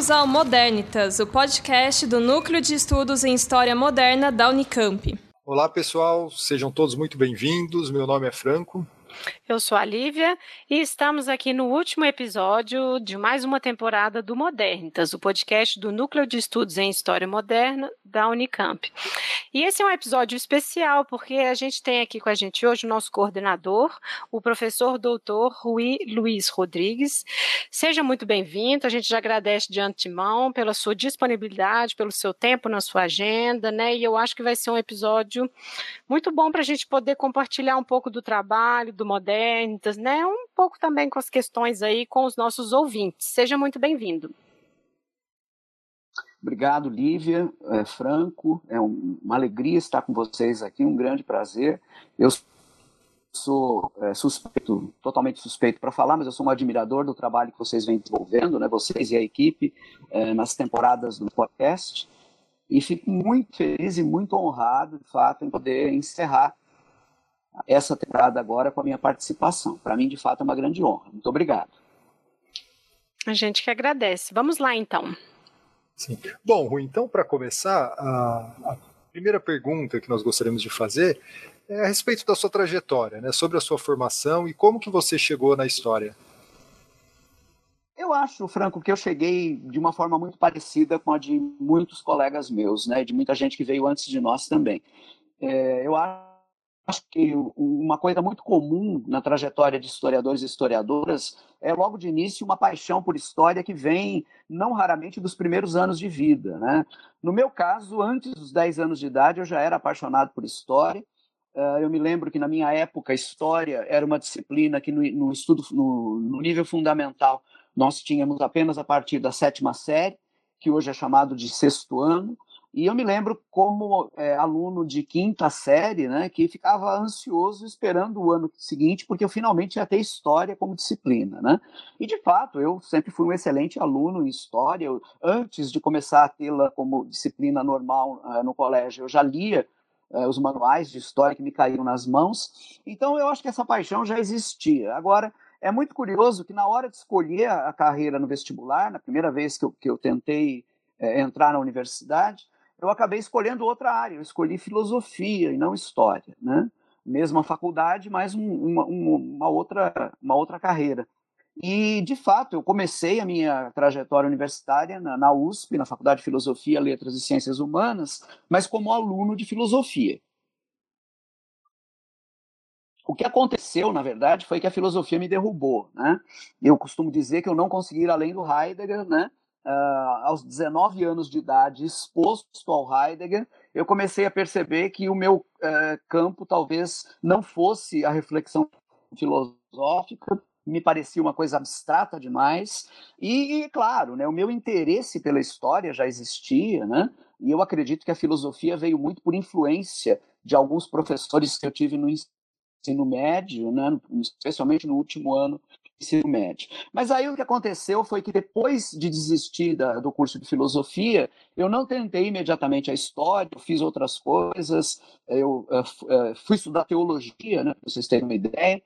Bem-vindos ao Modernitas, o podcast do Núcleo de Estudos em História Moderna da Unicamp. Olá, pessoal, sejam todos muito bem-vindos. Meu nome é Franco. Eu sou a Lívia e estamos aqui no último episódio de mais uma temporada do Modernitas, o podcast do Núcleo de Estudos em História Moderna da Unicamp. E esse é um episódio especial porque a gente tem aqui com a gente hoje o nosso coordenador, o professor doutor Rui Luiz Rodrigues. Seja muito bem-vindo, a gente já agradece de antemão pela sua disponibilidade, pelo seu tempo na sua agenda, né? E eu acho que vai ser um episódio muito bom para a gente poder compartilhar um pouco do trabalho, do Né? Um pouco também com as questões aí com os nossos ouvintes. Seja muito bem-vindo. Obrigado, Lívia, é, Franco. É uma alegria estar com vocês aqui, um grande prazer. Eu sou é, suspeito, totalmente suspeito para falar, mas eu sou um admirador do trabalho que vocês vêm desenvolvendo, né, vocês e a equipe, é, nas temporadas do podcast. E fico muito feliz e muito honrado, de fato, em poder encerrar essa temporada agora com a minha participação. Para mim, de fato, é uma grande honra. Muito obrigado. A gente que agradece. Vamos lá, então. Sim. Bom, Rui, então, para começar, a, a, primeira pergunta que nós gostaríamos de fazer é a respeito da sua trajetória, né, sobre a sua formação e como que você chegou na história. Eu acho, Franco, que eu cheguei de uma forma muito parecida com a de muitos colegas meus, né, de muita gente que veio antes de nós também. É, eu acho acho que uma coisa muito comum na trajetória de historiadores e historiadoras é, logo de início, uma paixão por história que vem, não raramente, dos primeiros anos de vida. Né? No meu caso, antes dos 10 anos de idade, eu já era apaixonado por história. Uh, eu me lembro que, na minha época, história era uma disciplina que, no, estudo, no nível fundamental, nós tínhamos apenas a partir da sétima série, que hoje é chamado de sexto ano. E eu me lembro como é, aluno de quinta série, né, que ficava ansioso esperando o ano seguinte, porque eu finalmente ia ter história como disciplina, né? E de fato, eu sempre fui um excelente aluno em história. Eu, antes de começar a tê-la como disciplina normal uh, no colégio, eu já lia uh, os manuais de história que me caíram nas mãos. Então, eu acho que essa paixão já existia. Agora, é muito curioso que na hora de escolher a carreira no vestibular, na primeira vez que eu, que eu tentei é, entrar na universidade, eu acabei escolhendo outra área, eu escolhi filosofia e não história, né? Mesma faculdade, mas um, uma, uma, outra, uma outra carreira. E, de fato, eu comecei a minha trajetória universitária na, na, USP, na Faculdade de Filosofia, Letras e Ciências Humanas, mas como aluno de filosofia. O que aconteceu, na verdade, foi que a filosofia me derrubou. Né? Eu costumo dizer que eu não consegui ir além do Heidegger, né? Uh, aos 19 anos de idade, exposto ao Heidegger, eu comecei a perceber que o meu uh, campo talvez não fosse a reflexão filosófica, me parecia uma coisa abstrata demais. E, claro, né, o meu interesse pela história já existia, né? E eu acredito que a filosofia veio muito por influência de alguns professores que eu tive no ensino médio, né, especialmente no último ano ensino médio. Mas aí o que aconteceu foi que depois de desistir da, do curso de filosofia, eu não tentei imediatamente a história, eu fiz outras coisas, eu uh, uh, fui estudar teologia, né, para vocês terem uma ideia,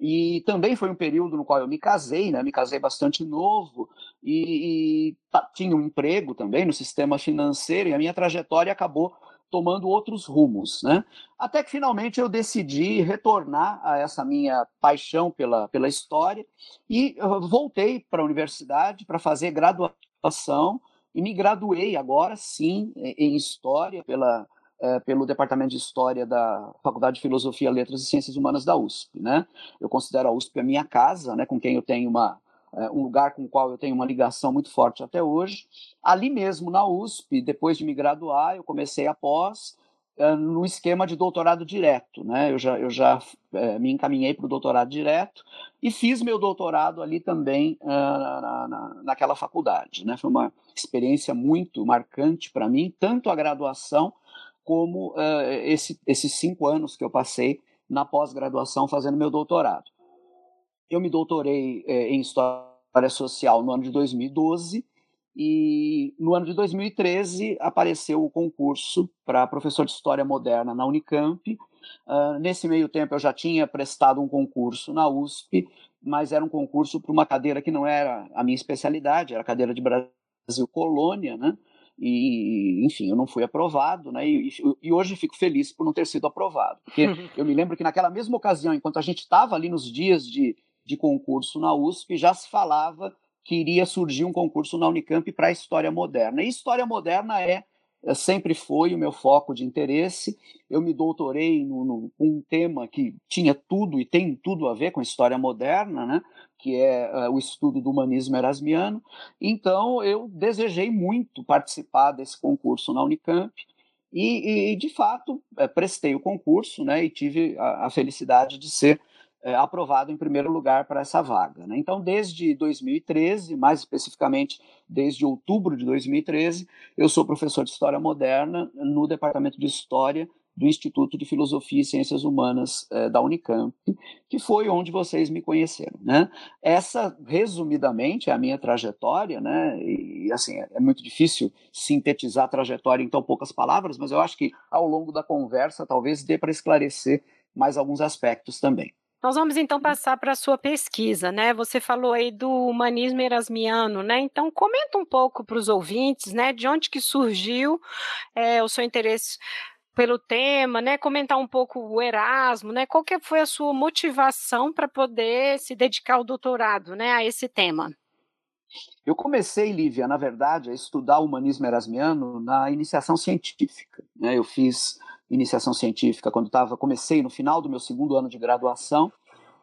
e também foi um período no qual eu me casei, né, me casei bastante novo, e, e tinha um emprego também no sistema financeiro, e a minha trajetória acabou tomando outros rumos, né? Até que finalmente eu decidi retornar a essa minha paixão pela, pela história e voltei para a universidade para fazer graduação e me graduei agora sim em História pela, é, pelo Departamento de História da Faculdade de Filosofia, Letras e Ciências Humanas da USP, né? Eu considero a USP a minha casa, né? Com quem eu tenho uma é, um lugar com o qual eu tenho uma ligação muito forte até hoje. Ali mesmo, na USP, depois de me graduar, eu comecei a pós é, no esquema de doutorado direto. Né? Eu já, eu já é, me encaminhei para o doutorado direto e fiz meu doutorado ali também na, na, naquela faculdade. Né? Foi uma experiência muito marcante para mim, tanto a graduação como esse, esses cinco anos que eu passei na pós-graduação fazendo meu doutorado. Eu me doutorei é, em História Social no ano de 2012 e no ano de 2013 apareceu o concurso para professor de História Moderna na Unicamp. Uh, nesse meio tempo eu já tinha prestado um concurso na USP, mas era um concurso para uma cadeira que não era a minha especialidade, era a cadeira de Brasil colônia, né? E, enfim, eu não fui aprovado, né? E, e, hoje fico feliz por não ter sido aprovado. Porque eu me lembro que naquela mesma ocasião, enquanto a gente estava ali nos dias de, de concurso na USP, já se falava que iria surgir um concurso na Unicamp para História Moderna. E História Moderna é é, sempre foi o meu foco de interesse. Eu me doutorei num um tema que tinha tudo e tem tudo a ver com a história moderna, né? que é uh, o estudo do humanismo erasmiano. Então, eu desejei muito participar desse concurso na Unicamp. E, e de fato, é, prestei o concurso né, e tive a, a felicidade de ser é, aprovado em primeiro lugar para essa vaga. Né? Então, desde 2013, mais especificamente desde outubro de 2013, eu sou professor de História Moderna no Departamento de História do Instituto de Filosofia e Ciências Humanas é, da Unicamp, que foi onde vocês me conheceram. Né? Essa, resumidamente, é a minha trajetória, né? e assim, é, é muito difícil sintetizar a trajetória em tão poucas palavras, mas eu acho que ao longo da conversa talvez dê para esclarecer mais alguns aspectos também. Nós vamos então passar para a sua pesquisa, né? Você falou aí do humanismo erasmiano, né? Então comenta um pouco para os ouvintes, né? De onde que surgiu é, o seu interesse pelo tema, né? Comentar um pouco o Erasmo, né? Qual que foi a sua motivação para poder se dedicar ao doutorado, né? A esse tema? Eu comecei, Lívia, na verdade, a estudar o humanismo erasmiano na iniciação científica. Né? Eu fiz iniciação científica quando estava comecei no final do meu segundo ano de graduação.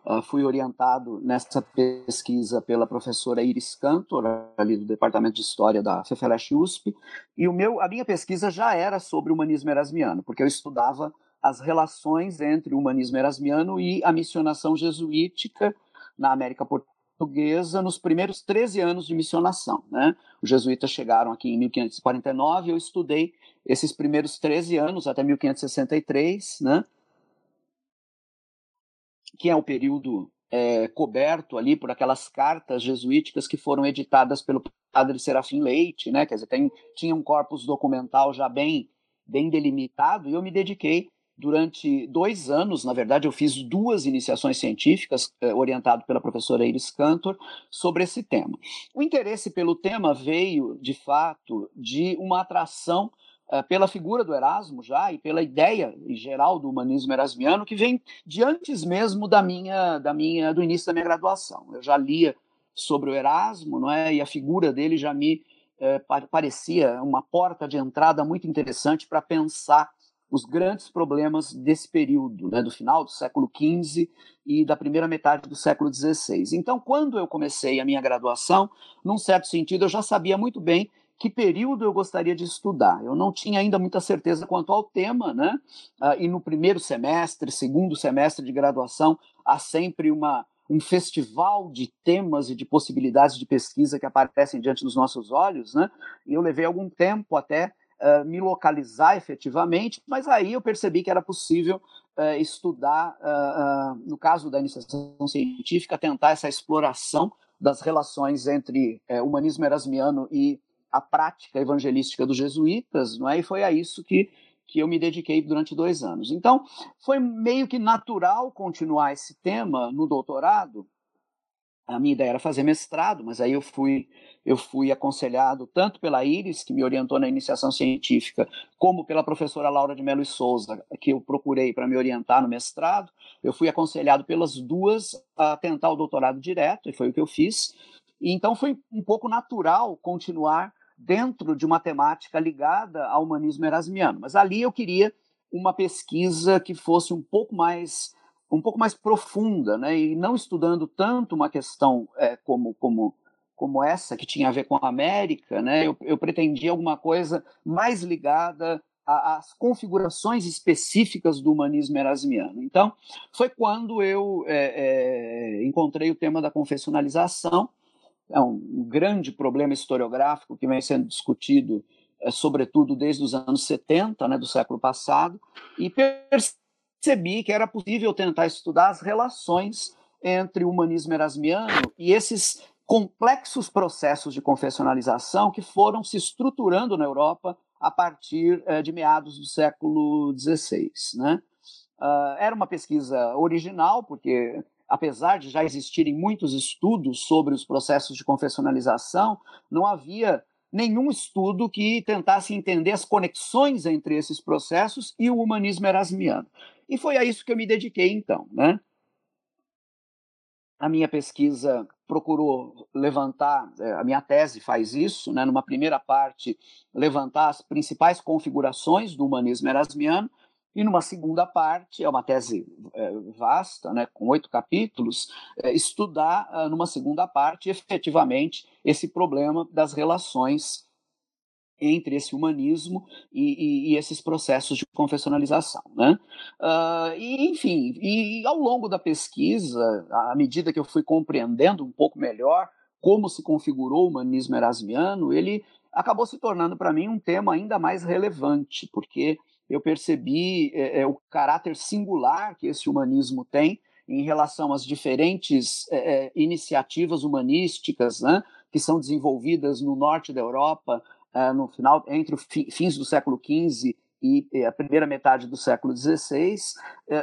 Uh, fui orientado nessa pesquisa pela professora Iris Cantor, ali do Departamento de História da FEFELESH USP, e o meu, a minha pesquisa já era sobre humanismo erasmiano, porque eu estudava as relações entre o humanismo erasmiano e a missionação jesuítica na América portuguesa nos primeiros 13 anos de missionação. Né? Os jesuítas chegaram aqui em 1549 e eu estudei esses primeiros 13 anos, até 1563, né? que é o período é, coberto ali por aquelas cartas jesuíticas que foram editadas pelo padre Serafim Leite, né? quer dizer, tem, tinha um corpus documental já bem, bem delimitado, e eu me dediquei durante dois anos, na verdade, eu fiz duas iniciações científicas, eh, orientado pela professora Iris Cantor, sobre esse tema. O interesse pelo tema veio, de fato, de uma atração pela figura do Erasmo já e pela ideia em geral do humanismo erasmiano que vem de antes mesmo da minha, da minha do início da minha graduação. Eu já lia sobre o Erasmo, não é? E a figura dele já me é, parecia uma porta de entrada muito interessante para pensar os grandes problemas desse período, né, do final do século XV e da primeira metade do século XVI. Então, quando eu comecei a minha graduação, num certo sentido, eu já sabia muito bem que período eu gostaria de estudar. Eu não tinha ainda muita certeza quanto ao tema, né? Ah, e no primeiro semestre, segundo semestre de graduação, há sempre uma, um festival de temas e de possibilidades de pesquisa que aparecem diante dos nossos olhos, né? E eu levei algum tempo até uh, me localizar efetivamente, mas aí eu percebi que era possível uh, estudar, uh, no caso da iniciação científica, tentar essa exploração das relações entre humanismo erasmiano e a prática evangelística dos jesuítas, não é? E foi a isso que que eu me dediquei durante dois anos. Então, foi meio que natural continuar esse tema no doutorado. A minha ideia era fazer mestrado, mas aí eu fui eu fui aconselhado tanto pela Iris, que me orientou na iniciação científica, como pela professora Laura de Melo e Souza, que eu procurei para me orientar no mestrado. Eu fui aconselhado pelas duas a tentar o doutorado direto, e foi o que eu fiz. E então foi um pouco natural continuar dentro de uma temática ligada ao humanismo erasmiano. Mas ali eu queria uma pesquisa que fosse um pouco mais um pouco mais profunda, né? E não estudando tanto uma questão é, como como como essa que tinha a ver com a América, né? Eu, eu pretendia alguma coisa mais ligada às configurações específicas do humanismo erasmiano. Então, foi quando eu é, é, encontrei o tema da confessionalização é um grande problema historiográfico que vem sendo discutido, é, sobretudo desde os anos 70 né, do século passado, e percebi que era possível tentar estudar as relações entre o humanismo erasmiano e esses complexos processos de confessionalização que foram se estruturando na Europa a partir é, de meados do século XVI. Né? Uh, era uma pesquisa original, porque apesar de já existirem muitos estudos sobre os processos de confessionalização, não havia nenhum estudo que tentasse entender as conexões entre esses processos e o humanismo erasmiano. E foi a isso que eu me dediquei então, né? A minha pesquisa procurou levantar, é, a minha tese faz isso, né, numa primeira parte, levantar as principais configurações do humanismo erasmiano, e numa segunda parte, é uma tese é, vasta, né, com oito capítulos, é, estudar, ah, numa segunda parte, efetivamente, esse problema das relações entre esse humanismo e, e, e, esses processos de confessionalização, né? Uh, e enfim, e, ao longo da pesquisa, à medida que eu fui compreendendo um pouco melhor como se configurou o humanismo erasmiano, ele acabou se tornando para mim um tema ainda mais relevante, porque eu percebi é, é, o caráter singular que esse humanismo tem em relação às diferentes é, é iniciativas humanísticas, né, que são desenvolvidas no norte da Europa, uh, no final, entre os fins do século XV e a primeira metade do século XVI,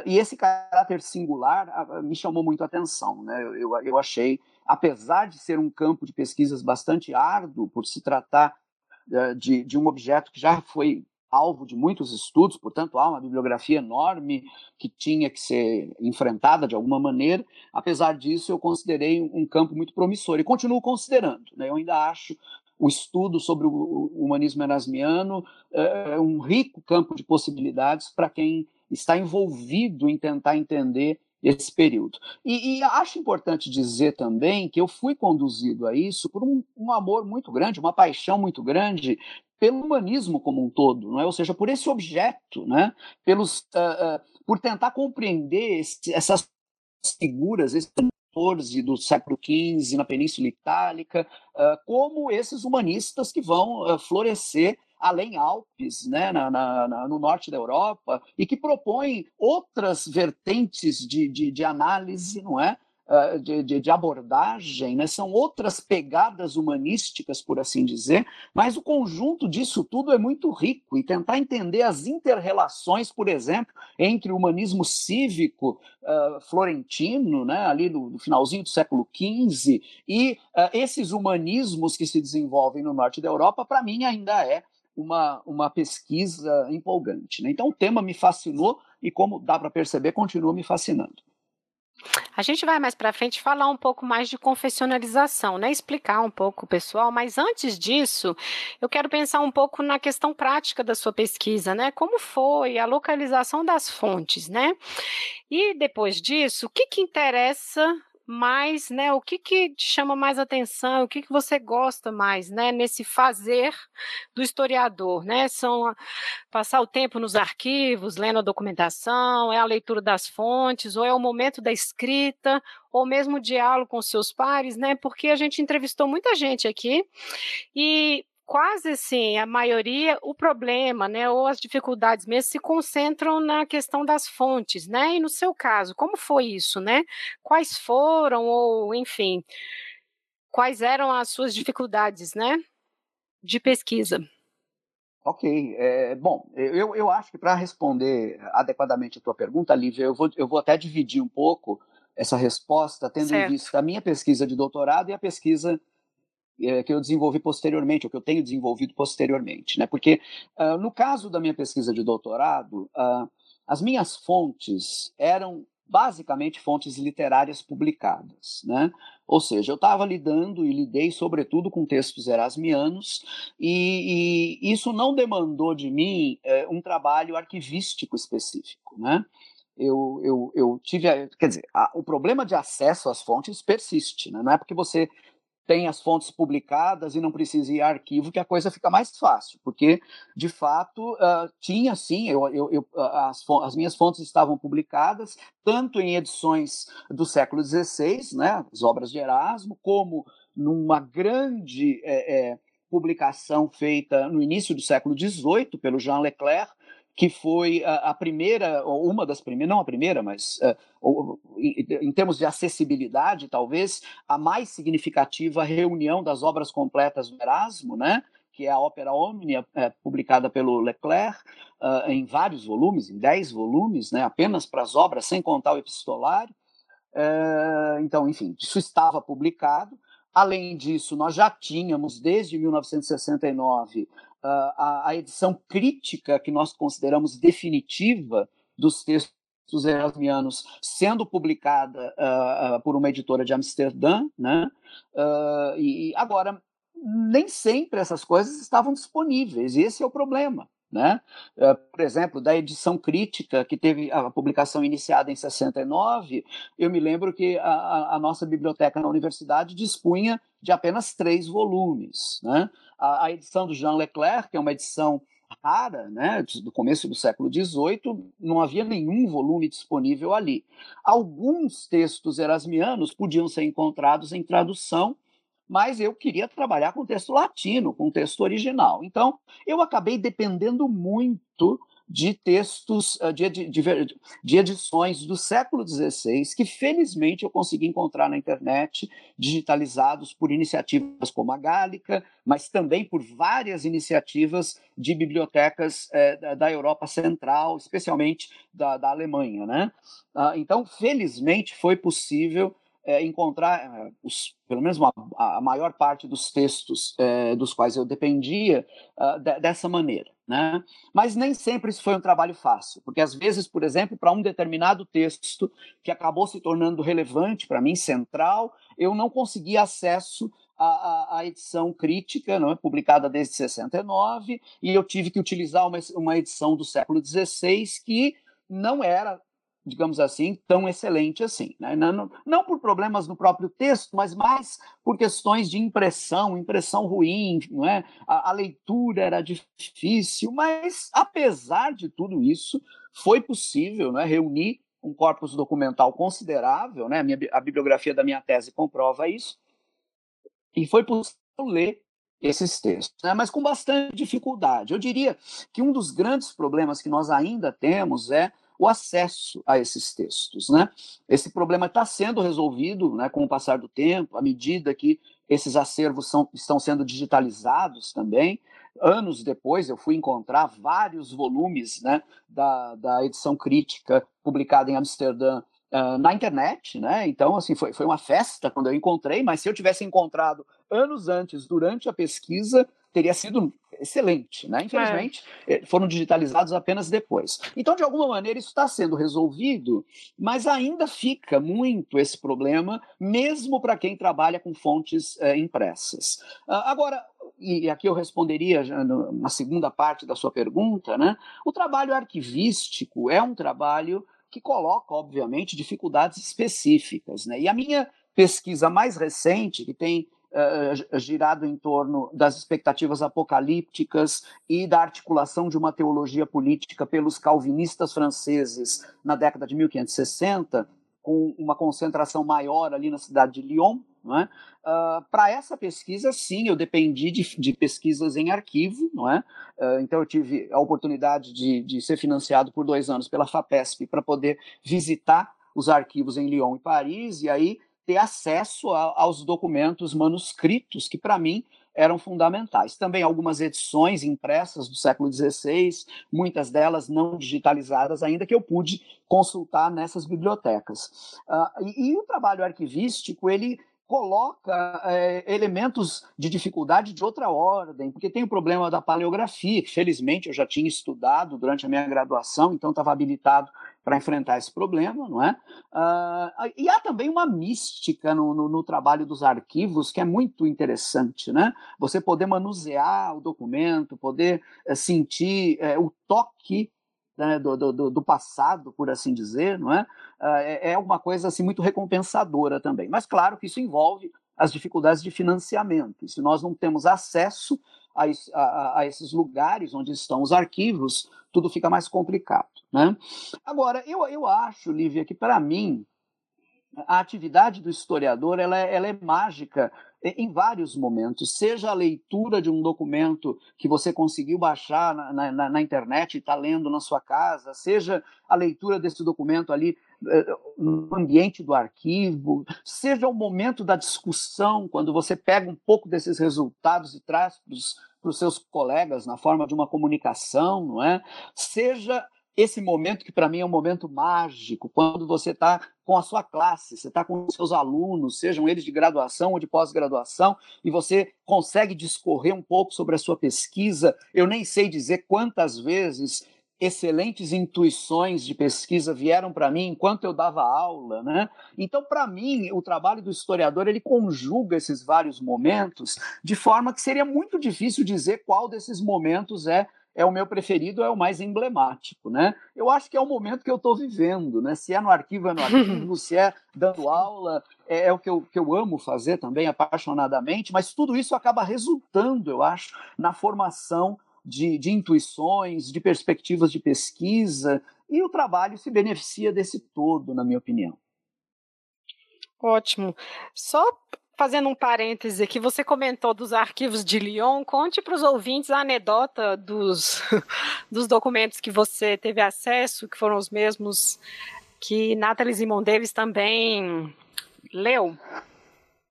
e esse caráter singular me chamou muito a atenção. Né? Eu, eu achei, apesar de ser um campo de pesquisas bastante árduo, por se tratar de, de um objeto que já foi alvo de muitos estudos, portanto, há uma bibliografia enorme que tinha que ser enfrentada de alguma maneira. Apesar disso, eu considerei um campo muito promissor e continuo considerando. Né? Eu ainda acho o estudo sobre o humanismo erasmiano é um rico campo de possibilidades para quem está envolvido em tentar entender esse período. E, e, acho importante dizer também que eu fui conduzido a isso por um, um, amor muito grande, uma paixão muito grande pelo humanismo como um todo, não é? ou seja, por esse objeto, né? Pelos, uh, uh, por tentar compreender esse, essas figuras, esses do século XV na Península Itálica, uh, como esses humanistas que vão florescer além Alpes, né, na, na, no norte da Europa, e que propõem outras vertentes de, de, de análise, não é? Ah, de, de, de, abordagem, né? são outras pegadas humanísticas, por assim dizer, mas o conjunto disso tudo é muito rico e tentar entender as interrelações, por exemplo, entre o humanismo cívico uh, florentino, né? ali no, no, finalzinho do século XV, e uh, esses humanismos que se desenvolvem no norte da Europa, para mim ainda é uma, uma pesquisa empolgante. Né? Então o tema me fascinou e, como dá para perceber, continua me fascinando. A gente vai mais para frente falar um pouco mais de confessionalização, né? Explicar um pouco, pessoal, mas antes disso, eu quero pensar um pouco na questão prática da sua pesquisa, né? Como foi a localização das fontes, né? E depois disso, o que, que interessa mais, né, o que que te chama mais atenção, o que que você gosta mais, né, nesse fazer do historiador, né? São passar o tempo nos arquivos, lendo a documentação, é a leitura das fontes, ou é o momento da escrita, ou mesmo o diálogo com seus pares, né? Porque a gente entrevistou muita gente aqui e quase assim, a maioria, o problema, né, ou as dificuldades mesmo se concentram na questão das fontes, né? E no seu caso, como foi isso, né? Quais foram, ou enfim, quais eram as suas dificuldades, né, de pesquisa? Ok, é, bom, eu, eu acho que para responder adequadamente a tua pergunta, Lívia, eu vou, eu vou até dividir um pouco essa resposta, tendo certo. em vista a minha pesquisa de doutorado e a pesquisa é, que eu desenvolvi posteriormente, ou que eu tenho desenvolvido posteriormente. Né? Porque, uh, no caso da minha pesquisa de doutorado, uh, as minhas fontes eram basicamente fontes literárias publicadas, né? Ou seja, eu estava lidando e lidei sobretudo com textos erasmianos e, e isso não demandou de mim é, um trabalho arquivístico específico, né? Eu, eu, eu tive, quer dizer, a, o problema de acesso às fontes persiste, né? Não é porque você tem as fontes publicadas e não precisa ir a arquivo, que a coisa fica mais fácil, porque, de fato, uh, tinha sim, eu, eu, eu as, as, minhas fontes estavam publicadas, tanto em edições do século XVI, né, as obras de Erasmo, como numa grande é, é, publicação feita no início do século XVIII pelo Jean Leclerc, que foi a, primeira, ou uma das primeiras, não a primeira, mas uh, em, termos de acessibilidade, talvez, a mais significativa reunião das obras completas do Erasmo, né? que é a Ópera Omnia, é, publicada pelo Leclerc, uh, em vários volumes, em dez volumes, né? apenas para as obras, sem contar o epistolário. Então, enfim, isso estava publicado. Além disso, nós já tínhamos, desde 1969, a, a edição crítica que nós consideramos definitiva dos textos erasmianos sendo publicada uh, uh, por uma editora de Amsterdã, né? Uh, e agora nem sempre essas coisas estavam disponíveis, esse é o problema. Né? Por exemplo, da edição crítica, que teve a publicação iniciada em 69, eu me lembro que a, a nossa biblioteca na universidade dispunha de apenas três volumes. Né? A, a edição do Jean Leclerc, que é uma edição rara, né, do começo do século XVIII, não havia nenhum volume disponível ali. Alguns textos erasmianos podiam ser encontrados em tradução, mas eu queria trabalhar com texto latino, com texto original. Então, eu acabei dependendo muito de textos, eh, de, de, de, edições do século XVI, que felizmente eu consegui encontrar na internet, digitalizados por iniciativas como a Gálica, mas também por várias iniciativas de bibliotecas eh, da Europa Central, especialmente da, da Alemanha. Né? Ah, então, felizmente, foi possível é, encontrar é, os, pelo menos uma, a maior parte dos textos é, dos quais eu dependia de, dessa maneira. Né? Mas nem sempre isso foi um trabalho fácil, porque às vezes, por exemplo, para um determinado texto que acabou se tornando relevante para mim, central, eu não conseguia acesso à, à edição crítica, não é? publicada desde 69, e eu tive que utilizar uma, uma edição do século XVI que não era digamos assim, tão excelente assim. Né? Não, não, por problemas no próprio texto, mas mais por questões de impressão, impressão ruim, não é? a, a leitura era difícil, mas apesar de tudo isso, foi possível né, reunir um corpus documental considerável, né? a, minha, a bibliografia da minha tese comprova isso, e foi possível ler esses textos, né? mas com bastante dificuldade. Eu diria que um dos grandes problemas que nós ainda temos é o acesso a esses textos. Né? Esse problema está sendo resolvido né, com o passar do tempo, à medida que esses acervos são, estão sendo digitalizados também. Anos depois, eu fui encontrar vários volumes né, da, da edição crítica publicada em Amsterdã uh, na internet, né? Então, assim, foi, foi uma festa quando eu encontrei, mas se eu tivesse encontrado anos antes, durante a pesquisa, teria sido excelente, né? Infelizmente, é. foram digitalizados apenas depois. Então, de alguma maneira, isso está sendo resolvido, mas ainda fica muito esse problema, mesmo para quem trabalha com fontes é, impressas. Uh, agora, e aqui eu responderia na segunda parte da sua pergunta, né? O trabalho arquivístico é um trabalho que coloca, obviamente, dificuldades específicas, né? E a minha pesquisa mais recente, que tem uh, girado em torno das expectativas apocalípticas e da articulação de uma teologia política pelos calvinistas franceses na década de 1560, com uma concentração maior ali na cidade de Lyon. É? Uh, Para essa pesquisa, sim, eu dependi de, de pesquisas em arquivo, é? Uh, então eu tive a oportunidade de, de ser financiado por dois anos pela FAPESP para poder visitar os arquivos em Lyon e Paris, e aí ter acesso a, aos documentos manuscritos, que para mim eram fundamentais. Também algumas edições impressas do século XVI, muitas delas não digitalizadas ainda, que eu pude consultar nessas bibliotecas. Uh, e, e, o trabalho arquivístico, ele coloca é, elementos de dificuldade de outra ordem, porque tem o problema da paleografia, que felizmente eu já tinha estudado durante a minha graduação, então estava habilitado para enfrentar esse problema, não é? Uh, e há também uma mística no, no, no, trabalho dos arquivos que é muito interessante, né? Você poder manusear o documento, poder é, sentir é, o toque né, do, do, do, passado, por assim dizer, não é? Ah, é? É uma coisa assim muito recompensadora também. Mas claro que isso envolve as dificuldades de financiamento. Se nós não temos acesso a, a, a, esses lugares onde estão os arquivos, tudo fica mais complicado. Né? Agora, eu, eu acho, Lívia, que para mim a atividade do historiador ela é, ela é mágica em vários momentos, seja a leitura de um documento que você conseguiu baixar na, na, na internet e está lendo na sua casa, seja a leitura desse documento ali eh, no ambiente do arquivo, seja o momento da discussão, quando você pega um pouco desses resultados e traz para os seus colegas na forma de uma comunicação, não é? Seja esse momento que para mim é um momento mágico, quando você está com a sua classe, você está com os seus alunos, sejam eles de graduação ou de pós-graduação, e você consegue discorrer um pouco sobre a sua pesquisa. Eu nem sei dizer quantas vezes excelentes intuições de pesquisa vieram para mim enquanto eu dava aula, né? Então, para mim, o trabalho do historiador ele conjuga esses vários momentos de forma que seria muito difícil dizer qual desses momentos é é o meu preferido, é o mais emblemático, né? Eu acho que é o momento que eu estou vivendo, né? Se é no arquivo, é no arquivo, se é dando aula, é, é, o que eu, que eu amo fazer também apaixonadamente, mas tudo isso acaba resultando, eu acho, na formação de, de intuições, de perspectivas de pesquisa, e o trabalho se beneficia desse todo, na minha opinião. Ótimo. Só fazendo um parêntese aqui, você comentou dos arquivos de Lyon. Conte para os ouvintes a anedota dos, dos documentos que você teve acesso, que foram os mesmos que Nathalie Simon Davis também leu.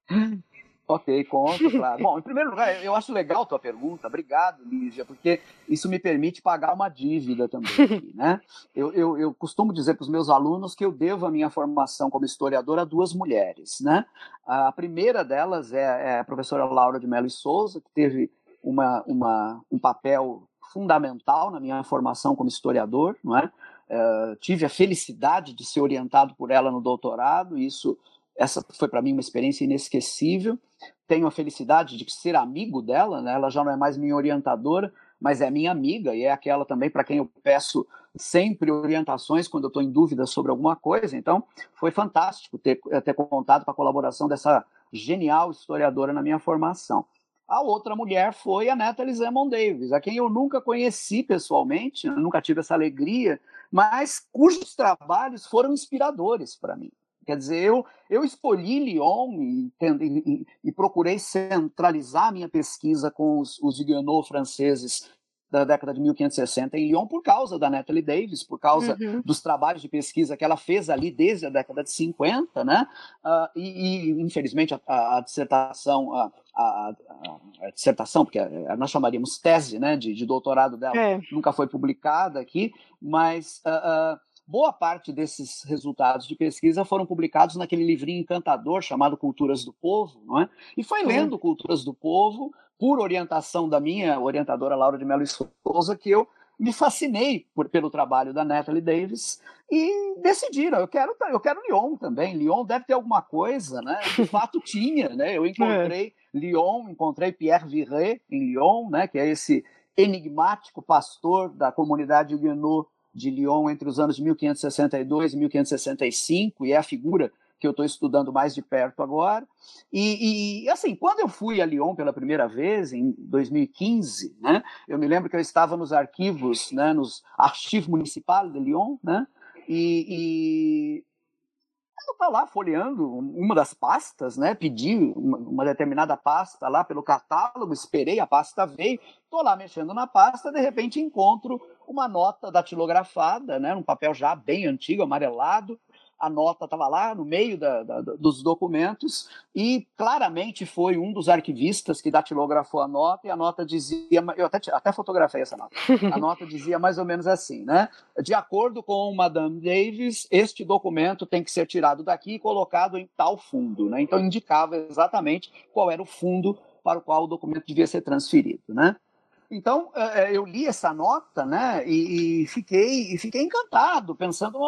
Ok, conto, claro. Bom, em primeiro lugar, eu acho legal a tua pergunta, obrigado, Lígia, porque isso me permite pagar uma dívida também né? Eu, eu, eu costumo dizer para os meus alunos que eu devo a minha formação como historiador a duas mulheres, né? A primeira delas é, é a professora Laura de Mello e Souza, que teve uma, uma, um papel fundamental na minha formação como historiador, não é? Uh, tive a felicidade de ser orientado por ela no doutorado, e isso essa foi para mim uma experiência inesquecível. Tenho a felicidade de ser amigo dela, né? ela já não é mais minha orientadora, mas é minha amiga e é aquela também para quem eu peço sempre orientações quando eu estou em dúvida sobre alguma coisa. Então, foi fantástico ter, ter contado com a colaboração dessa genial historiadora na minha formação. A outra mulher foi a Natalie Zemon Davis, a quem eu nunca conheci pessoalmente, nunca tive essa alegria, mas cujos trabalhos foram inspiradores para mim. Quer dizer, eu, eu escolhi Lyon e, e, e procurei centralizar minha pesquisa com os, os Huguenots franceses da década de 1560 em Lyon por causa da Natalie Davis, por causa uhum. dos trabalhos de pesquisa que ela fez ali desde a década de 50, né? Uh, e, e, infelizmente, a, a, a dissertação, a, a, a, dissertação, porque nós chamaríamos tese, né, de, de doutorado dela, é. nunca foi publicada aqui, mas uh, uh, boa parte desses resultados de pesquisa foram publicados naquele livrinho encantador chamado Culturas do Povo, não é? E foi lendo Culturas do Povo, por orientação da minha orientadora Laura de Mello Souza, que eu me fascinei por, pelo trabalho da Natalie Davis e decidiram, eu quero, eu quero Lyon também. Lyon deve ter alguma coisa, né? De fato tinha, né? Eu encontrei é. Lyon, encontrei Pierre Viret em Lyon, né? Que é esse enigmático pastor da comunidade Huguenot de Lyon entre os anos de 1562 e 1565, e é a figura que eu estou estudando mais de perto agora. E, e, assim, quando eu fui a Lyon pela primeira vez, em 2015, né, eu me lembro que eu estava nos arquivos, né, nos arquivos municipais de Lyon, né, e, eu estava lá folheando uma das pastas, né? Pedi uma, uma, determinada pasta lá pelo catálogo, esperei, a pasta veio, estou lá mexendo na pasta, de repente encontro uma nota datilografada, né? Um papel já bem antigo, amarelado, a nota estava lá no meio da, da, dos documentos e claramente foi um dos arquivistas que datilografou a nota e a nota dizia, eu até, até fotografei essa nota, a nota dizia mais ou menos assim, né? De acordo com Madame Davis, este documento tem que ser tirado daqui e colocado em tal fundo, né? Então indicava exatamente qual era o fundo para o qual o documento devia ser transferido, né? Então, é, é, eu li essa nota né, e, fiquei, e fiquei encantado, pensando,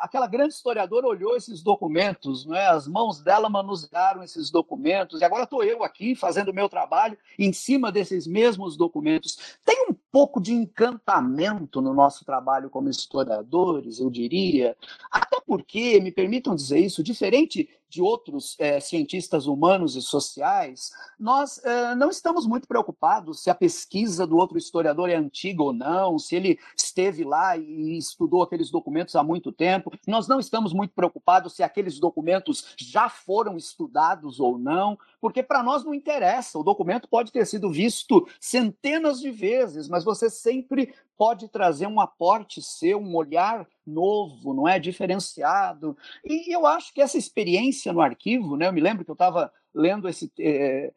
aquela grande historiadora olhou esses documentos, né, as mãos dela manusearam esses documentos, e agora estou eu aqui fazendo o meu trabalho em cima desses mesmos documentos. Tem um pouco de encantamento no nosso trabalho como historiadores, eu diria, até porque, me permitam dizer isso, diferente de outros é, cientistas humanos e sociais, nós é, não estamos muito preocupados se a pesquisa do outro historiador é antiga ou não, se ele esteve lá e estudou aqueles documentos há muito tempo. Nós não estamos muito preocupados se aqueles documentos já foram estudados ou não, porque para nós não interessa. O documento pode ter sido visto centenas de vezes, mas você sempre pode trazer um aporte seu, um olhar novo, não é diferenciado. E eu acho que essa experiência no arquivo, né? Eu me lembro que eu estava lendo esse é,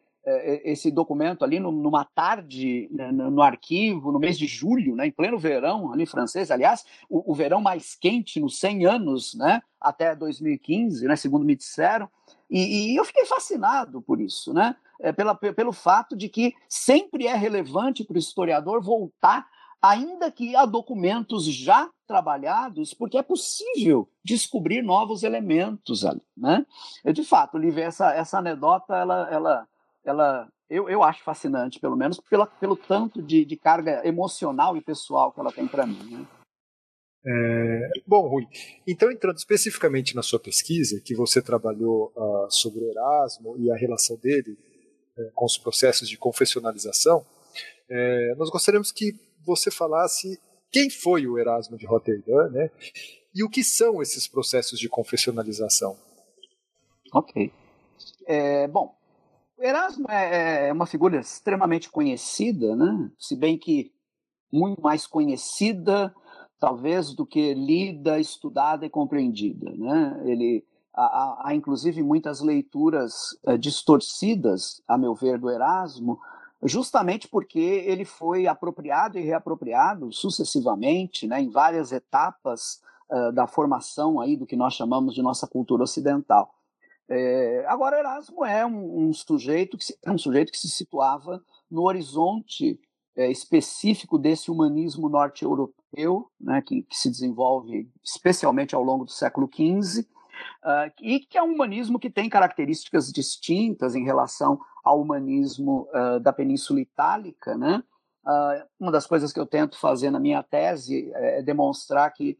esse documento ali numa tarde né, no arquivo, no mês de julho, né, em pleno verão, ali francês, aliás, o, o, verão mais quente nos 100 anos, né, até 2015, né, segundo me disseram, e, e eu fiquei fascinado por isso, né, é, pela, pelo fato de que sempre é relevante para o historiador voltar ainda que há documentos já trabalhados, porque é possível descobrir novos elementos ali, né? Eu, de fato, Lívia, essa, essa anedota, ela, ela, ela eu, eu acho fascinante, pelo menos pela, pelo tanto de, de carga emocional e pessoal que ela tem para mim, né? É, bom, Rui, então entrando especificamente na sua pesquisa, que você trabalhou uh, sobre o Erasmo e a relação dele uh, com os processos de confessionalização, uh, nós gostaríamos que você falasse quem foi o Erasmo de Roterdã, né? E o que são esses processos de confessionalização? Ok. É, bom, Erasmo é, é uma figura extremamente conhecida, né? Se bem que muito mais conhecida, talvez, do que lida, estudada e compreendida, né? Ele há, há inclusive muitas leituras é, distorcidas, a meu ver, do Erasmo, justamente porque ele foi apropriado e reapropriado sucessivamente, né, em várias etapas uh, da formação aí do que nós chamamos de nossa cultura ocidental. É, agora Erasmo é um, um, sujeito que se, é um sujeito que se situava no horizonte é, específico desse humanismo norte-europeu, né, que, que, se desenvolve especialmente ao longo do século XV, uh, ah, e que é um humanismo que tem características distintas em relação ao humanismo uh, da Península Itálica, né? Uh, uma das coisas que eu tento fazer na minha tese é demonstrar que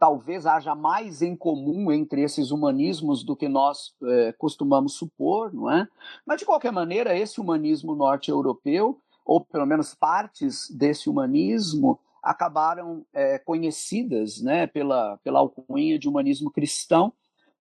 talvez haja mais em comum entre esses humanismos do que nós é, costumamos supor, não é? Mas de qualquer maneira, esse humanismo norte-europeu, ou pelo menos partes desse humanismo, acabaram é, conhecidas, né, pela pela alcunha de humanismo cristão,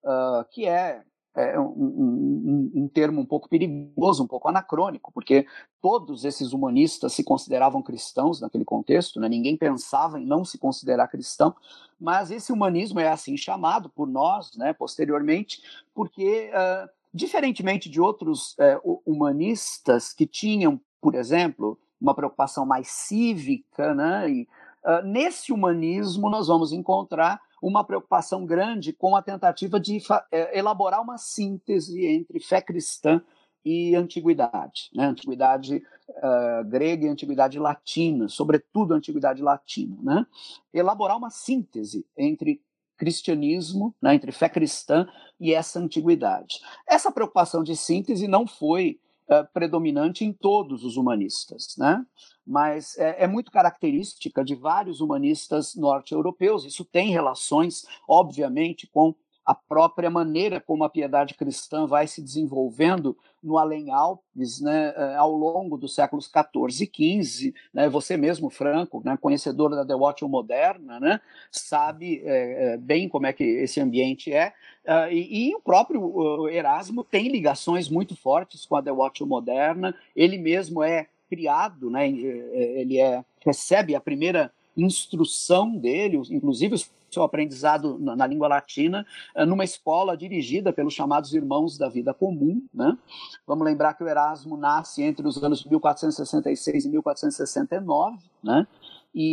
uh, que é é um, um, um, termo um pouco perigoso, um pouco anacrônico, porque todos esses humanistas se consideravam cristãos naquele contexto, né? ninguém pensava em não se considerar cristão, mas esse humanismo é assim chamado por nós, né, posteriormente, porque, uh, diferentemente de outros uh, humanistas que tinham, por exemplo, uma preocupação mais cívica, né, e, uh, nesse humanismo nós vamos encontrar uma preocupação grande com a tentativa de é, elaborar uma síntese entre fé cristã e antiguidade, né? antiguidade uh, grega e antiguidade latina, sobretudo antiguidade latina, né? elaborar uma síntese entre cristianismo, né? entre fé cristã e essa antiguidade. Essa preocupação de síntese não foi uh, predominante em todos os humanistas, né? mas é, é, muito característica de vários humanistas norte-europeus. Isso tem relações, obviamente, com a própria maneira como a piedade cristã vai se desenvolvendo no Além-Alpes né, é, ao longo dos séculos 14 e 15. Né, você mesmo, Franco, né, conhecedor da Devotio moderna, né, sabe é, bem como é que esse ambiente é. Uh, e, e, o próprio Erasmo tem ligações muito fortes com a Devotio moderna. Ele mesmo é criado, né, ele é, recebe a primeira instrução dele, inclusive o seu aprendizado na, na, língua latina, é, numa escola dirigida pelos chamados Irmãos da Vida Comum. Né? Vamos lembrar que o Erasmo nasce entre os anos 1466 e 1469, né? E,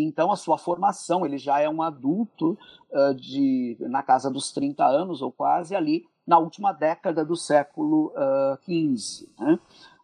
e, então a sua formação, ele já é um adulto uh, de, na casa dos 30 anos ou quase ali, na última década do século XV. Uh, né?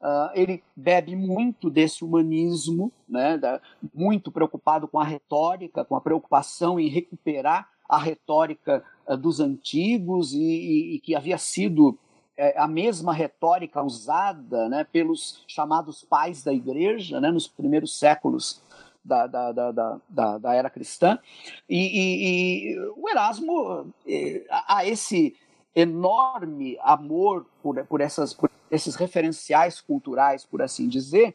Uh, ele bebe muito desse humanismo, né, da, muito preocupado com a retórica, com a preocupação em recuperar a retórica uh, dos antigos e, e, e, que havia sido é, a mesma retórica usada né, pelos chamados pais da igreja né, nos primeiros séculos da, da, da, da, da era cristã. E, e, o Erasmo, eh, a, a esse enorme amor por, por, essas, por esses referenciais culturais, por assim dizer,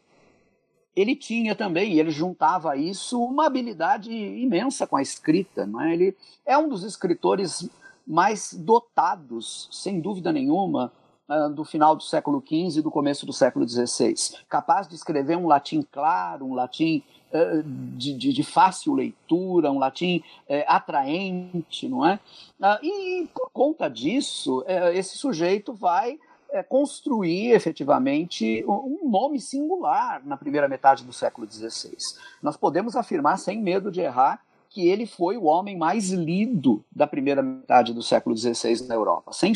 ele tinha também, e ele juntava isso, uma habilidade imensa com a escrita. Não é? Ele é um dos escritores mais dotados, sem dúvida nenhuma, ah, do final do século XV e do começo do século XVI. Capaz de escrever um latim claro, um latim ah, de, de, de, fácil leitura, um latim eh, atraente, não é? Ah, e por conta disso, eh, esse sujeito vai é, construir efetivamente um nome singular na primeira metade do século XVI. Nós podemos afirmar, sem medo de errar, que ele foi o homem mais lido da primeira metade do século XVI na Europa, sem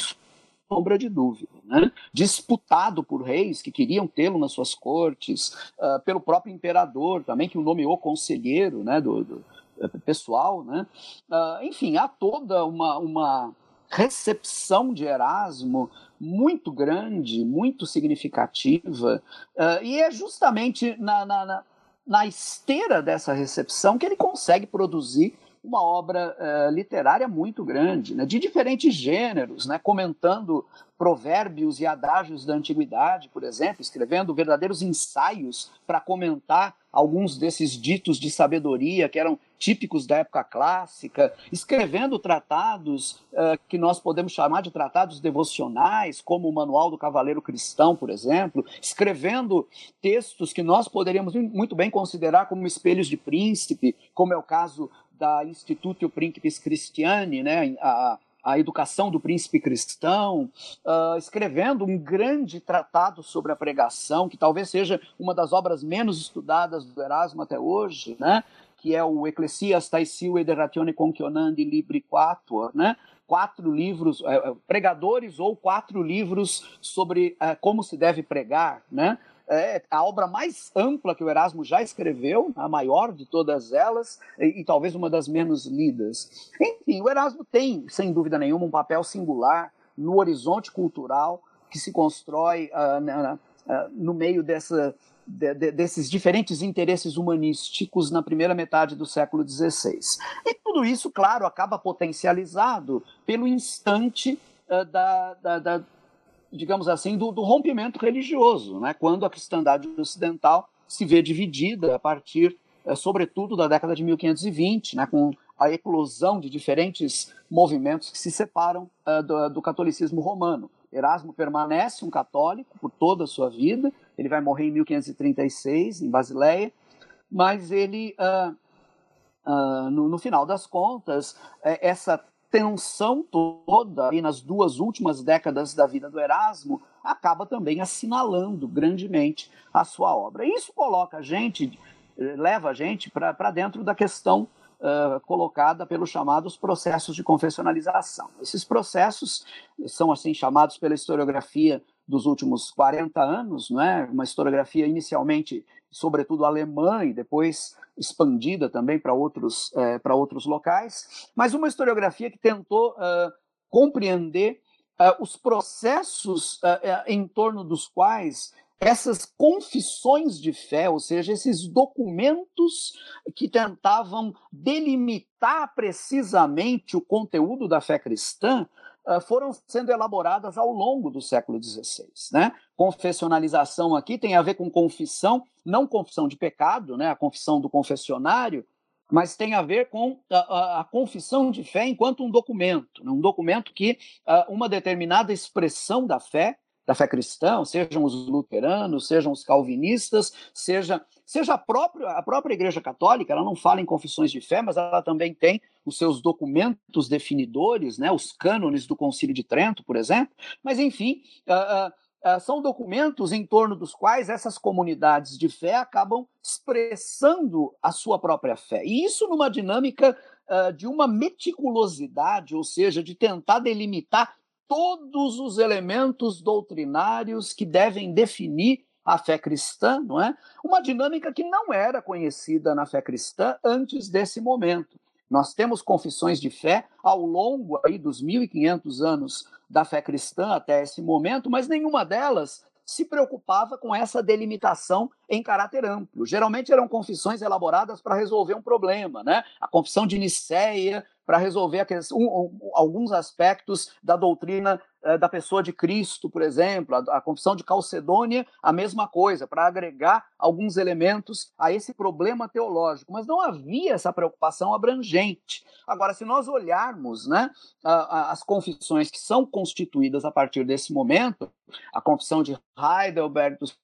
sombra de dúvida. Né? Disputado por reis que queriam tê-lo nas suas cortes, uh, pelo próprio imperador também, que o nomeou conselheiro né, do, do eh, pessoal. Né? Uh, enfim, há toda uma, uma recepção de Erasmo muito grande, muito significativa, uh, e é justamente na, na, na, na, esteira dessa recepção que ele consegue produzir uma obra uh, literária muito grande, né, de diferentes gêneros, né, comentando provérbios e adágios da antiguidade, por exemplo, escrevendo verdadeiros ensaios para comentar alguns desses ditos de sabedoria que eram típicos da época clássica, escrevendo tratados uh, que nós podemos chamar de tratados devocionais, como o Manual do Cavaleiro Cristão, por exemplo, escrevendo textos que nós poderíamos muito bem considerar como espelhos de príncipe, como é o caso da Institutio Principis Christiani, né, a, a educação do príncipe cristão, uh, escrevendo um grande tratado sobre a pregação, que talvez seja uma das obras menos estudadas do Erasmo até hoje, né? que é o Ecclesiastes Sive de Ratione Concionandi Libri Quatuor, né? quatro livros, é, pregadores ou quatro livros sobre é, como se deve pregar, né? É a obra mais ampla que o Erasmo já escreveu, a maior de todas elas, e, e, talvez uma das menos lidas. Enfim, o Erasmo tem, sem dúvida nenhuma, um papel singular no horizonte cultural que se constrói uh, na, uh, no meio dessa, de, de, desses diferentes interesses humanísticos na primeira metade do século XVI. E tudo isso, claro, acaba potencializado pelo instante uh, da, da, da digamos assim, do, do rompimento religioso, né? quando a cristandade ocidental se vê dividida a partir, é, sobretudo, da década de 1520, né? com a eclosão de diferentes movimentos que se separam uh, do, do, catolicismo romano. Erasmo permanece um católico por toda a sua vida, ele vai morrer em 1536, em Basileia, mas ele, uh, uh, no, no, final das contas, essa tensão toda aí nas duas últimas décadas da vida do Erasmo acaba também assinalando grandemente a sua obra. Isso coloca a gente, leva a gente para dentro da questão uh, colocada pelos chamados processos de confessionalização. Esses processos são assim chamados pela historiografia dos últimos 40 anos, não é? Uma historiografia inicialmente, sobretudo alemã e depois expandida também para outros, é, para outros locais, mas uma historiografia que tentou uh, compreender uh, os processos uh, em torno dos quais essas confissões de fé, ou seja, esses documentos que tentavam delimitar precisamente o conteúdo da fé cristã, foram sendo elaboradas ao longo do século XVI. Né? Confessionalização aqui tem a ver com confissão, não confissão de pecado, né? a confissão do confessionário, mas tem a ver com a, a, a confissão de fé enquanto um documento, né? um documento que uh, uma determinada expressão da fé da fé cristã, sejam os luteranos, sejam os calvinistas, seja, seja a, própria, a própria Igreja Católica, ela não fala em confissões de fé, mas ela também tem os seus documentos definidores, né, os cânones do Concílio de Trento, por exemplo. Mas, enfim, uh, uh, são documentos em torno dos quais essas comunidades de fé acabam expressando a sua própria fé. E isso numa dinâmica de uma meticulosidade, ou seja, de tentar delimitar todos os elementos doutrinários que devem definir a fé cristã, não é? Uma dinâmica que não era conhecida na fé cristã antes desse momento. Nós temos confissões de fé ao longo aí dos 1500 anos da fé cristã até esse momento, mas nenhuma delas se preocupava com essa delimitação em caráter amplo. Geralmente eram confissões elaboradas para resolver um problema, né? A confissão de Nicéia para resolver aqueles, um, alguns aspectos da doutrina eh, da pessoa de Cristo, por exemplo, a, a confissão de Calcedônia, a mesma coisa, para agregar alguns elementos a esse problema teológico. Mas não havia essa preocupação abrangente. Agora, se nós olharmos né, a, a, as confissões que são constituídas a partir desse momento, a confissão de Heidelberg dos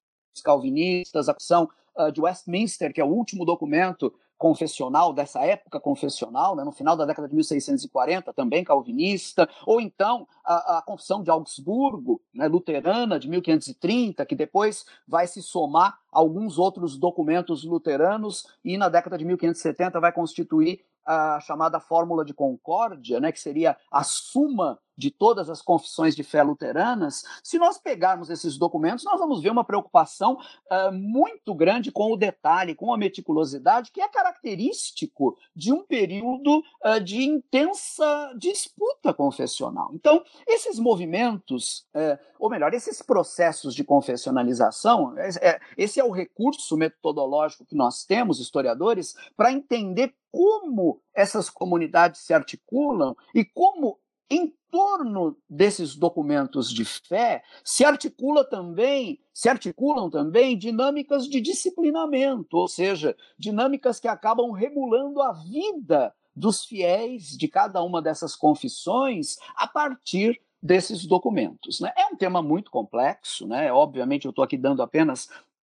calvinistas, a confissão uh, de Westminster, que é o último documento confessional, dessa época confessional, né, no final da década de 1640, também calvinista, ou então a, a Confissão de Augsburgo, né, luterana, de 1530, que depois vai se somar a alguns outros documentos luteranos e na década de 1570 vai constituir a chamada fórmula de concórdia, né, que seria a suma de todas as confissões de fé luteranas, se nós pegarmos esses documentos, nós vamos ver uma preocupação uh, muito grande com o detalhe, com a meticulosidade, que é característico de um período uh, de intensa disputa confessional. Então, esses movimentos, uh, ou melhor, esses processos de confessionalização, é, esse é o recurso metodológico que nós temos, historiadores, para entender como essas comunidades se articulam e como em torno desses documentos de fé se articula também, se articulam também dinâmicas de disciplinamento, ou seja, dinâmicas que acabam regulando a vida dos fiéis de cada uma dessas confissões a partir desses documentos. Né? É um tema muito complexo, né? Obviamente eu estou aqui dando apenas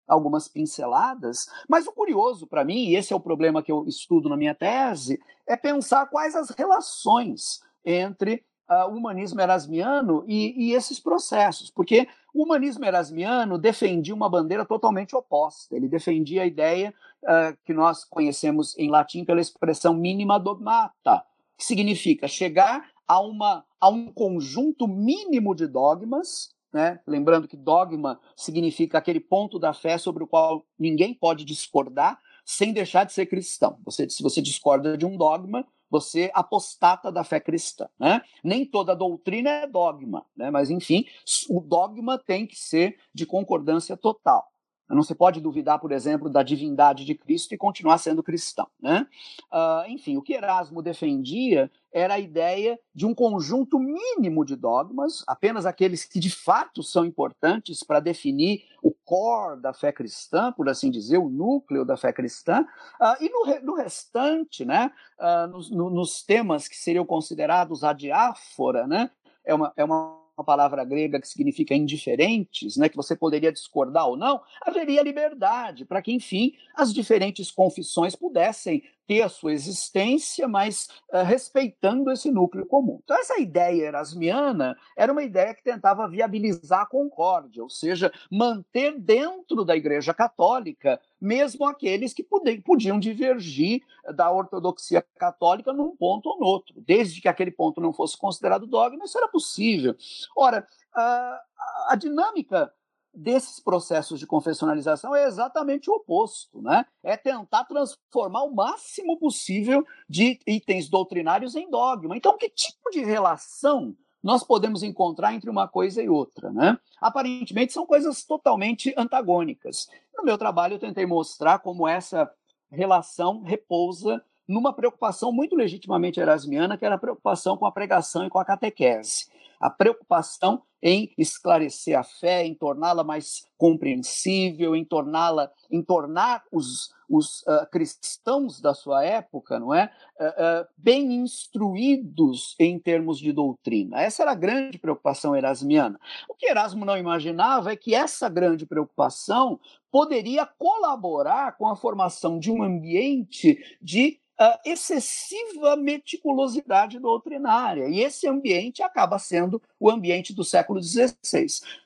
algumas pinceladas, mas o curioso para mim, e esse é o problema que eu estudo na minha tese, é pensar quais as relações entre uh, o humanismo erasmiano e, e, esses processos, porque o humanismo erasmiano defendia uma bandeira totalmente oposta. Ele defendia a ideia uh, que nós conhecemos em latim pela expressão mínima dogmata, que significa chegar a, uma, a um conjunto mínimo de dogmas né? Lembrando que dogma significa aquele ponto da fé sobre o qual ninguém pode discordar sem deixar de ser cristão. Você, se você discorda de um dogma, você apostata da fé cristã. Né? Nem toda doutrina é dogma, né? mas enfim, o dogma tem que ser de concordância total. Não se pode duvidar, por exemplo, da divindade de Cristo e continuar sendo cristão. Né? Uh, enfim, o que Erasmo defendia era a ideia de um conjunto mínimo de dogmas, apenas aqueles que de fato são importantes para definir o core da fé cristã, por assim dizer, o núcleo da fé cristã, uh, e no, no, restante, né, uh, nos, no, nos, temas que seriam considerados a diáfora, né, é uma, é uma uma palavra grega que significa indiferentes, né, que você poderia discordar ou não, haveria liberdade para que, enfim, as diferentes confissões pudessem a sua existência, mas uh, respeitando esse núcleo comum. Então, essa ideia erasmiana era uma ideia que tentava viabilizar a concórdia, ou seja, manter dentro da Igreja Católica mesmo aqueles que podiam divergir da ortodoxia católica num ponto ou no outro. Desde que aquele ponto não fosse considerado dogma, isso era possível. Ora, a, a dinâmica desses processos de confessionalização é exatamente o oposto, né? É tentar transformar o máximo possível de itens doutrinários em dogma. Então, que tipo de relação nós podemos encontrar entre uma coisa e outra, né? Aparentemente são coisas totalmente antagônicas. No meu trabalho eu tentei mostrar como essa relação repousa numa preocupação muito legitimamente erasmiana, que era a preocupação com a pregação e com a catequese a preocupação em esclarecer a fé, em torná-la mais compreensível, em torná-la, em tornar os, os uh, cristãos da sua época, não é, uh, uh, bem instruídos em termos de doutrina. Essa era a grande preocupação erasmiana. O que Erasmo não imaginava é que essa grande preocupação poderia colaborar com a formação de um ambiente de excessiva meticulosidade doutrinária. E esse ambiente acaba sendo o ambiente do século XVI,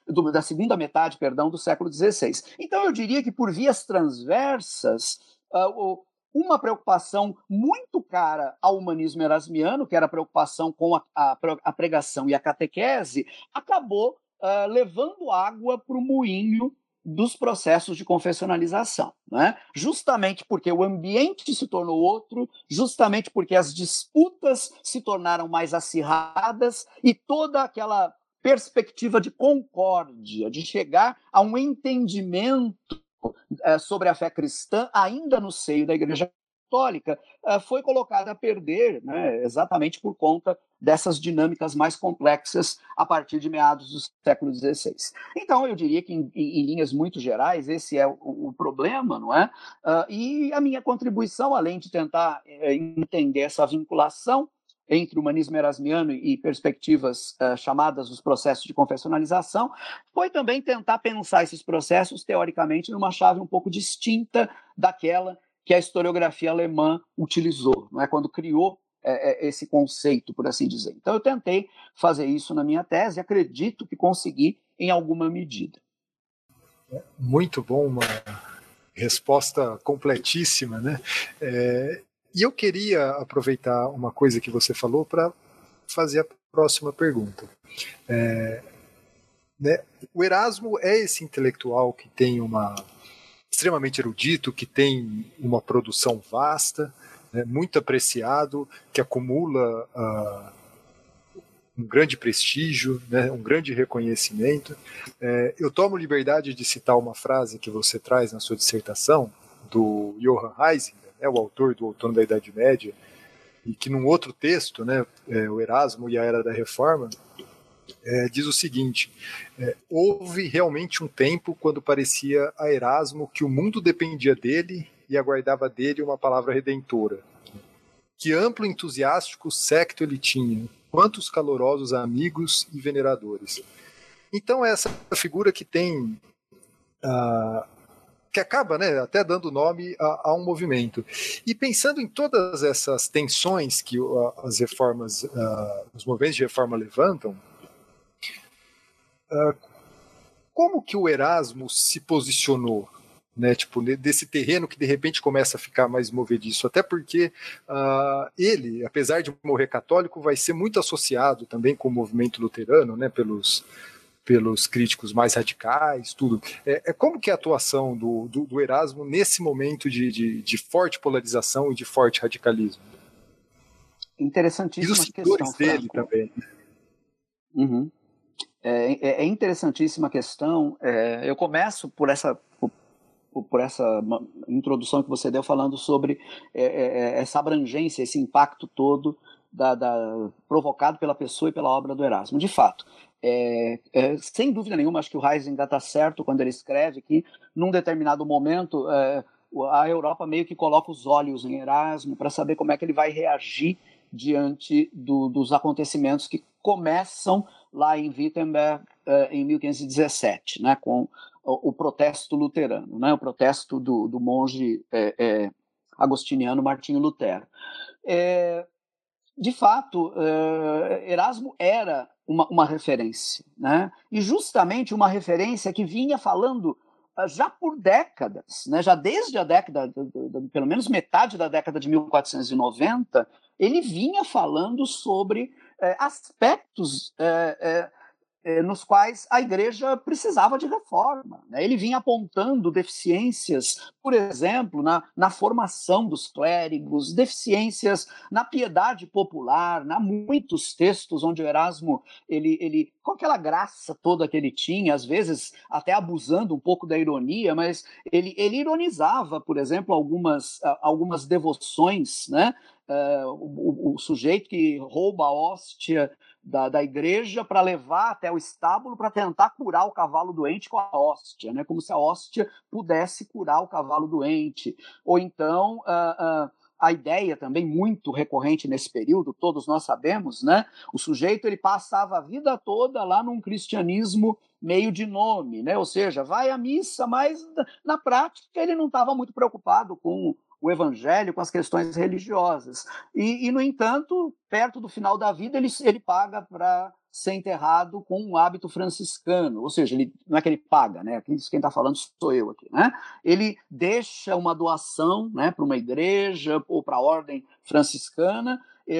do, da segunda metade, perdão, do século XVI. Então, eu diria que por vias transversas, uh, uma preocupação muito cara ao humanismo erasmiano, que era a preocupação com a, a, a pregação e a catequese, acabou uh, levando água para o moinho dos processos de confessionalização, né? justamente porque o ambiente se tornou outro, justamente porque as disputas se tornaram mais acirradas e toda aquela perspectiva de concórdia, de chegar a um entendimento é, sobre a fé cristã ainda no seio da Igreja Católica uh, foi colocada a perder, né, exatamente por conta dessas dinâmicas mais complexas a partir de meados do século XVI. Então, eu diria que, em, em linhas muito gerais, esse é o, o problema, não é? Uh, e a minha contribuição, além de tentar uh, entender essa vinculação entre humanismo erasmiano e perspectivas uh, chamadas os processos de confessionalização, foi também tentar pensar esses processos teoricamente numa chave um pouco distinta daquela que a historiografia alemã utilizou, não é quando criou é, é, esse conceito, por assim dizer. Então eu tentei fazer isso na minha tese, acredito que consegui em alguma medida. Muito bom, uma resposta completíssima, né? É, e eu queria aproveitar uma coisa que você falou para fazer a próxima pergunta. É, né, o Erasmo é esse intelectual que tem uma extremamente erudito, que tem uma produção vasta, né, muito apreciado, que acumula uh, um grande prestígio, né, um grande reconhecimento. É, eu tomo liberdade de citar uma frase que você traz na sua dissertação, do Johann Heisinger, né, o autor do Outono da Idade Média, e que num outro texto, né, é, o Erasmo e a Era da Reforma, é, diz o seguinte: é, houve realmente um tempo quando parecia a Erasmo que o mundo dependia dele e aguardava dele uma palavra redentora. Que amplo entusiástico secto ele tinha, quantos calorosos amigos e veneradores. Então, essa figura que tem uh, que acaba né, até dando nome a, a, um movimento. E pensando em todas essas tensões que as reformas, uh, os movimentos de reforma levantam, uh, como que o Erasmo se posicionou? Né, tipo, desse terreno que de repente começa a ficar mais movediço, até porque ele, apesar de morrer católico, vai ser muito associado também com o movimento luterano, né, pelos, pelos críticos mais radicais, tudo. É, é como que é a atuação do, do, do Erasmo nesse momento de, de, de, forte polarização e de forte radicalismo? Interessantíssima e os questão. dele Franco. também. Uhum. É, é, é, interessantíssima questão. É, eu começo por essa por, por, essa introdução que você deu falando sobre é, é, essa abrangência, esse impacto todo da, da, provocado pela pessoa e pela obra do Erasmo. De fato, é, é, sem dúvida nenhuma, acho que o Heisinger está certo quando ele escreve que, num determinado momento, é, a Europa meio que coloca os olhos em Erasmo para saber como é que ele vai reagir diante do, dos acontecimentos que começam lá em Wittenberg é, em 1517, né, com o, o, protesto luterano, né, o protesto do, do monge é, é, agostiniano Martinho Lutero. de fato, Erasmo era uma, uma referência, né? E justamente uma referência que vinha falando já por décadas, né? já desde a década, pelo menos metade da década de 1490, ele vinha falando sobre é, aspectos é, nos quais a igreja precisava de reforma. Né? Ele vinha apontando deficiências, por exemplo, na, na formação dos clérigos, deficiências na piedade popular, na muitos textos onde o Erasmo, ele, ele, com aquela graça toda que ele tinha, às vezes até abusando um pouco da ironia, mas ele, ele ironizava, por exemplo, algumas, algumas devoções, né? Uh, o, o, sujeito que rouba a hóstia da, da igreja para levar até o estábulo para tentar curar o cavalo doente com a hóstia, né? como se a hóstia pudesse curar o cavalo doente. Ou então. Uh, uh, a ideia também muito recorrente nesse período, todos nós sabemos, né? O sujeito ele passava a vida toda lá num cristianismo meio de nome, né? Ou seja, vai à missa, mas na prática ele não estava muito preocupado com o evangelho com as questões religiosas. E, e, no entanto, perto do final da vida, ele, ele paga para ser enterrado com um hábito franciscano, ou seja, ele, não é que ele paga, né? Quem está falando sou eu aqui, né? Ele deixa uma doação, né, para uma igreja ou para a ordem franciscana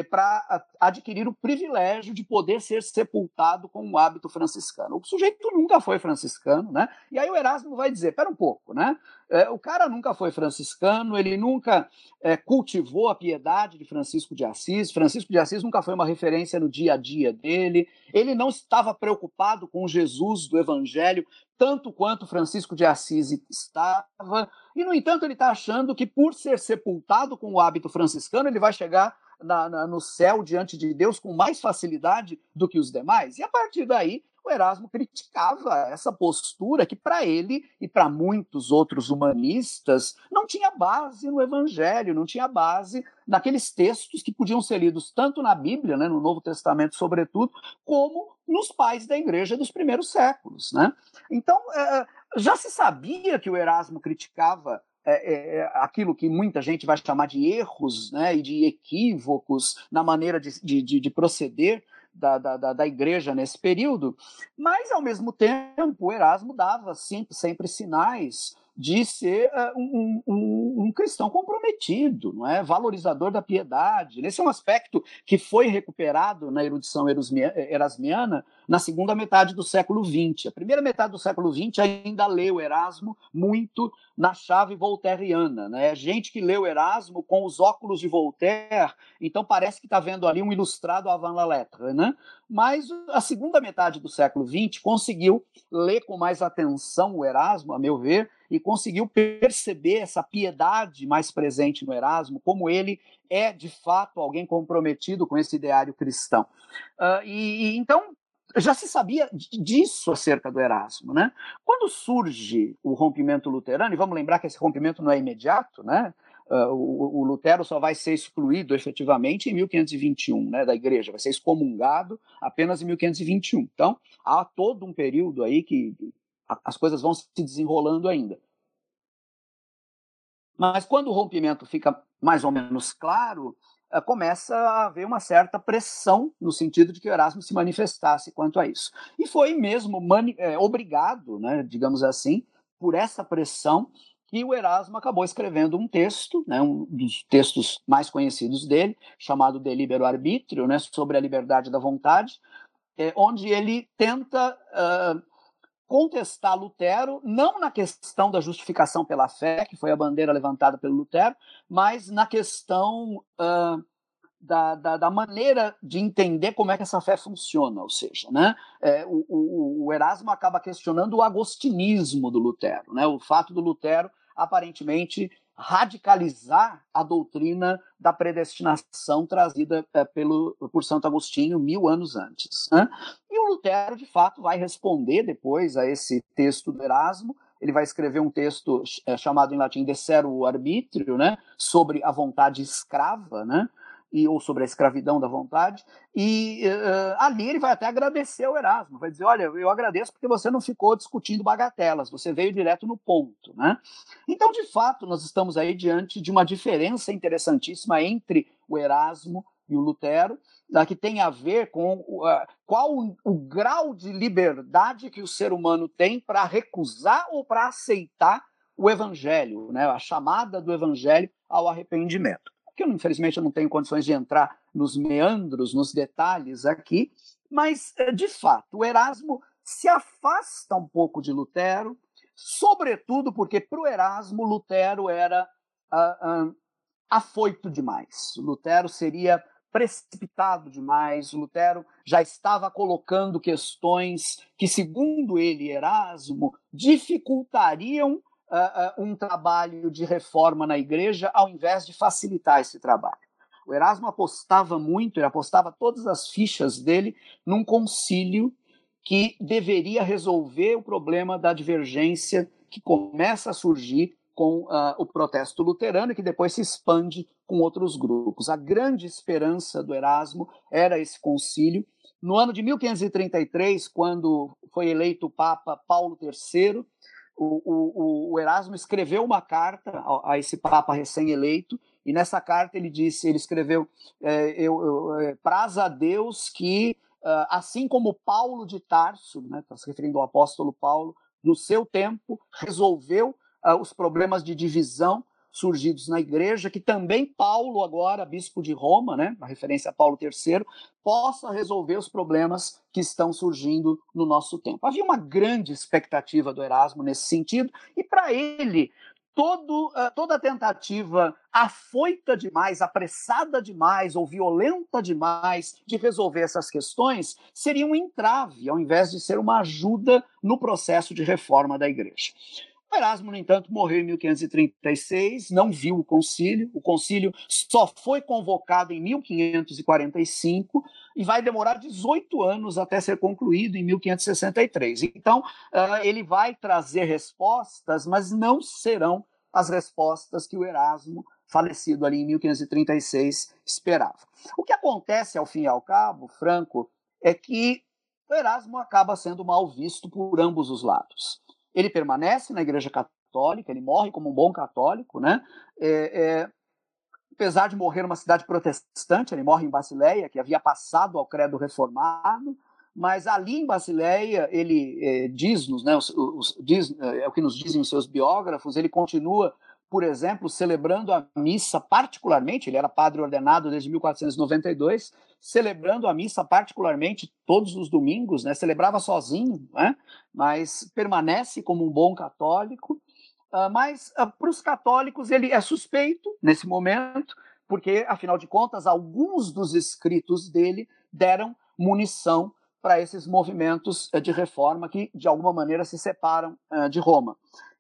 para adquirir o privilégio de poder ser sepultado com o hábito franciscano. O sujeito nunca foi franciscano, né? E aí o Erasmo vai dizer: pera um pouco, né? É, o cara nunca foi franciscano, ele nunca é, cultivou a piedade de Francisco de Assis. Francisco de Assis nunca foi uma referência no dia a dia dele. Ele não estava preocupado com Jesus do Evangelho tanto quanto Francisco de Assis estava. E, no entanto, ele está achando que, por ser sepultado com o hábito franciscano, ele vai chegar na, na, no céu diante de Deus com mais facilidade do que os demais. E a partir daí, o Erasmo criticava essa postura que, para ele e para muitos outros humanistas, não tinha base no Evangelho, não tinha base naqueles textos que podiam ser lidos tanto na Bíblia, né, no Novo Testamento, sobretudo, como nos pais da igreja dos primeiros séculos. Né? Então, é, já se sabia que o Erasmo criticava é, é, é, aquilo que muita gente vai chamar de erros né, e de equívocos na maneira de, de, de proceder da, da, da, igreja nesse período, mas, ao mesmo tempo, Erasmo dava sempre, sempre sinais de ser uh, um, um, um, cristão comprometido, não é? valorizador da piedade. Esse é um aspecto que foi recuperado na erudição erasmiana na segunda metade do século XX. A primeira metade do século XX ainda leu Erasmo muito na chave voltairiana. Né? Gente que leu Erasmo com os óculos de Voltaire, então parece que está vendo ali um ilustrado avant la lettre. Né? Mas a segunda metade do século XX conseguiu ler com mais atenção o Erasmo, a meu ver, e conseguiu perceber essa piedade mais presente no Erasmo, como ele é de fato alguém comprometido com esse ideário cristão. Uh, e, e, então já se sabia disso acerca do Erasmo, né? Quando surge o rompimento luterano, e vamos lembrar que esse rompimento não é imediato, né? Uh, o, o, Lutero só vai ser excluído efetivamente em 1521, né, da igreja, vai ser excomungado apenas em 1521. Então, há todo um período aí que as coisas vão se desenrolando ainda. Mas quando o rompimento fica mais ou menos claro, começa a haver uma certa pressão no sentido de que Erasmo se manifestasse quanto a isso. E foi mesmo é, obrigado, né, digamos assim, por essa pressão que o Erasmo acabou escrevendo um texto, né, um dos textos mais conhecidos dele, chamado De Libero Arbítrio, né, sobre a liberdade da vontade, é, onde ele tenta uh, contestar Lutero, não na questão da justificação pela fé, que foi a bandeira levantada pelo Lutero, mas na questão uh, da, da, da, maneira de entender como é que essa fé funciona. Ou seja, né, é, o, o, o, Erasmo acaba questionando o agostinismo do Lutero, né, o fato do Lutero aparentemente radicalizar a doutrina da predestinação trazida é, pelo, por Santo Agostinho mil anos antes. Né? E o Lutero, de fato, vai responder depois a esse texto do Erasmo. Ele vai escrever um texto é, chamado em latim De Servo Arbítrio, né? sobre a vontade escrava, né? E, ou sobre a escravidão da vontade, e uh, ali ele vai até agradecer ao Erasmo, vai dizer, olha, eu agradeço porque você não ficou discutindo bagatelas, você veio direto no ponto, né? Então, de fato, nós estamos aí diante de uma diferença interessantíssima entre o Erasmo e o Lutero, que tem a ver com uh, qual o, o, grau de liberdade que o ser humano tem para recusar ou para aceitar o evangelho, né, a chamada do evangelho ao arrependimento que eu, infelizmente eu não tenho condições de entrar nos meandros, nos detalhes aqui, mas, eh, de fato, o Erasmo se afasta um pouco de Lutero, sobretudo porque para o Erasmo, Lutero era uh, uh, afoito demais. Lutero seria precipitado demais. Lutero já estava colocando questões que, segundo ele, Erasmo, dificultariam uh, um trabalho de reforma na igreja ao invés de facilitar esse trabalho. O Erasmo apostava muito, ele apostava todas as fichas dele num concílio que deveria resolver o problema da divergência que começa a surgir com uh, o protesto luterano e que depois se expande com outros grupos. A grande esperança do Erasmo era esse concílio. No ano de 1533, quando foi eleito o Papa Paulo III, o, o, o Erasmo escreveu uma carta a, a esse Papa recém-eleito, e nessa carta ele disse, ele escreveu, é, eu, eu é, praza a Deus que, uh, assim como Paulo de Tarso, está né, tá se referindo ao apóstolo Paulo, no seu tempo resolveu uh, os problemas de divisão surgidos na igreja, que também Paulo, agora bispo de Roma, né, uma referência a Paulo III, possa resolver os problemas que estão surgindo no nosso tempo. Havia uma grande expectativa do Erasmo nesse sentido, e para ele, todo, uh, toda tentativa afoita demais, apressada demais ou violenta demais de resolver essas questões seria um entrave, ao invés de ser uma ajuda no processo de reforma da igreja. Erasmo, no entanto, morreu em 1536, não viu o concílio. O concílio só foi convocado em 1545 e vai demorar 18 anos até ser concluído em 1563. Então, uh, ele vai trazer respostas, mas não serão as respostas que o Erasmo, falecido ali em 1536, esperava. O que acontece, ao fim e ao cabo, Franco, é que o Erasmo acaba sendo mal visto por ambos os lados. Ele permanece na Igreja Católica ele morre como um bom católico, né? É, é, apesar de morrer numa cidade protestante, ele morre em Basileia, que havia passado ao credo reformado, mas ali em Basileia, ele é, diz-nos, né, os, os, diz, é o que nos dizem os seus biógrafos, ele continua, por exemplo, celebrando a missa particularmente, ele era padre ordenado desde 1492, celebrando a missa particularmente todos os domingos, né, celebrava sozinho, né, mas permanece como um bom católico, uh, mas uh, para os católicos ele é suspeito nesse momento, porque, afinal de contas, alguns dos escritos dele deram munição para esses movimentos eh, de reforma que, de alguma maneira, se separam uh, de Roma.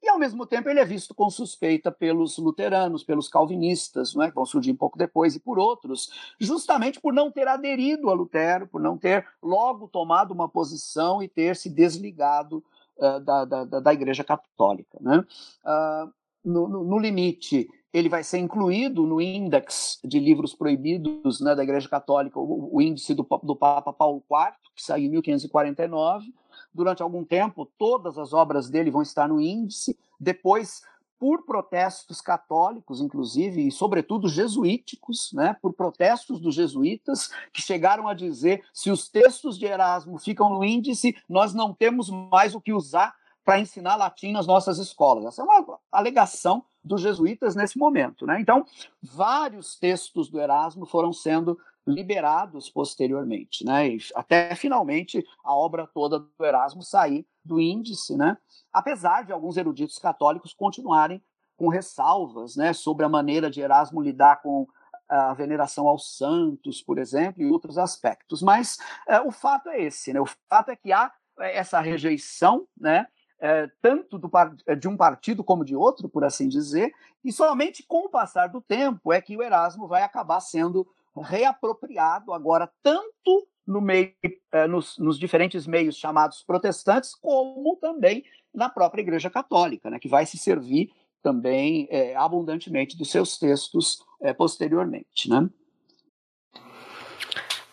E, ao mesmo tempo, ele é visto com suspeita pelos luteranos, pelos calvinistas, é, que vão surgir um pouco depois, e por outros, justamente por não ter aderido a Lutero, por não ter logo tomado uma posição e ter se desligado uh, da, da, da, Igreja Católica. Né? Uh, no, no, no limite, ele vai ser incluído no índex de livros proibidos né, da Igreja Católica, o, o índice do, do, Papa Paulo IV, que saiu em 1549. Durante algum tempo, todas as obras dele vão estar no índice. Depois, por protestos católicos, inclusive, e sobretudo jesuíticos, né, por protestos dos jesuítas, que chegaram a dizer: se os textos de Erasmo ficam no índice, nós não temos mais o que usar para ensinar latim nas nossas escolas. Essa é uma alegação dos jesuítas nesse momento. Né? Então, vários textos do Erasmo foram sendo liberados posteriormente, né? E até finalmente a obra toda do Erasmo sair do índice, né? apesar de alguns eruditos católicos continuarem com ressalvas né, sobre a maneira de Erasmo lidar com a veneração aos santos, por exemplo, e outros aspectos. Mas é, o fato é esse, né? o fato é que há essa rejeição né, é, tanto do, de um partido como de outro, por assim dizer, e somente com o passar do tempo é que o Erasmo vai acabar sendo reapropriado agora tanto no meio, é, nos, nos, diferentes meios chamados protestantes, como também na própria Igreja Católica, né, que vai se servir também é, abundantemente dos seus textos é, posteriormente. Né?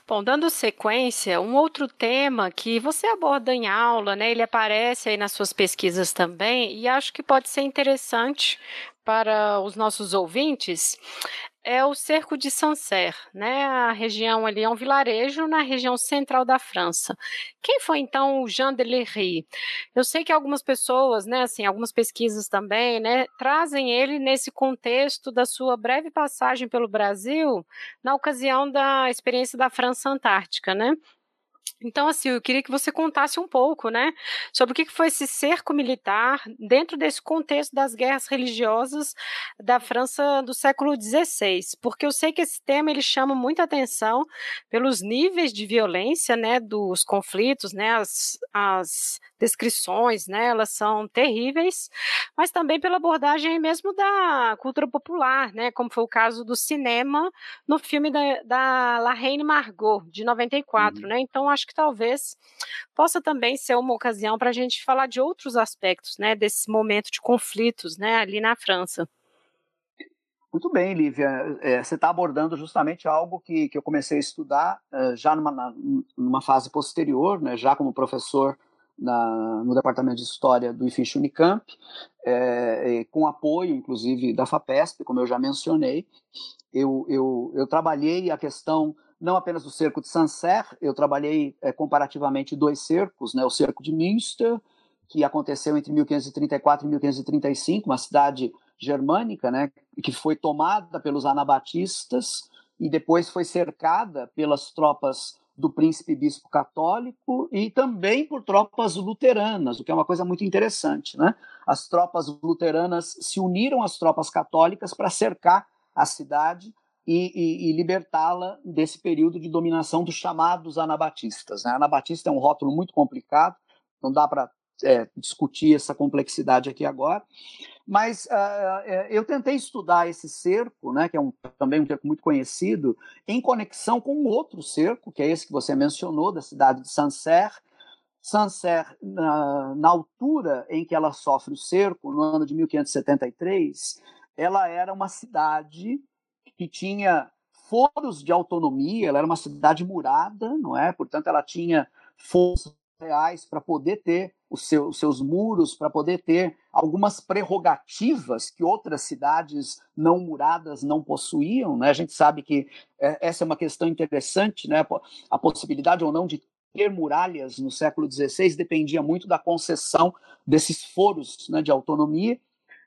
Bom, dando sequência, um outro tema que você aborda em aula, né? Ele aparece aí nas suas pesquisas também, e acho que pode ser interessante para os nossos ouvintes, é o cerco de Sancerre, né? A região ali é um vilarejo na região central da França. Quem foi então o Jean de Lery? Eu sei que algumas pessoas, né, assim, algumas pesquisas também, né, trazem ele nesse contexto da sua breve passagem pelo Brasil na ocasião da experiência da França Antártica, né? Então, assim, eu queria que você contasse um pouco, né, sobre o que foi esse cerco militar dentro desse contexto das guerras religiosas da França do século XVI, porque eu sei que esse tema ele chama muita atenção pelos níveis de violência, né, dos conflitos, né, as, as descrições, né, elas são terríveis, mas também pela abordagem mesmo da cultura popular, né, como foi o caso do cinema no filme da, da La Reine Margot, de 94, uhum. né, então acho que talvez possa também ser uma ocasião para a gente falar de outros aspectos, né, desse momento de conflitos, né, ali na França. Muito bem, Lívia. É, você está abordando justamente algo que, que eu comecei a estudar uh, já numa, na, numa fase posterior, né, já como professor na, no Departamento de História do IFIX Unicamp, é, com apoio, inclusive, da FAPESP, como eu já mencionei. Eu, eu, eu trabalhei a questão não apenas do cerco de Sancerre, eu trabalhei é, comparativamente dois cercos, né, o cerco de Münster, que aconteceu entre 1534 e 1535, uma cidade germânica, né, que foi tomada pelos anabatistas e depois foi cercada pelas tropas do príncipe bispo católico e também por tropas luteranas, o que é uma coisa muito interessante. Né? As tropas luteranas se uniram às tropas católicas para cercar a cidade e, e, e libertá-la desse período de dominação dos chamados anabatistas. Né? Anabatista é um rótulo muito complicado, não dá para é, discutir essa complexidade aqui agora, mas uh, eu tentei estudar esse cerco, né, que é um, também um cerco muito conhecido, em conexão com outro cerco, que é esse que você mencionou, da cidade de Sancerre. Sancerre, na, na altura em que ela sofre o cerco, no ano de 1573, ela era uma cidade que tinha foros de autonomia, ela era uma cidade murada, não é? Portanto, ela tinha forças reais para poder ter os, seu, os seus muros para poder ter algumas prerrogativas que outras cidades não muradas não possuíam. Né? A gente sabe que é, essa é uma questão interessante, né? a possibilidade ou não de ter muralhas no século XVI dependia muito da concessão desses foros né, de autonomia.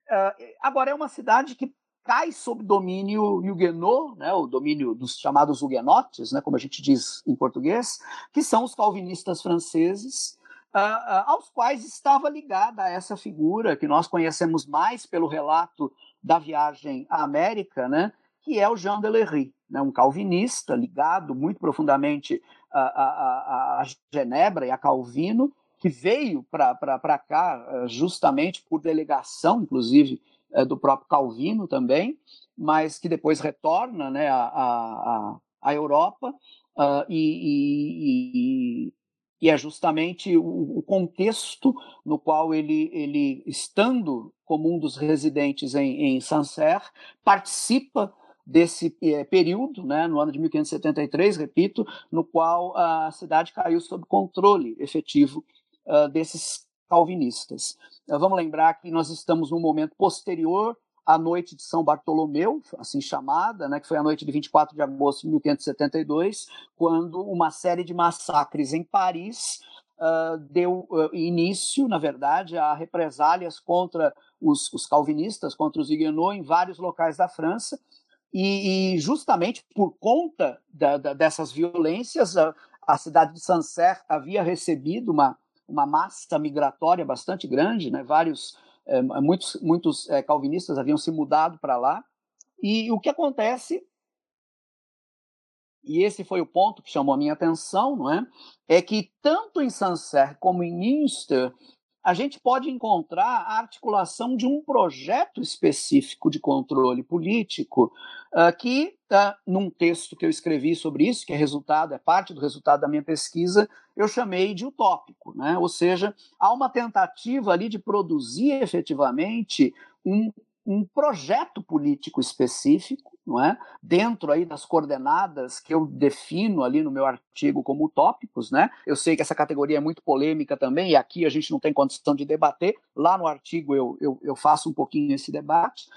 Uh, agora, é uma cidade que cai sob domínio huguenot, né, o domínio dos chamados huguenotes, né, como a gente diz em português, que são os calvinistas franceses, uh, uh, aos quais estava ligada essa figura que nós conhecemos mais pelo relato da viagem à América, né, que é o Jean Delery, né, um calvinista ligado muito profundamente a, a, a Genebra e a Calvino, que veio para cá eh, justamente por delegação, inclusive, eh, do próprio Calvino também, mas que depois retorna né, à, à, à Europa uh, e, e, e, é justamente o, o, contexto no qual ele, ele, estando como um dos residentes em, em Sancerre, participa desse é, período, né, no ano de 1573, repito, no qual a cidade caiu sob controle efetivo uh, desses calvinistas. Uh, vamos lembrar que nós estamos num momento posterior à noite de São Bartolomeu, assim chamada, né, que foi a noite de 24 de agosto de 1572, quando uma série de massacres em Paris Uh, deu uh, início, na verdade, a represálias contra os, os, calvinistas, contra os huguenots em vários locais da França, e, e justamente por conta da, da, dessas violências, a, a, cidade de Sancerre havia recebido uma, uma massa migratória bastante grande, né? vários, é, muitos, muitos é, calvinistas haviam se mudado para lá, e o que acontece e esse foi o ponto que chamou a minha atenção, não é? É que tanto em Sancerre como em Münster a gente pode encontrar a articulação de um projeto específico de controle político uh, que, uh, num texto que eu escrevi sobre isso, que é resultado, é parte do resultado da minha pesquisa, eu chamei de utópico, né? Ou seja, há uma tentativa ali de produzir efetivamente um um projeto político específico, não é? Dentro aí das coordenadas que eu defino ali no meu artigo como utópicos, né? Eu sei que essa categoria é muito polêmica também e aqui a gente não tem condição de debater. Lá no artigo eu, eu, eu faço um pouquinho esse debate,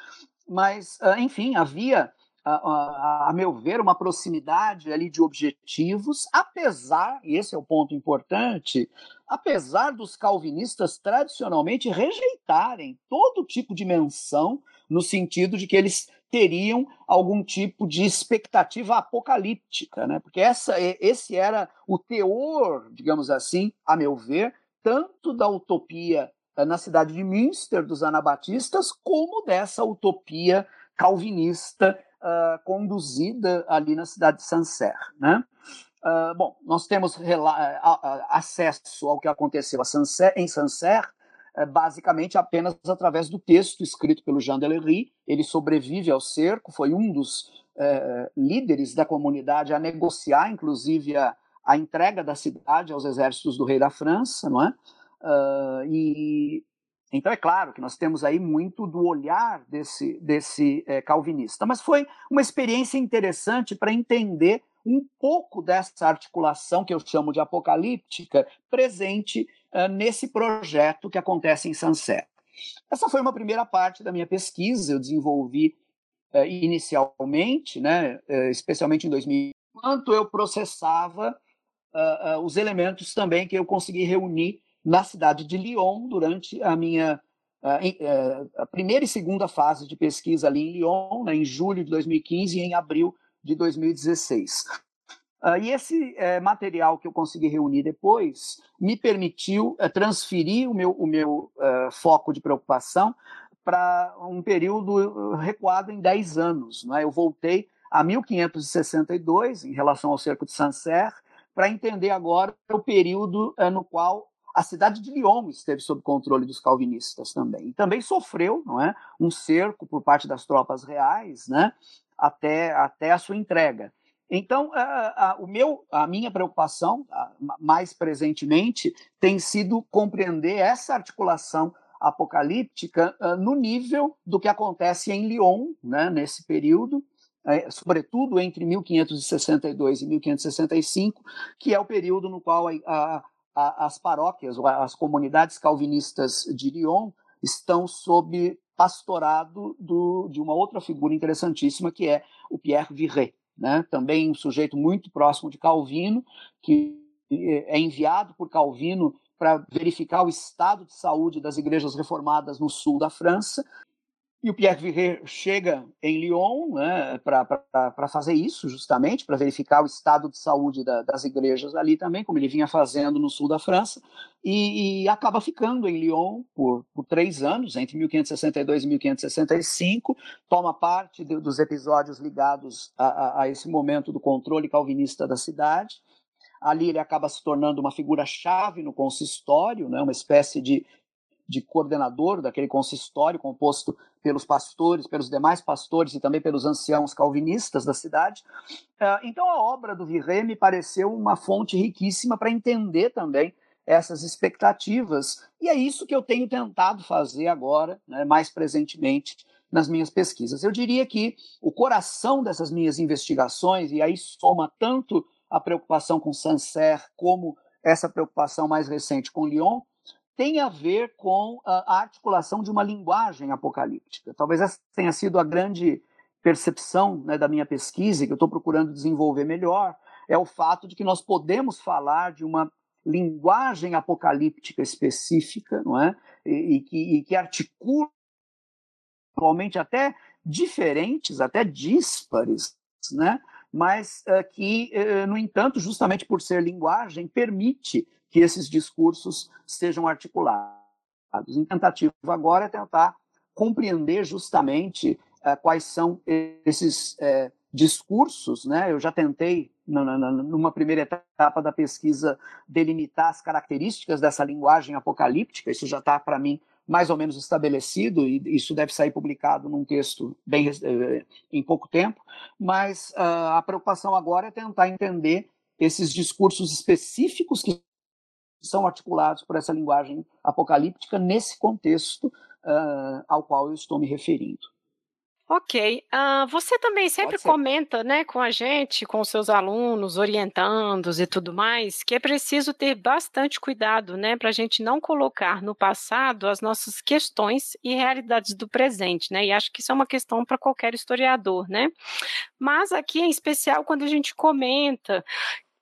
mas ah, enfim havia a, a, meu ver, uma proximidade ali de objetivos, apesar, e esse é o ponto importante, apesar dos calvinistas tradicionalmente rejeitarem todo tipo de menção no sentido de que eles teriam algum tipo de expectativa apocalíptica, né? Porque essa, esse era o teor, digamos assim, a meu ver, tanto da utopia eh, na cidade de Münster dos anabatistas, como dessa utopia calvinista uh, conduzida ali na cidade de Sancerre. Né? Uh, bom, nós temos acesso ao que aconteceu Sancerre, em Sancerre, uh, basicamente apenas através do texto escrito pelo Jean Delery. Ele sobrevive ao cerco, foi um dos uh, líderes da comunidade a negociar, inclusive, a, a, entrega da cidade aos exércitos do rei da França, não é? e então é claro que nós temos aí muito do olhar desse, desse é, calvinista, mas foi uma experiência interessante para entender um pouco dessa articulação que eu chamo de apocalíptica presente uh, nesse projeto que acontece em Sancerre. Essa foi uma primeira parte da minha pesquisa, eu desenvolvi uh, inicialmente, né, uh, especialmente em 2000, enquanto eu processava os elementos também que eu consegui reunir na cidade de Lyon durante a minha a, primeira e segunda fase de pesquisa ali em Lyon, né, em julho de 2015 e em abril de 2016. Uh, e esse uh, material que eu consegui reunir depois me permitiu uh, transferir o meu, o meu foco de preocupação para um período recuado em 10 anos. Né? Eu voltei a 1562, em relação ao cerco de Sancerre, para entender agora o período no qual a cidade de Lyon esteve sob controle dos calvinistas também. E também sofreu não é, um cerco por parte das tropas reais né, até, até a sua entrega. Então, a, a, o meu, a minha preocupação, a, mais presentemente, tem sido compreender essa articulação apocalíptica no nível do que acontece em Lyon, né, nesse período, é, sobretudo entre 1562 e 1565, que é o período no qual a, a, as paróquias, as comunidades calvinistas de Lyon estão sob pastorado do, de uma outra figura interessantíssima, que é o Pierre Viret, né? também um sujeito muito próximo de Calvino, que é enviado por Calvino para verificar o estado de saúde das igrejas reformadas no sul da França e o Pierre Viret chega em Lyon né, para fazer isso, justamente, para verificar o estado de saúde da, das igrejas ali também, como ele vinha fazendo no sul da França, e, e acaba ficando em Lyon por, por, três anos, entre 1562 e 1565, toma parte de, dos episódios ligados a, a, a esse momento do controle calvinista da cidade. Ali ele acaba se tornando uma figura-chave no consistório, né, uma espécie de de coordenador daquele consistório composto pelos pastores, pelos demais pastores e também pelos anciãos calvinistas da cidade. Ah, então, a obra do Virrey me pareceu uma fonte riquíssima para entender também essas expectativas, e é isso que eu tenho tentado fazer agora, né, mais presentemente, nas minhas pesquisas. Eu diria que o coração dessas minhas investigações, e aí soma tanto a preocupação com Sancerre como essa preocupação mais recente com Lyon, tem a ver com a articulação de uma linguagem apocalíptica. Talvez essa tenha sido a grande percepção né, da minha pesquisa, que eu estou procurando desenvolver melhor, é o fato de que nós podemos falar de uma linguagem apocalíptica específica, não é? E, e, que, e que articula atualmente até diferentes, até díspares, né? mas uh, que, uh, no entanto, justamente por ser linguagem, permite que esses discursos sejam articulados. Em tentativa agora é tentar compreender justamente uh, quais são esses uh, discursos. Né? Eu já tentei, numa primeira etapa da pesquisa, delimitar as características dessa linguagem apocalíptica, isso já está, para mim, mais ou menos estabelecido, e isso deve sair publicado num texto bem, uh, em pouco tempo, mas a preocupação agora é tentar entender esses discursos específicos que são articulados por essa linguagem apocalíptica nesse contexto uh, ao qual eu estou me referindo. Ok. Uh, você também sempre comenta né, com a gente, com os seus alunos, orientandos e tudo mais, que é preciso ter bastante cuidado né, para a gente não colocar no passado as nossas questões e realidades do presente. Né? E acho que isso é uma questão para qualquer historiador. Né? Mas aqui, em especial, quando a gente comenta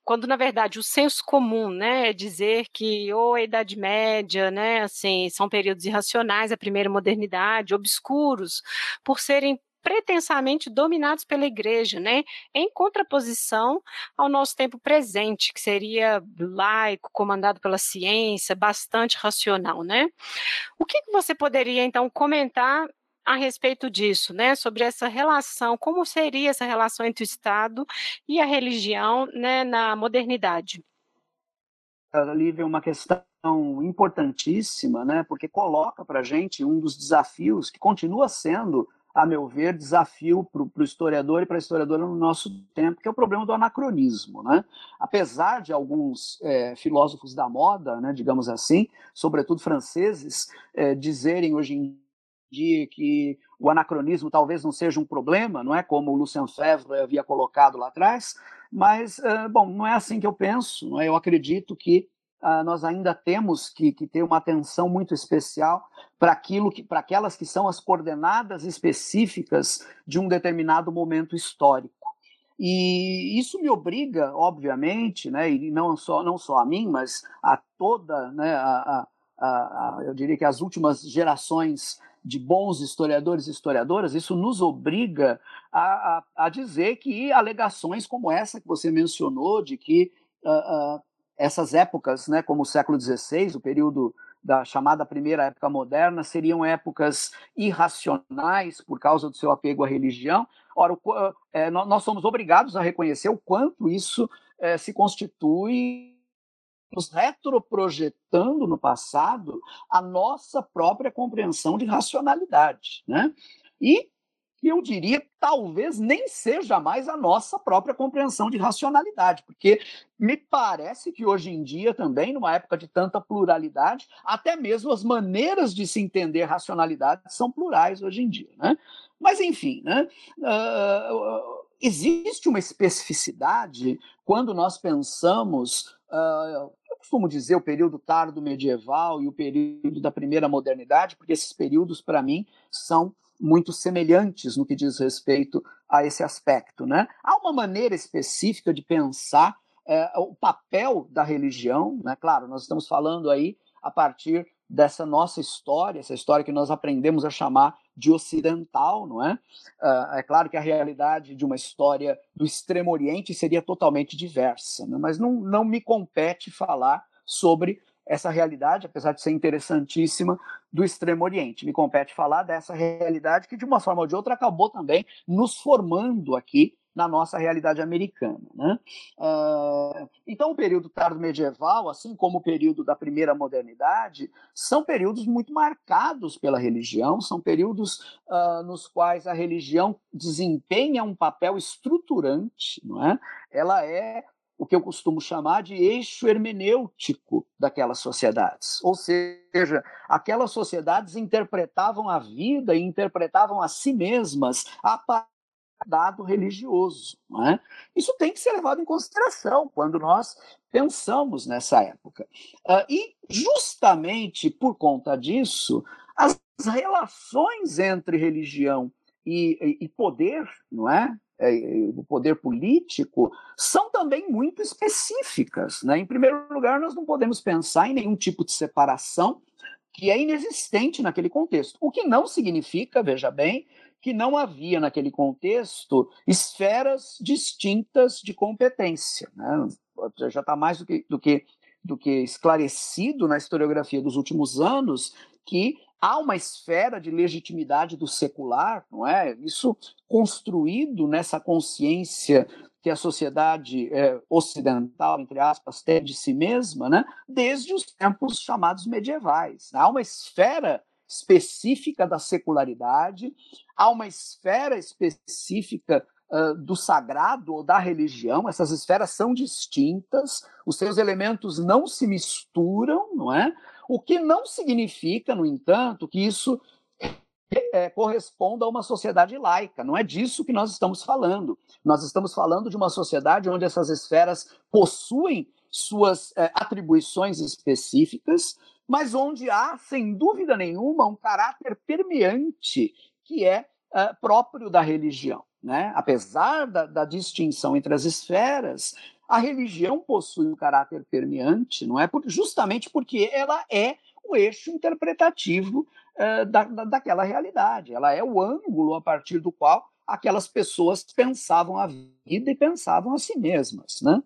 quando na verdade o senso comum, né, é dizer que ou a Idade Média, né, assim, são períodos irracionais, a primeira modernidade, obscuros, por serem pretensamente dominados pela igreja, né, em contraposição ao nosso tempo presente, que seria laico, comandado pela ciência, bastante racional, né? O que você poderia então comentar a respeito disso, né, sobre essa relação, como seria essa relação entre o Estado e a religião né, na modernidade? Lívia, é uma questão importantíssima, né, porque coloca para gente um dos desafios que continua sendo, a meu ver, desafio para o historiador e para a historiadora no nosso tempo, que é o problema do anacronismo. Né? Apesar de alguns é, filósofos da moda, né, digamos assim, sobretudo franceses, é, dizerem hoje em dia que o anacronismo talvez não seja um problema, não é como o Lucien Febvre havia colocado lá atrás, mas, bom, não é assim que eu penso, não é? eu acredito que uh, nós ainda temos que, que, ter uma atenção muito especial para aquilo que, para aquelas que são as coordenadas específicas de um determinado momento histórico. E isso me obriga, obviamente, né, e não só, não só a mim, mas a toda, né, a, a, a, eu diria que as últimas gerações de bons historiadores e historiadoras, isso nos obriga a, a, a, dizer que alegações como essa que você mencionou, de que uh, uh, essas épocas, né, como o século XVI, o período da chamada primeira época moderna, seriam épocas irracionais por causa do seu apego à religião. Ora, o, é, nós somos obrigados a reconhecer o quanto isso é, se constitui nos retroprojetando no passado a nossa própria compreensão de racionalidade. Né? E eu diria talvez nem seja mais a nossa própria compreensão de racionalidade, porque me parece que hoje em dia também, numa época de tanta pluralidade, até mesmo as maneiras de se entender racionalidade são plurais hoje em dia. Né? Mas, enfim, né? Uh, existe uma especificidade quando nós pensamos uh, costumo dizer o período tardo medieval e o período da primeira modernidade, porque esses períodos, para mim, são muito semelhantes no que diz respeito a esse aspecto. Né? Há uma maneira específica de pensar é, o papel da religião, né? claro, nós estamos falando aí a partir dessa nossa história, essa história que nós aprendemos a chamar de ocidental, não é? Uh, é claro que a realidade de uma história do Extremo Oriente seria totalmente diversa, né? mas não, não me compete falar sobre essa realidade, apesar de ser interessantíssima, do Extremo Oriente. Me compete falar dessa realidade que, de uma forma ou de outra, acabou também nos formando aqui na nossa realidade americana. Né? Uh, então, o período tardo medieval, assim como o período da primeira modernidade, são períodos muito marcados pela religião, são períodos uh, nos quais a religião desempenha um papel estruturante, não é? ela é o que eu costumo chamar de eixo hermenêutico daquelas sociedades. Ou seja, aquelas sociedades interpretavam a vida e interpretavam a si mesmas a dado religioso. É? Isso tem que ser levado em consideração quando nós pensamos nessa época. Uh, e, justamente por conta disso, as relações entre religião e, e poder, não é? é o poder político, são também muito específicas. Né? Em primeiro lugar, nós não podemos pensar em nenhum tipo de separação que é inexistente naquele contexto. O que não significa, veja bem, que não havia naquele contexto esferas distintas de competência. Né? Já está mais do que, do, que, do que esclarecido na historiografia dos últimos anos que há uma esfera de legitimidade do secular, não é? Isso construído nessa consciência que a sociedade é, ocidental, entre aspas, tem de si mesma, né? desde os tempos chamados medievais. Há uma esfera específica da secularidade, há uma esfera específica uh, do sagrado ou da religião, essas esferas são distintas, os seus elementos não se misturam, não é? O que não significa, no entanto, que isso é, corresponda a uma sociedade laica. Não é disso que nós estamos falando. Nós estamos falando de uma sociedade onde essas esferas possuem suas é, atribuições específicas, mas onde há, sem dúvida nenhuma, um caráter permeante que é uh, próprio da religião. Né? Apesar da, da, distinção entre as esferas, a religião possui um caráter permeante, não é? Por, justamente porque ela é o eixo interpretativo uh, da, da, daquela realidade. Ela é o ângulo a partir do qual aquelas pessoas pensavam a vida e pensavam a si mesmas, né?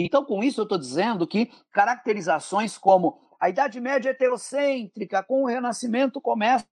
Então, com isso, eu estou dizendo que caracterizações como a Idade Média heterocêntrica, com o Renascimento começa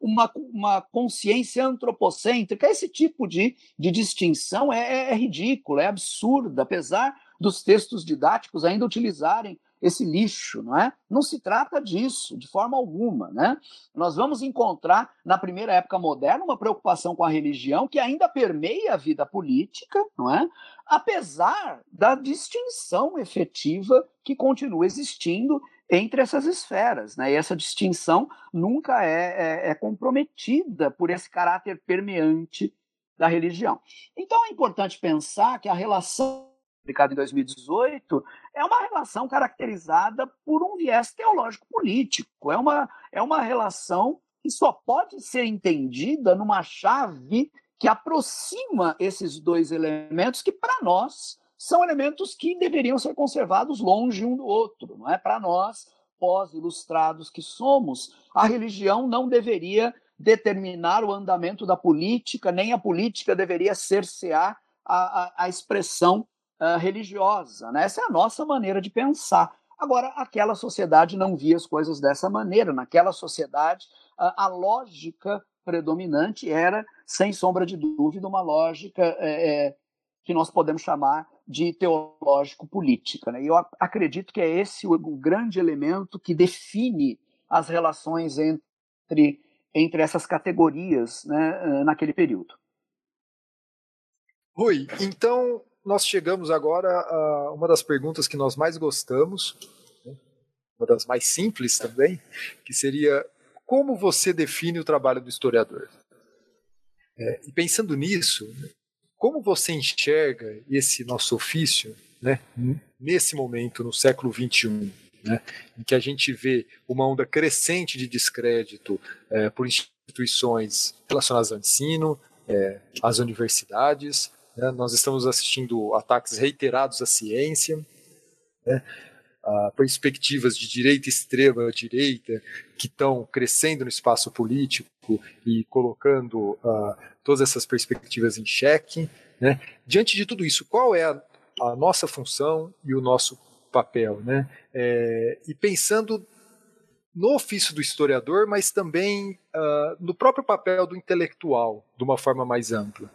uma, uma consciência antropocêntrica, esse tipo de, de distinção é, é, é ridícula, é absurda, apesar dos textos didáticos ainda utilizarem esse lixo, não é? Não se trata disso, de forma alguma, né? Nós vamos encontrar na primeira época moderna uma preocupação com a religião que ainda permeia a vida política, não é? Apesar da distinção efetiva que continua existindo entre essas esferas, né? E essa distinção nunca é, é, é comprometida por esse caráter permeante da religião. Então é importante pensar que a relação publicado em 2018, é uma relação caracterizada por um viés teológico político. É uma, é uma relação que só pode ser entendida numa chave que aproxima esses dois elementos que, para nós, são elementos que deveriam ser conservados longe um do outro. Não é para nós, pós-ilustrados que somos, a religião não deveria determinar o andamento da política, nem a política deveria cercear a, a, a expressão uh, religiosa. Né? Essa é a nossa maneira de pensar. Agora, aquela sociedade não via as coisas dessa maneira. Naquela sociedade, uh, a lógica predominante era, sem sombra de dúvida, uma lógica é, é, que nós podemos chamar de teológico-política. Né? E eu acredito que é esse o, grande elemento que define as relações entre, entre essas categorias né, naquele período. Rui, então nós chegamos agora a uma das perguntas que nós mais gostamos, né? uma das mais simples também, que seria como você define o trabalho do historiador? É, e pensando nisso, como você enxerga esse nosso ofício né, nesse momento, no século XXI, né, em que a gente vê uma onda crescente de descrédito é, por instituições relacionadas ao ensino, é, às universidades, né, nós estamos assistindo ataques reiterados à ciência, né, a perspectivas de direita extrema direita que estão crescendo no espaço político e colocando uh, todas essas perspectivas em xeque. Né? Diante de tudo isso, qual é a, a nossa função e o nosso papel? Né? É, e pensando no ofício do historiador, mas também uh, no próprio papel do intelectual, de uma forma mais ampla.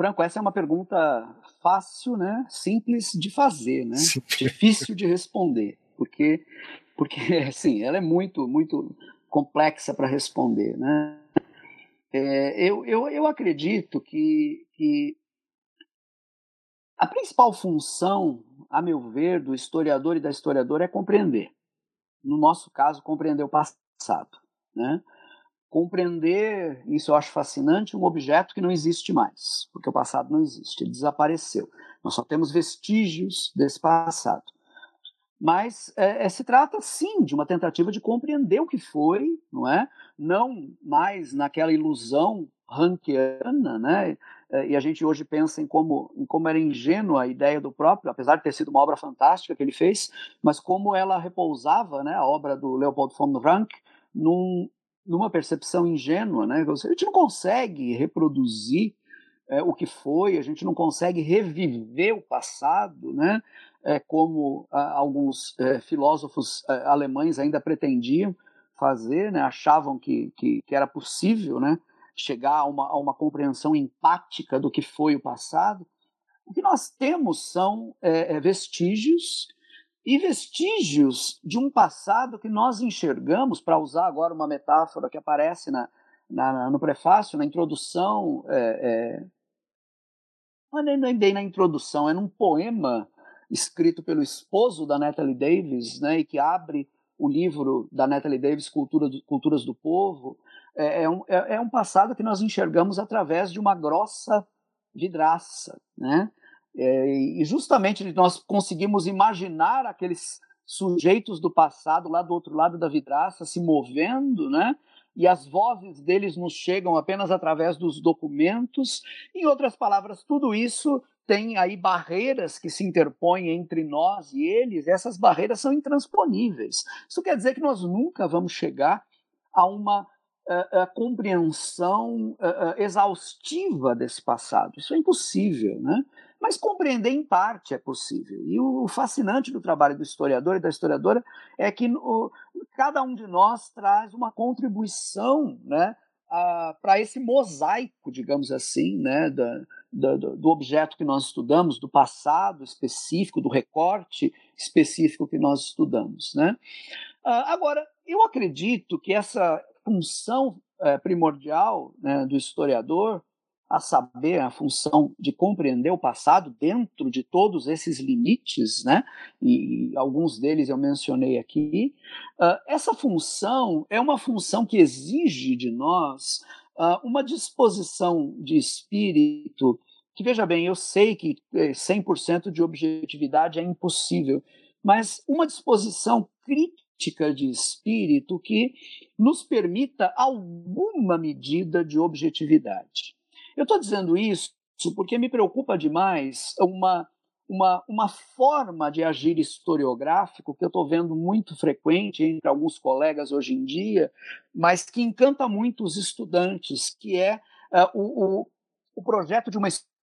Franco, essa é uma pergunta fácil, né? Simples de fazer, né? Difícil de responder, porque, porque, assim, ela é muito, muito complexa para responder, né? É, eu, eu, eu acredito que, que a principal função, a meu ver, do historiador e da historiadora é compreender. No nosso caso, compreender o passado, né? Compreender, isso eu acho fascinante, um objeto que não existe mais, porque o passado não existe, ele desapareceu. Nós só temos vestígios desse passado. Mas é, é, se trata, sim, de uma tentativa de compreender o que foi, não é? Não mais naquela ilusão rankiana, né? É, e a gente hoje pensa em como, em como era ingênua a ideia do próprio, apesar de ter sido uma obra fantástica que ele fez, mas como ela repousava, né, a obra do Leopold von Ranke, num, numa percepção ingênua, né? A gente não consegue reproduzir é, o que foi, a gente não consegue reviver o passado, né? É, como a, alguns é, filósofos é, alemães ainda pretendiam fazer, né? achavam que, que, que, era possível né? chegar a uma, a uma compreensão empática do que foi o passado. O que nós temos são é, é, vestígios e vestígios de um passado que nós enxergamos, para usar agora uma metáfora que aparece na, na no prefácio, na introdução, é, é, nem bem na introdução, é num poema escrito pelo esposo da Natalie Davis, né, e que abre o livro da Natalie Davis, Cultura do, Culturas do Povo, é, é, um, é, é um passado que nós enxergamos através de uma grossa vidraça, né? É, e justamente nós conseguimos imaginar aqueles sujeitos do passado lá do outro lado da vidraça se movendo, né? E as vozes deles nos chegam apenas através dos documentos. Em outras palavras, tudo isso tem aí barreiras que se interpõem entre nós e eles, essas barreiras são intransponíveis. Isso quer dizer que nós nunca vamos chegar a uma uh, uh, compreensão uh, exaustiva desse passado. Isso é impossível, né? Mas compreender em parte é possível. E o fascinante do trabalho do historiador e da historiadora é que cada um de nós traz uma contribuição né, para esse mosaico, digamos assim, né, da, da, do objeto que nós estudamos, do passado específico, do recorte específico que nós estudamos. Né? Ah, agora, eu acredito que essa função é, primordial né, do historiador a saber, a função de compreender o passado dentro de todos esses limites, né? E alguns deles eu mencionei aqui. Uh, essa função é uma função que exige de nós uh, uma disposição de espírito que, veja bem, eu sei que 100% eh, de objetividade é impossível, mas uma disposição crítica de espírito que nos permita alguma medida de objetividade. Eu estou dizendo isso porque me preocupa demais uma, uma, uma forma de agir historiográfico que eu estou vendo muito frequente entre alguns colegas hoje em dia, mas que encanta muito os estudantes, que é uh, o, o, o projeto de uma história,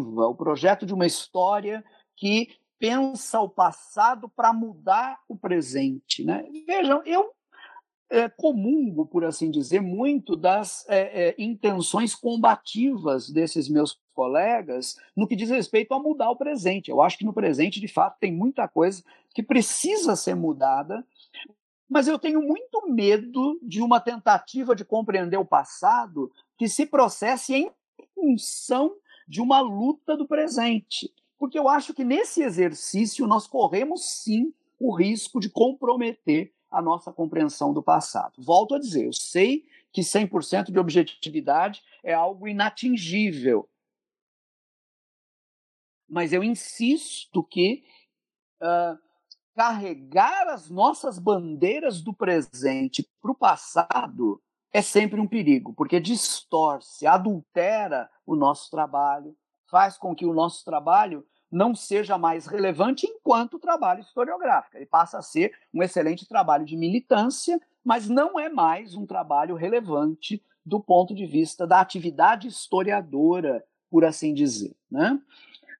o projeto de uma história que pensa o passado para mudar o presente. Né? Vejam, eu é, comungo, por assim dizer, muito das é, é, intenções combativas desses meus colegas no que diz respeito a mudar o presente. Eu acho que no presente, de fato, tem muita coisa que precisa ser mudada, mas eu tenho muito medo de uma tentativa de compreender o passado que se processe em função de uma luta do presente. Porque eu acho que nesse exercício nós corremos sim o risco de comprometer a nossa compreensão do passado. Volto a dizer, eu sei que 100% de objetividade é algo inatingível. mas eu insisto que uh, carregar as nossas bandeiras do presente para o passado é sempre um perigo, porque distorce, adultera o nosso trabalho, faz com que o nosso trabalho não seja mais relevante enquanto trabalho historiográfico. Ele passa a ser um excelente trabalho de militância, mas não é mais um trabalho relevante do ponto de vista da atividade historiadora, por assim dizer. Né?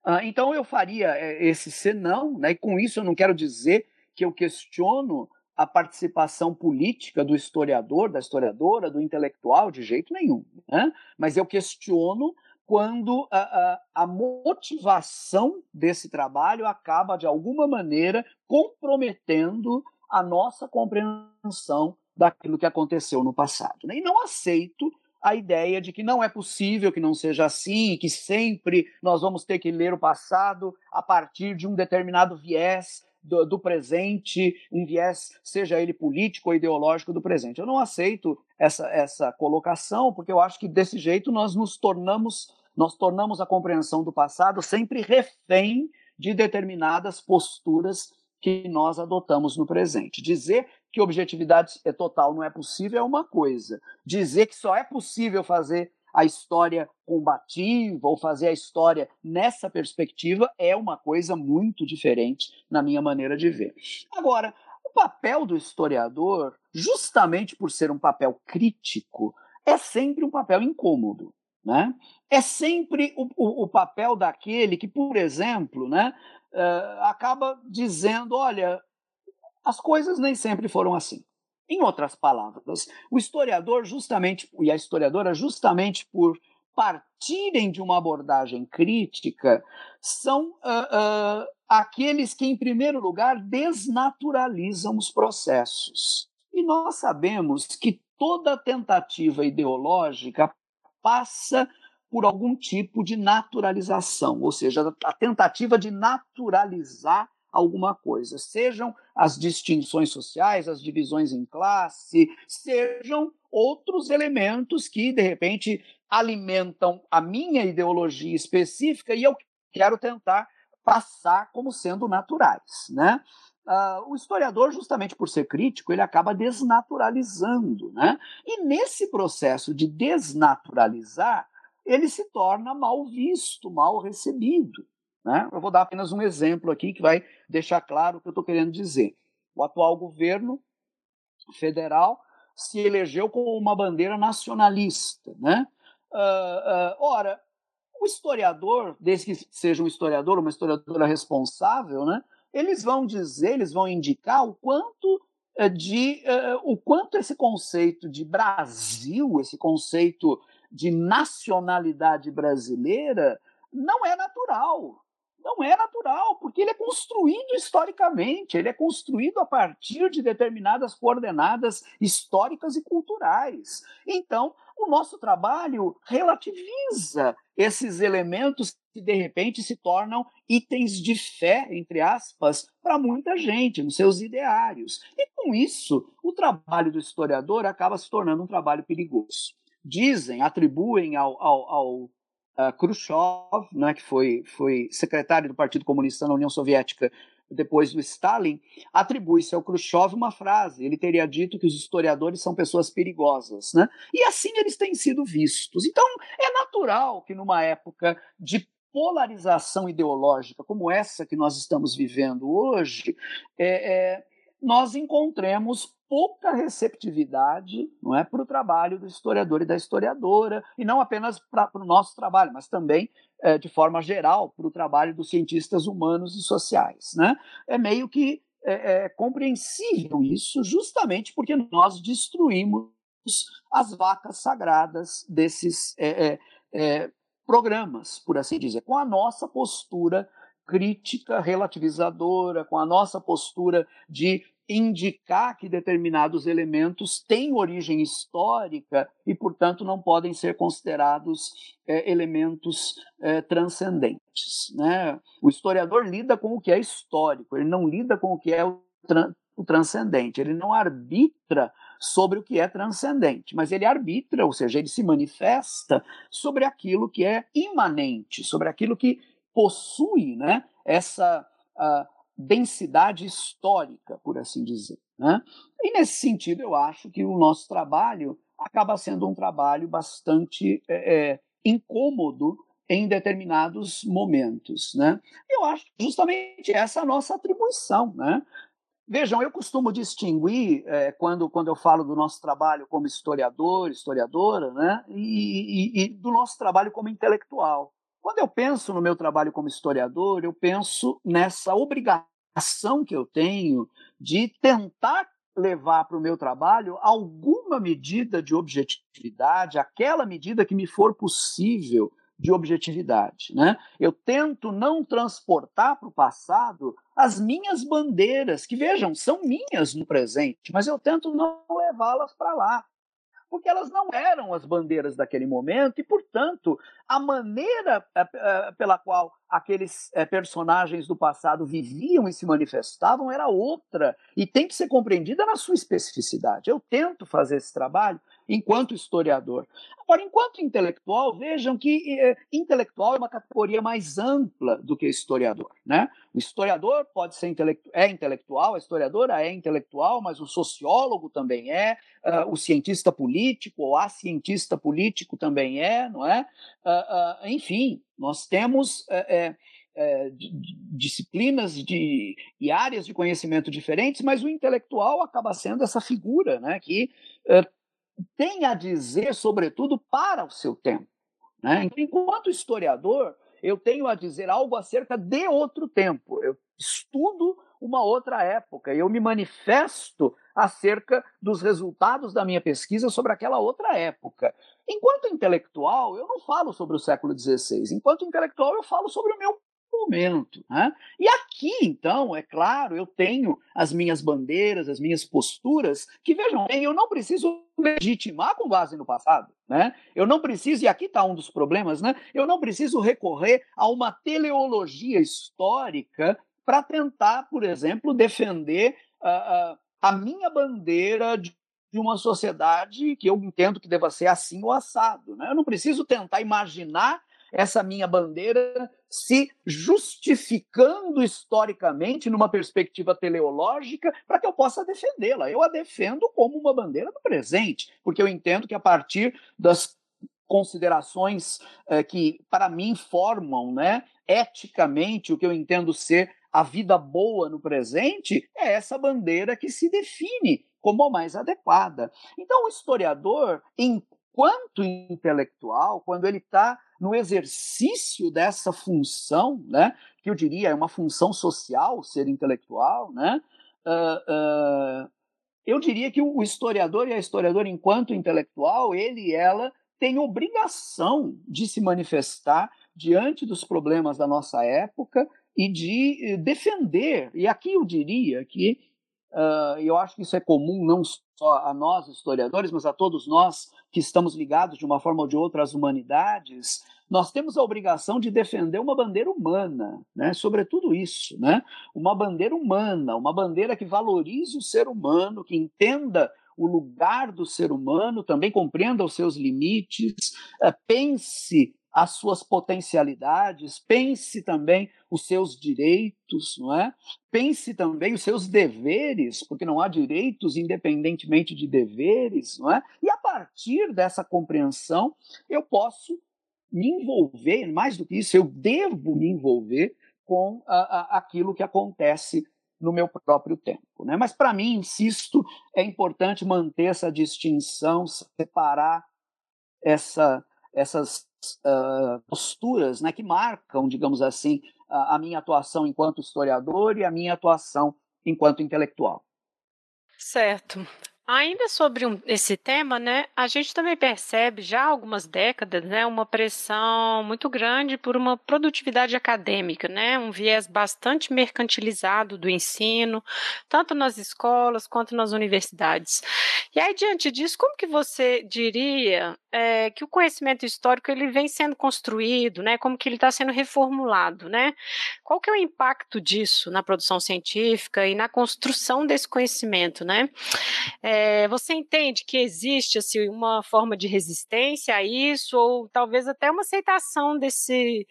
Ah, então eu faria eh, esse senão, né? e com isso eu não quero dizer que eu questiono a participação política do historiador, da historiadora, do intelectual, de jeito nenhum. Né? Mas eu questiono quando a, a, a, motivação desse trabalho acaba, de alguma maneira, comprometendo a nossa compreensão daquilo que aconteceu no passado. Né? E não aceito a ideia de que não é possível que não seja assim, que sempre nós vamos ter que ler o passado a partir de um determinado viés do, do, presente, um viés, seja ele político ou ideológico do presente. Eu não aceito essa, essa colocação, porque eu acho que desse jeito nós nos tornamos, nós tornamos a compreensão do passado sempre refém de determinadas posturas que nós adotamos no presente. Dizer que objetividade é total não é possível é uma coisa. Dizer que só é possível fazer a história combativa ou fazer a história nessa perspectiva é uma coisa muito diferente na minha maneira de ver. Agora, o papel do historiador, justamente por ser um papel crítico, é sempre um papel incômodo. Né? É sempre o, o, o papel daquele que, por exemplo, né, uh, acaba dizendo: olha, as coisas nem sempre foram assim. Em outras palavras, o historiador justamente e a historiadora justamente por partirem de uma abordagem crítica são uh, uh, aqueles que, em primeiro lugar, desnaturalizam os processos. E nós sabemos que toda tentativa ideológica passa por algum tipo de naturalização, ou seja, a tentativa de naturalizar alguma coisa. Sejam as distinções sociais, as divisões em classe, sejam outros elementos que, de repente, alimentam a minha ideologia específica e eu quero tentar passar como sendo naturais, né? Uh, o historiador, justamente por ser crítico, ele acaba desnaturalizando, né? E nesse processo de desnaturalizar, ele se torna mal visto, mal recebido. Né? Eu vou dar apenas um exemplo aqui que vai deixar claro o que eu estou querendo dizer. O atual governo federal se elegeu com uma bandeira nacionalista. Né? Uh, uh, ora, o historiador, desde que seja um historiador, uma historiadora responsável, né, eles vão dizer, eles vão indicar o quanto uh, de o quanto esse conceito de Brasil, esse conceito de nacionalidade brasileira, não é natural não é natural, porque ele é construído historicamente, ele é construído a partir de determinadas coordenadas históricas e culturais. Então, o nosso trabalho relativiza esses elementos que de repente se tornam itens de fé, entre aspas, para muita gente, nos seus ideários. E com isso, o trabalho do historiador acaba se tornando um trabalho perigoso. Dizem, atribuem ao, ao, ao uh, Khrushchev, né, que foi, foi secretário do Partido Comunista na União Soviética depois do Stalin, atribui-se ao Khrushchev uma frase. Ele teria dito que os historiadores são pessoas perigosas, né? E assim eles têm sido vistos. Então, é natural que numa época de polarização ideológica como essa que nós estamos vivendo hoje, é, é, nós encontremos pouca receptividade não é, para o trabalho do historiador e da historiadora, e não apenas para o nosso trabalho, mas também, é, de forma geral, para o trabalho dos cientistas humanos e sociais. Né? É meio que é, é compreensível isso, justamente porque nós destruímos as vacas sagradas desses é, é, é programas, por assim dizer, com a nossa postura crítica relativizadora, com a nossa postura de indicar que determinados elementos têm origem histórica e, portanto, não podem ser considerados é, elementos é, transcendentes. Né? O historiador lida com o que é histórico, ele não lida com o que é o, tra o transcendente, ele não arbitra sobre o que é transcendente, mas ele arbitra, ou seja, ele se manifesta sobre aquilo que é imanente, sobre aquilo que possui né, essa densidade histórica, por assim dizer. Né? E nesse sentido, eu acho que o nosso trabalho acaba sendo um trabalho bastante é, é, incômodo em determinados momentos. Né? Eu acho justamente essa a nossa atribuição. Né? Vejam, eu costumo distinguir, é, quando, quando eu falo do nosso trabalho como historiador, historiadora, né, e, e, e, do nosso trabalho como intelectual. Quando eu penso no meu trabalho como historiador, eu penso nessa obrigação que eu tenho de tentar levar para o meu trabalho alguma medida de objetividade, aquela medida que me for possível de objetividade. Né? Eu tento não transportar para o passado as minhas bandeiras, que vejam, são minhas no presente, mas eu tento não levá-las para lá porque elas não eram as bandeiras daquele momento e, portanto, a maneira eh, eh, pela qual aqueles eh, personagens do passado viviam e se manifestavam era outra e tem que ser compreendida na sua especificidade. Eu tento fazer esse trabalho enquanto historiador. Agora, enquanto intelectual, vejam que eh, intelectual é uma categoria mais ampla do que historiador. Né? O historiador pode ser intelectu é intelectual, a historiadora é intelectual, mas o sociólogo também é, uh, o cientista político ou a cientista político também é, não é? Uh, uh, enfim, nós temos. É, disciplinas de, e áreas de conhecimento diferentes, mas o intelectual acaba sendo essa figura né, que tem a dizer, sobretudo, para o seu tempo. Né? Então, enquanto historiador, eu tenho a dizer algo acerca de outro tempo. Eu estudo uma outra época e eu me manifesto acerca dos resultados da minha pesquisa sobre aquela outra época. Enquanto intelectual, eu não falo sobre o século XVI. Enquanto intelectual, eu falo sobre o meu momento. Né? E aqui, então, é claro, eu tenho as minhas bandeiras, as minhas posturas, que vejam bem, eu não preciso legitimar com base no passado. Né? Eu não preciso, e aqui está um dos problemas, né? eu não preciso recorrer a uma teleologia histórica para tentar, por exemplo, defender uh, uh, a minha bandeira de de uma sociedade que eu entendo que deva ser assim ou assado. Né? Eu não preciso tentar imaginar essa minha bandeira se justificando historicamente numa perspectiva teleológica para que eu possa defendê-la. Eu a defendo como uma bandeira do presente, porque eu entendo que a partir das considerações eh, que para mim formam, né, eticamente o que eu entendo ser a vida boa no presente, é essa bandeira que se define como a mais adequada. Então, o historiador, enquanto intelectual, quando ele está no exercício dessa função, né, que eu diria é uma função social, ser intelectual, né, uh, uh, eu diria que o historiador e a historiadora, enquanto intelectual, ele e ela têm obrigação de se manifestar diante dos problemas da nossa época e de eh, defender. E aqui eu diria que Uh, eu acho que isso é comum não só a nós, historiadores, mas a todos nós que estamos ligados de uma forma ou de outra às humanidades. Nós temos a obrigação de defender uma bandeira humana, né? sobretudo isso, né? uma bandeira humana, uma bandeira que valorize o ser humano, que entenda o lugar do ser humano, também compreenda os seus limites, uh, pense as suas potencialidades, pense também os seus direitos, não é? Pense também os seus deveres, porque não há direitos independentemente de deveres, não é? E a partir dessa compreensão, eu posso me envolver, mais do que isso, eu devo me envolver com a, a, aquilo que acontece no meu próprio tempo. Né? Mas, para mim, insisto, é importante manter essa distinção, separar essa, essas uh, posturas né, que marcam, digamos assim, a, a minha atuação enquanto historiador e a minha atuação enquanto intelectual. Certo. Ainda sobre um, esse tema, né, a gente também percebe já há algumas décadas, né, uma pressão muito grande por uma produtividade acadêmica, né, um viés bastante mercantilizado do ensino, tanto nas escolas quanto nas universidades. E aí diante disso, como que você diria é, que o conhecimento histórico ele vem sendo construído, né, como que ele está sendo reformulado, né? Qual que é o impacto disso na produção científica e na construção desse conhecimento, né? É, é, você entende que existe assim, uma forma de resistência a isso, ou talvez até uma aceitação desse,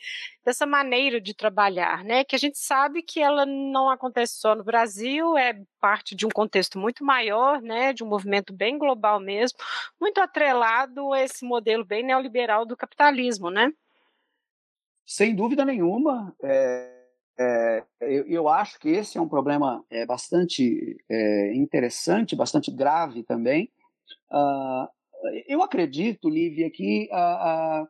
dessa maneira de trabalhar, né? Que a gente sabe que ela não acontece só no Brasil, é parte de um contexto muito maior, né? De um movimento bem global mesmo, muito atrelado a esse modelo bem neoliberal do capitalismo, né? Sem dúvida nenhuma. É é, eu, eu, acho que esse é um problema é, bastante é, interessante, bastante grave também. Uh, eu acredito, Lívia, que a, a,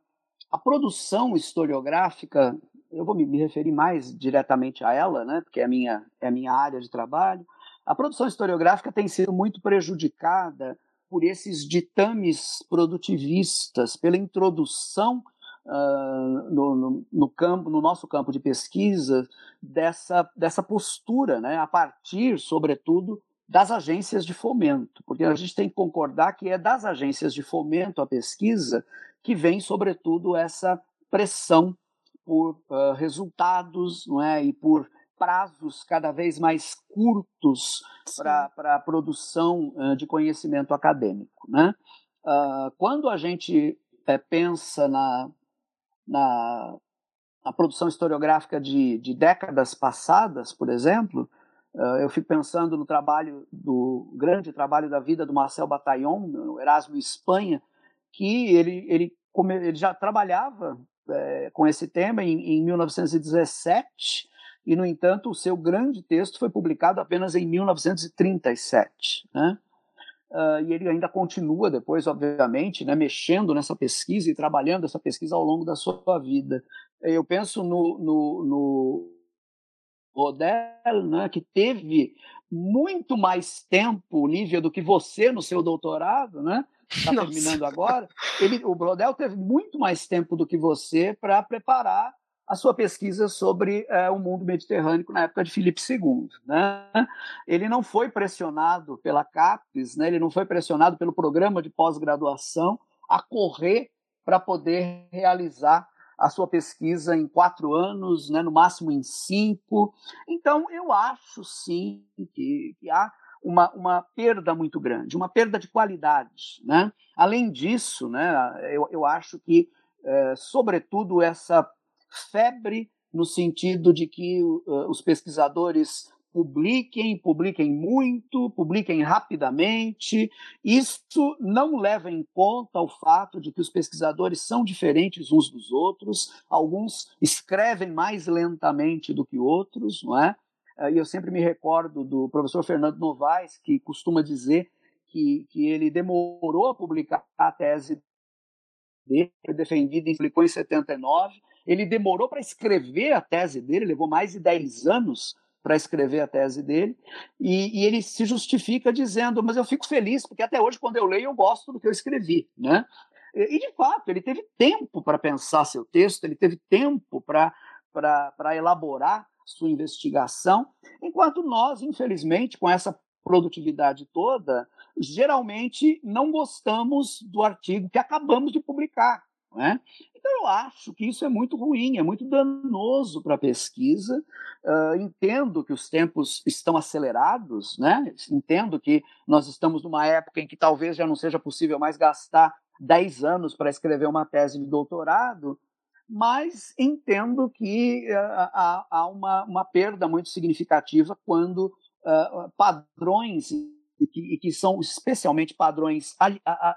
a, produção historiográfica, eu vou me, me, referir mais diretamente a ela, né, porque é a, minha, é a minha área de trabalho, a produção historiográfica tem sido muito prejudicada por esses ditames produtivistas, pela introdução uh, no, no, no, campo, no nosso campo de pesquisa, dessa, dessa postura, né, a partir, sobretudo, das agências de fomento, porque a gente tem que concordar que é das agências de fomento à pesquisa que vem, sobretudo, essa pressão por uh, resultados não é, e por prazos cada vez mais curtos para a produção uh, de conhecimento acadêmico. Né? Uh, quando a gente é, pensa na, na, na produção historiográfica de, de, décadas passadas, por exemplo, uh, eu fico pensando no trabalho do grande trabalho da vida do Marcel Bataillon, no Erasmo Espanha, que ele, ele, ele já trabalhava é, com esse tema em, em 1917 e, no entanto, o seu grande texto foi publicado apenas em 1937. Né? Uh, e ele ainda continua depois, obviamente, né, mexendo nessa pesquisa e trabalhando essa pesquisa ao longo da sua vida. Eu penso no, no, no Rodel, né, que teve muito mais tempo, Lívia, do que você no seu doutorado, né? Está terminando agora. Ele, o Brodel teve muito mais tempo do que você para preparar a sua pesquisa sobre é, o mundo mediterrâneo na época de Filipe II. Né? Ele não foi pressionado pela CAPES, né? ele não foi pressionado pelo programa de pós-graduação a correr para poder realizar a sua pesquisa em quatro anos, né? no máximo em cinco. Então, eu acho sim que, que há uma, uma, perda muito grande, uma perda de qualidade. Né? Além disso, né, eu, eu acho que, é, sobretudo, essa febre no sentido de que uh, os pesquisadores publiquem, publiquem muito, publiquem rapidamente. Isso não leva em conta o fato de que os pesquisadores são diferentes uns dos outros, alguns escrevem mais lentamente do que outros, não é? E eu sempre me recordo do professor Fernando Novaes, que costuma dizer que, que ele demorou a publicar a tese dele, foi defendida e publicou em 79, ele demorou para escrever a tese dele, levou mais de 10 anos para escrever a tese dele, e, e, ele se justifica dizendo: Mas eu fico feliz, porque até hoje, quando eu leio, eu gosto do que eu escrevi. Né? E, e de fato, ele teve tempo para pensar seu texto, ele teve tempo para elaborar sua investigação, enquanto nós, infelizmente, com essa produtividade toda, geralmente não gostamos do artigo que acabamos de publicar. Né? Então, eu acho que isso é muito ruim, é muito danoso para a pesquisa. Uh, entendo que os tempos estão acelerados, né? entendo que nós estamos numa época em que talvez já não seja possível mais gastar 10 anos para escrever uma tese de doutorado, mas entendo que uh, há, há uma, uma, perda muito significativa quando uh, padrões e que, e que, são especialmente padrões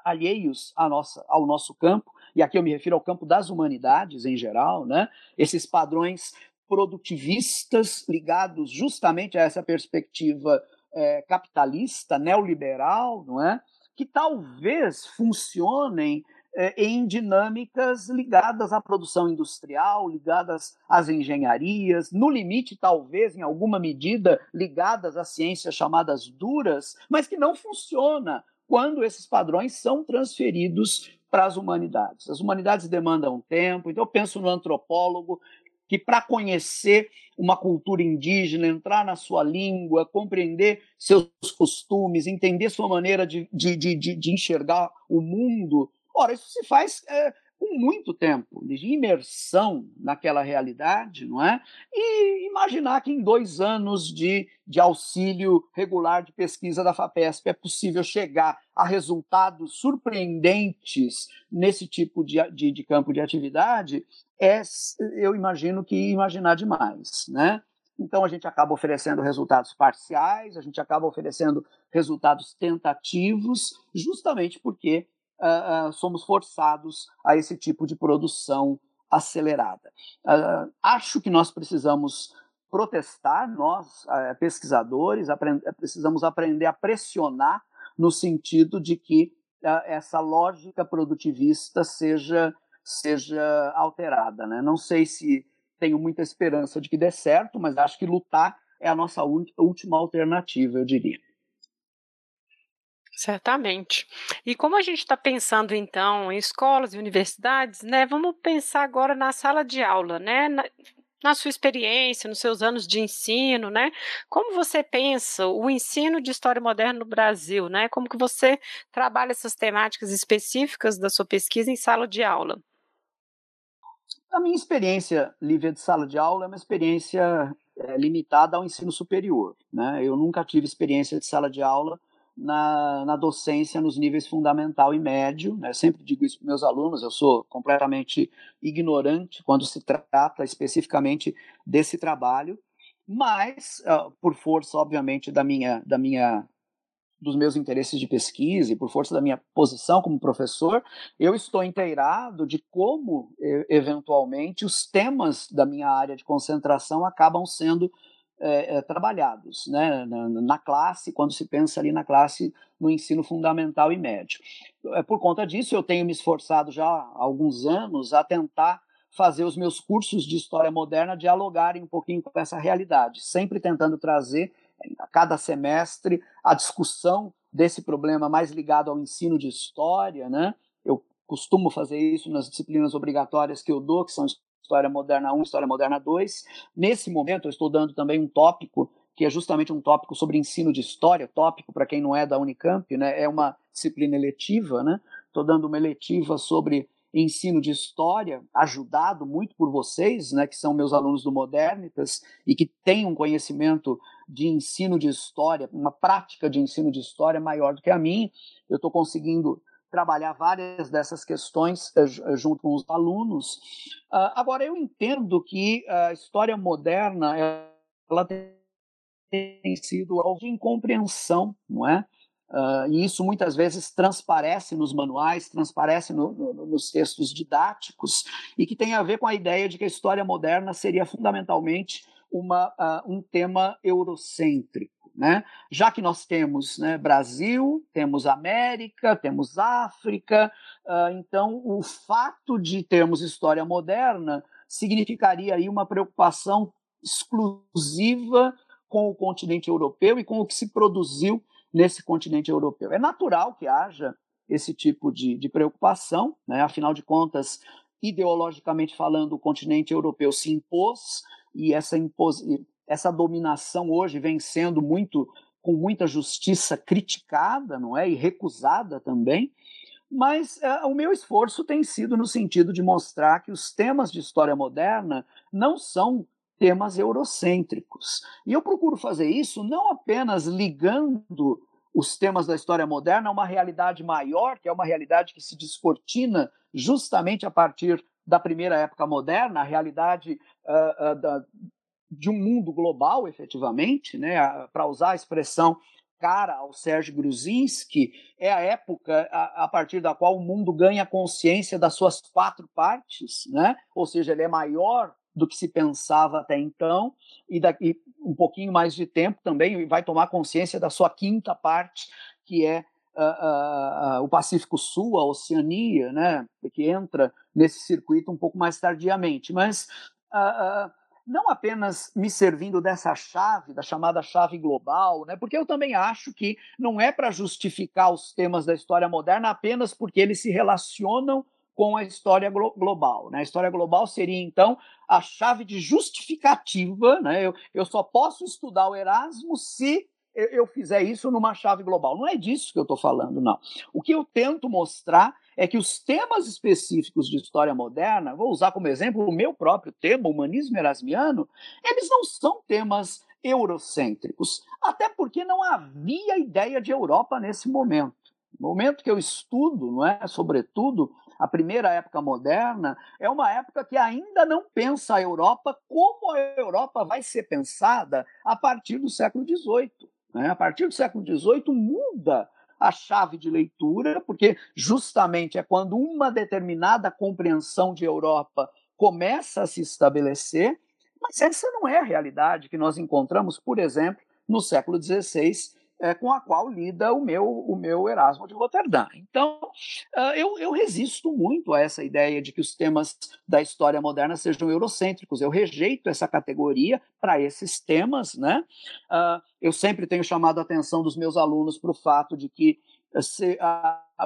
alheios à nossa, ao nosso campo, e aqui eu me refiro ao campo das humanidades em geral, né? esses padrões produtivistas ligados justamente a essa perspectiva é, capitalista, neoliberal, não é? que talvez funcionem é, em dinâmicas ligadas à produção industrial, ligadas às engenharias, no limite, talvez, em alguma medida, ligadas às ciências chamadas duras, mas que não funciona quando esses padrões são transferidos para as humanidades. As humanidades demandam tempo, então eu penso no antropólogo que para conhecer uma cultura indígena, entrar na sua língua, compreender seus costumes, entender sua maneira de, de, de, de enxergar o mundo, ora, isso se faz é, com muito tempo de imersão naquela realidade, não é? E imaginar que em dois anos de, de auxílio regular de pesquisa da FAPESP é possível chegar a resultados surpreendentes nesse tipo de, de, de campo de atividade, é, eu imagino que imaginar demais, né? Então a gente acaba oferecendo resultados parciais, a gente acaba oferecendo resultados tentativos, justamente porque uh, uh, somos forçados a esse tipo de produção acelerada. Uh, acho que nós precisamos protestar, nós, pesquisadores, aprend precisamos aprender a pressionar no sentido de que essa lógica produtivista seja, seja alterada. Né? Não sei se tenho muita esperança de que dê certo, mas acho que lutar é a nossa última alternativa, eu diria. Certamente. E como a gente está pensando então em escolas e universidades, né? Vamos pensar agora na sala de aula, né? Na, na sua experiência, nos seus anos de ensino, né? Como você pensa o ensino de história moderna no Brasil, né? Como que você trabalha essas temáticas específicas da sua pesquisa em sala de aula? A minha experiência, Lívia, de sala de aula é uma experiência é, limitada ao ensino superior, né? Eu nunca tive experiência de sala de aula na, na docência nos níveis fundamental e médio. Né? Sempre digo isso para meus alunos, eu sou completamente ignorante quando se trata especificamente desse trabalho, mas, uh, por força, obviamente, da minha, da minha dos meus interesses de pesquisa e por força da minha posição como professor, eu estou inteirado de como, eventualmente, os temas da minha área de concentração acabam sendo é, é, trabalhados né, na, na, classe, quando se pensa ali na classe no ensino fundamental e médio. É, por conta disso, eu tenho me esforçado já há alguns anos a tentar fazer os meus cursos de história moderna dialogarem um pouquinho com essa realidade, sempre tentando trazer a cada semestre a discussão desse problema mais ligado ao ensino de história, né? Eu costumo fazer isso nas disciplinas obrigatórias que eu dou, que são História Moderna 1, História Moderna 2. Nesse momento, eu estou dando também um tópico, que é justamente um tópico sobre ensino de história, tópico para quem não é da Unicamp, né, é uma disciplina eletiva, né? Estou dando uma eletiva sobre ensino de história, ajudado muito por vocês, né, que são meus alunos do Modernitas e que têm um conhecimento de ensino de história, uma prática de ensino de história maior do que a minha. Eu estou conseguindo trabalhar várias dessas questões uh, junto com os alunos. Uh, agora, eu entendo que a história moderna ela tem sido alvo de incompreensão, não é? Uh, e isso muitas vezes transparece nos manuais, transparece no, no, nos textos didáticos, e que tem a ver com a ideia de que a história moderna seria fundamentalmente uma, uh, um tema eurocêntrico. Né? Já que nós temos né, Brasil, temos América, temos África, uh, então o fato de termos história moderna significaria aí uma preocupação exclusiva com o continente europeu e com o que se produziu nesse continente europeu. É natural que haja esse tipo de, de preocupação, né? afinal de contas, ideologicamente falando, o continente europeu se impôs e essa, impos essa dominação hoje vem sendo muito com muita justiça criticada, não é, e recusada também. Mas uh, o meu esforço tem sido no sentido de mostrar que os temas de história moderna não são temas eurocêntricos. E eu procuro fazer isso não apenas ligando os temas da história moderna a uma realidade maior, que é uma realidade que se descortina justamente a partir da primeira época moderna, a realidade uh, uh, da, de um mundo global, efetivamente, né, para usar a expressão cara ao Sérgio Gruzinski, é a época a, a, partir da qual o mundo ganha consciência das suas quatro partes, né? ou seja, ele é maior do que se pensava até então, e daqui um pouquinho mais de tempo também vai tomar consciência da sua quinta parte, que é uh, uh, o Pacífico Sul, a Oceania, né? que entra nesse circuito um pouco mais tardiamente. Mas não apenas me servindo dessa chave, da chamada chave global, né? porque eu também acho que não é para justificar os temas da história moderna apenas porque eles se relacionam com a história glo global. Né? A história global seria, então, a chave de justificativa. Né? Eu, eu só posso estudar o Erasmo se eu fizer isso numa chave global. Não é disso que eu estou falando, não. O que eu tento mostrar é que os temas específicos de história moderna, vou usar como exemplo o meu próprio tema, humanismo erasmiano, eles não são temas eurocêntricos, até porque não havia ideia de Europa nesse momento. No momento que eu estudo, não é, sobretudo, a primeira época moderna, é uma época que ainda não pensa a Europa como a Europa vai ser pensada a partir do século XVIII. Né? A partir do século XVIII muda a chave de leitura, porque justamente é quando uma determinada compreensão de Europa começa a se estabelecer, mas essa não é a realidade que nós encontramos, por exemplo, no século XVI, é, com a qual lida o meu, o meu Erasmo de Roterdã. Então, uh, eu, eu resisto muito a essa ideia de que os temas da história moderna sejam eurocêntricos. Eu rejeito essa categoria para esses temas. Né? Uh, eu sempre tenho chamado a atenção dos meus alunos para o fato de que uh, se,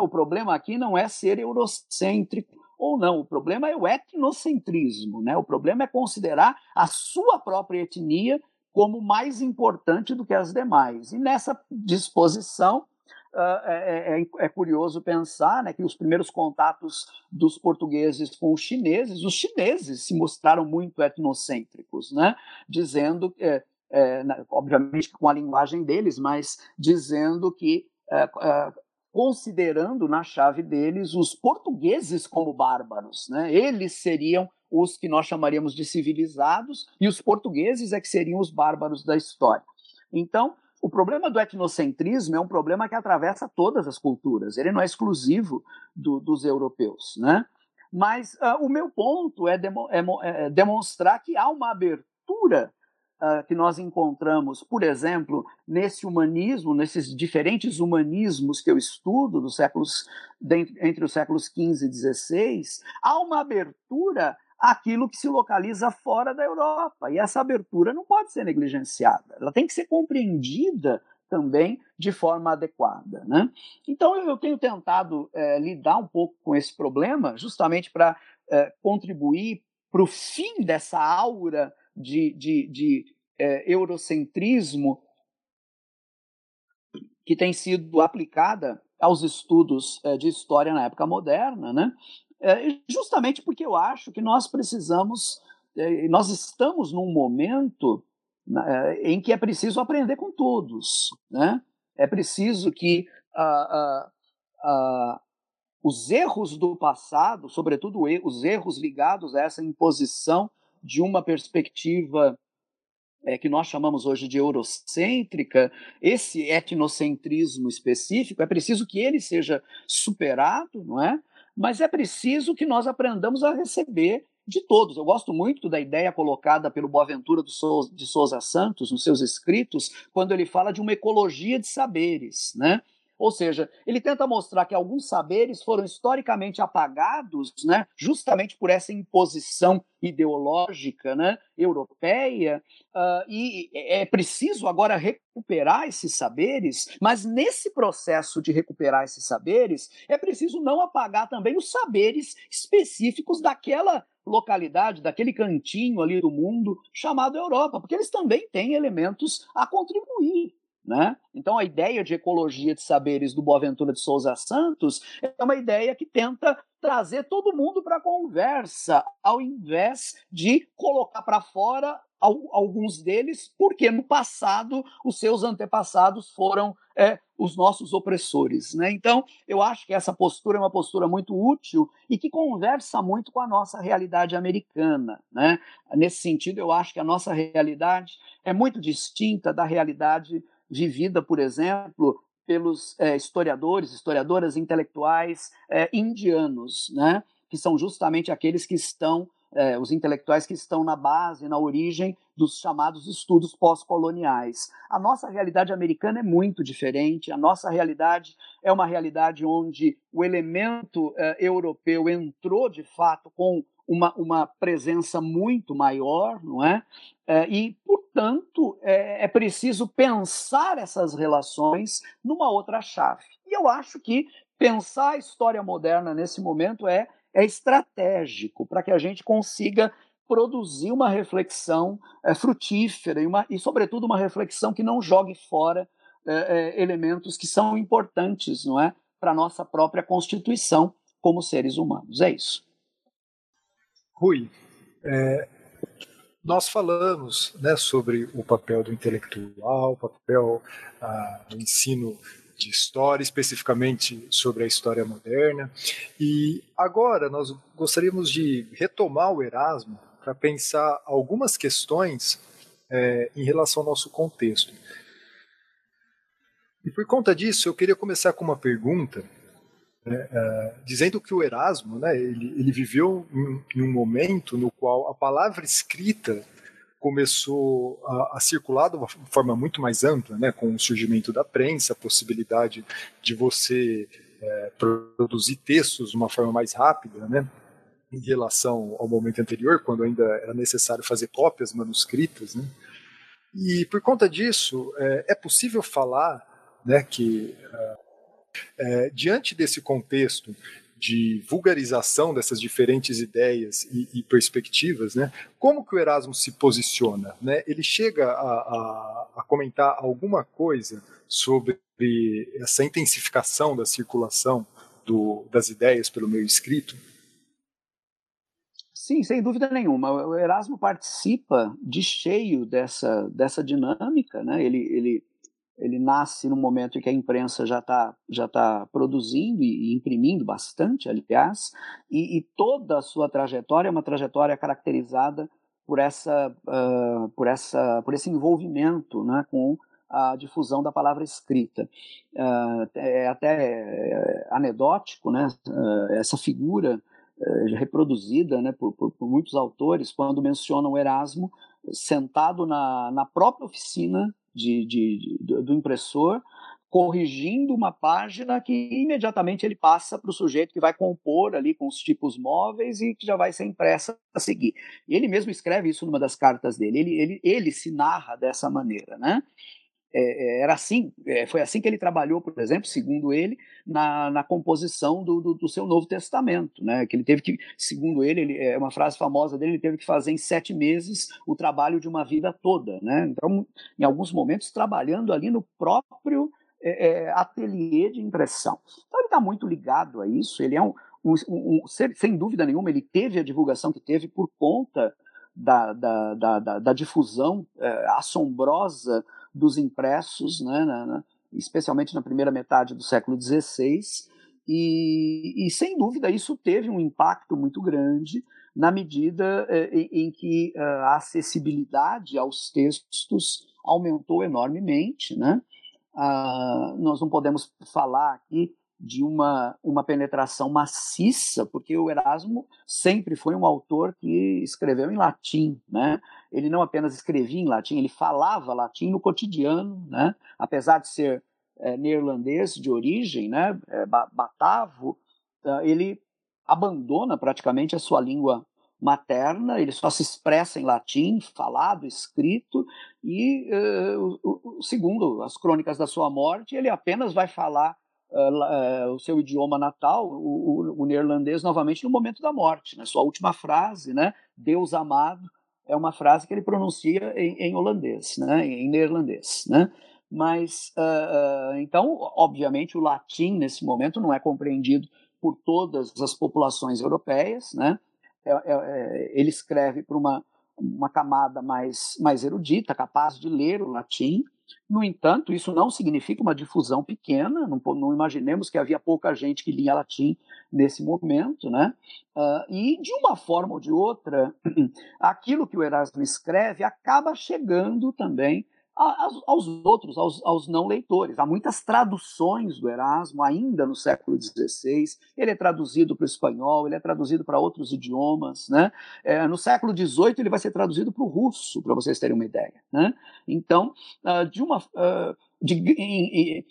o problema aqui não é ser eurocêntrico ou não. O problema é o etnocentrismo, né? O problema é considerar a sua própria etnia como mais importante do que as demais. E nessa disposição, Uh, é, é, é, curioso pensar né, que os primeiros contatos dos portugueses com os chineses, os chineses se mostraram muito etnocêntricos, né, dizendo, é, é, obviamente com a linguagem deles, mas dizendo que, é, é, considerando na chave deles os portugueses como bárbaros, né, eles seriam os que nós chamaríamos de civilizados, e os portugueses é que seriam os bárbaros da história. Então, o problema do etnocentrismo é um problema que atravessa todas as culturas, ele não é exclusivo do, dos europeus. Né? Mas uh, o meu ponto é, demo, é, é, demonstrar que há uma abertura uh, que nós encontramos, por exemplo, nesse humanismo, nesses diferentes humanismos que eu estudo dos séculos, entre os séculos XV e XVI, há uma abertura aquilo que se localiza fora da Europa. E essa abertura não pode ser negligenciada, ela tem que ser compreendida também de forma adequada. Né? Então, eu tenho tentado é, lidar um pouco com esse problema, justamente para é, contribuir para o fim dessa aura de, de, de é, eurocentrismo que tem sido aplicada aos estudos de história na época moderna, né? É, justamente porque eu acho que nós precisamos, é, nós estamos num momento né, é, em que é preciso aprender com todos. Né? É preciso que os erros do passado, sobretudo os erros ligados a essa imposição de uma perspectiva é, que nós chamamos hoje de eurocêntrica, esse etnocentrismo específico, é preciso que ele seja superado, não é? mas é preciso que nós aprendamos a receber de todos. Eu gosto muito da ideia colocada pelo Boaventura de Souza Santos nos seus escritos, quando ele fala de uma ecologia de saberes, né? Ou seja, ele tenta mostrar que alguns saberes foram historicamente apagados, né, justamente por essa imposição ideológica né, europeia, uh, e é preciso agora recuperar esses saberes, mas nesse processo de recuperar esses saberes, é preciso não apagar também os saberes específicos daquela localidade, daquele cantinho ali do mundo chamado Europa, porque eles também têm elementos a contribuir. Né? Então, a ideia de ecologia de saberes do Boaventura de Souza Santos é uma ideia que tenta trazer todo mundo para a conversa, ao invés de colocar para fora alguns deles, porque no passado os seus antepassados foram é, os nossos opressores. Né? Então, eu acho que essa postura é uma postura muito útil e que conversa muito com a nossa realidade americana. Né? Nesse sentido, eu acho que a nossa realidade é muito distinta da realidade vivida, por exemplo, pelos é, historiadores, historiadoras intelectuais é, indianos, né? que são justamente aqueles que estão, é, os intelectuais que estão na base, na origem dos chamados estudos pós-coloniais. A nossa realidade americana é muito diferente, a nossa realidade é uma realidade onde o elemento europeu entrou de fato com uma, uma presença muito maior, não é? é e, portanto, é, é preciso pensar essas relações numa outra chave. E eu acho que pensar a história moderna nesse momento é, é estratégico para que a gente consiga produzir uma reflexão é, frutífera e, uma, e, sobretudo, uma reflexão que não jogue fora é, é, elementos que são importantes, não é, para a nossa própria constituição como seres humanos. É isso. Rui, é, nós falamos né, sobre o papel do intelectual, o papel ah, do ensino de história, especificamente sobre a história moderna. E agora nós gostaríamos de retomar o Erasmo para pensar algumas questões é, em relação ao nosso contexto. E por conta disso, eu queria começar com uma pergunta, né, é, dizendo que o Erasmo, né, ele, ele viveu em, em, um momento no qual a palavra escrita começou a, a, circular de uma forma muito mais ampla, né, com o surgimento da prensa, a possibilidade de você é, produzir textos de uma forma mais rápida, né, em relação ao momento anterior, quando ainda era necessário fazer cópias manuscritas. Né, e por conta disso, é, é possível falar né, que é, diante desse contexto de vulgarização dessas diferentes ideias e, e, perspectivas, né, como que o Erasmo se posiciona? Né? Ele chega a, a, a comentar alguma coisa sobre essa intensificação da circulação do, das ideias pelo meio escrito? Sim, sem dúvida nenhuma. O Erasmo participa de cheio dessa, dessa dinâmica. Né? Ele, ele ele nasce no momento em que a imprensa já está já tá produzindo e, imprimindo bastante, aliás, e, e, toda a sua trajetória é uma trajetória caracterizada por essa, uh, por essa, por esse envolvimento, né, com a difusão da palavra escrita. Uh, é até é, anedótico, né, uh, essa figura reproduzida né, por, por, por, muitos autores quando mencionam Erasmo sentado na, na própria oficina de, de, de, do impressor, corrigindo uma página que imediatamente ele passa para o sujeito que vai compor ali com os tipos móveis e que já vai ser impressa a seguir. Ele mesmo escreve isso numa das cartas dele. Ele, ele, ele se narra dessa maneira, né? É, é, era assim, é, foi assim que ele trabalhou, por exemplo, segundo ele, na, na composição do, do, do, seu Novo Testamento, né? Que ele teve que, segundo ele, ele, é uma frase famosa dele, ele teve que fazer em sete meses o trabalho de uma vida toda, né? Então, em alguns momentos, trabalhando ali no próprio é, é ateliê de impressão. Então, ele está muito ligado a isso. Ele é um, um, um, sem dúvida nenhuma, ele teve a divulgação que teve por conta da, da, da, da, da difusão é, assombrosa dos impressos, né, na, na, especialmente na primeira metade do século XVI, e, e, sem dúvida isso teve um impacto muito grande na medida eh, em, que uh, a acessibilidade aos textos aumentou enormemente. Né? Uh, nós não podemos falar aqui de uma, uma penetração maciça, porque o Erasmo sempre foi um autor que escreveu em latim, né? Ele não apenas escrevia em latim, ele falava latim no cotidiano, né? Apesar de ser é, neerlandês de origem, né? É, batavo, tá? ele abandona praticamente a sua língua materna, ele só se expressa em latim, falado, escrito, e, uh, segundo as crônicas da sua morte, ele apenas vai falar uh, o seu idioma natal, o, o, o, neerlandês, novamente no momento da morte. Né? Sua última frase, né? Deus amado, é uma frase que ele pronuncia em, em holandês, né? em neerlandês. Né? Mas, uh, então, obviamente, o latim nesse momento não é compreendido por todas as populações europeias. Né? É, é, é, ele escreve para uma, uma camada mais, mais erudita, capaz de ler o latim, no entanto, isso não significa uma difusão pequena, não, não imaginemos que havia pouca gente que lia latim nesse momento, né? Uh, e, de uma forma ou de outra, aquilo que o Erasmo escreve acaba chegando também aos outros, aos, aos, não leitores. Há muitas traduções do Erasmo ainda no século XVI. Ele é traduzido para o espanhol, ele é traduzido para outros idiomas. Né? É, no século XVIII ele vai ser traduzido para o russo, para vocês terem uma ideia. Né? Então, uh, de uma, uh, de, em, em,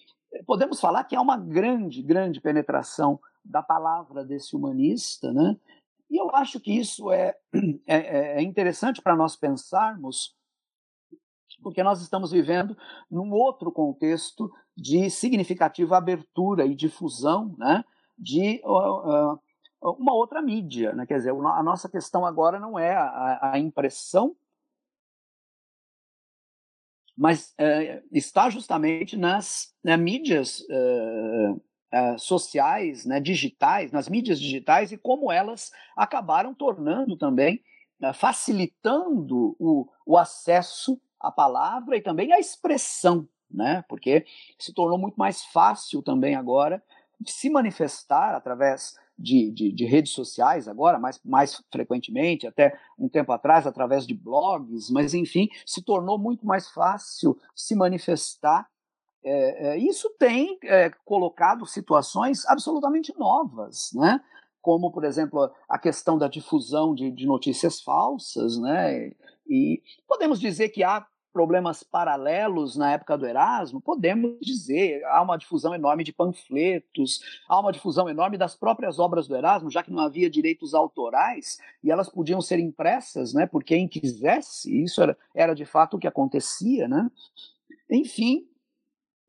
podemos falar que há uma grande, grande penetração da palavra desse humanista, né? E eu acho que isso é, é, é interessante para nós pensarmos porque nós estamos vivendo num outro contexto de significativa abertura e difusão né, de uh, uma outra mídia. Né? Quer dizer, a nossa questão agora não é a, a impressão, mas uh, está justamente nas, nas mídias uh, sociais, né, digitais, nas mídias digitais e como elas acabaram tornando também, uh, facilitando o, o acesso à palavra e também à expressão, né, porque se tornou muito mais fácil também agora de se manifestar através de, de, de, redes sociais agora, mais, mais frequentemente, até um tempo atrás, através de blogs, mas enfim, se tornou muito mais fácil se manifestar. É, é, isso tem é, colocado situações absolutamente novas, né? como, por exemplo, a questão da difusão de, de notícias falsas, né? E podemos dizer que há problemas paralelos na época do Erasmo, podemos dizer, há uma difusão enorme de panfletos, há uma difusão enorme das próprias obras do Erasmo, já que não havia direitos autorais e elas podiam ser impressas, né, por quem quisesse. Isso era, era de fato o que acontecia, né? Enfim,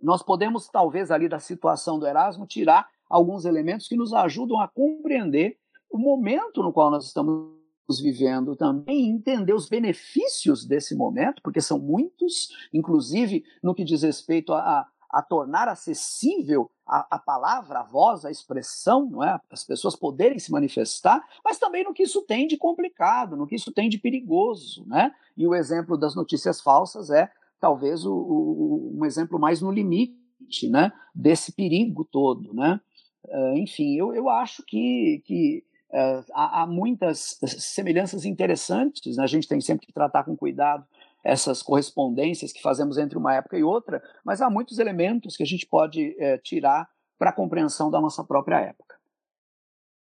nós podemos talvez ali da situação do Erasmo tirar alguns elementos que nos ajudam a compreender o momento no qual nós estamos vivendo também entender os benefícios desse momento, porque são muitos, inclusive no que diz respeito a, a, a tornar acessível a, a, palavra, a voz, a expressão, não é? as pessoas poderem se manifestar, mas também no que isso tem de complicado, no que isso tem de perigoso. Né? E o exemplo das notícias falsas é talvez o, o, um exemplo mais no limite né? desse perigo todo. Né? Uh, enfim, eu, eu acho que, que Uh, há, há, muitas semelhanças interessantes, né? a gente tem sempre que tratar com cuidado essas correspondências que fazemos entre uma época e outra, mas há muitos elementos que a gente pode é, tirar para a compreensão da nossa própria época.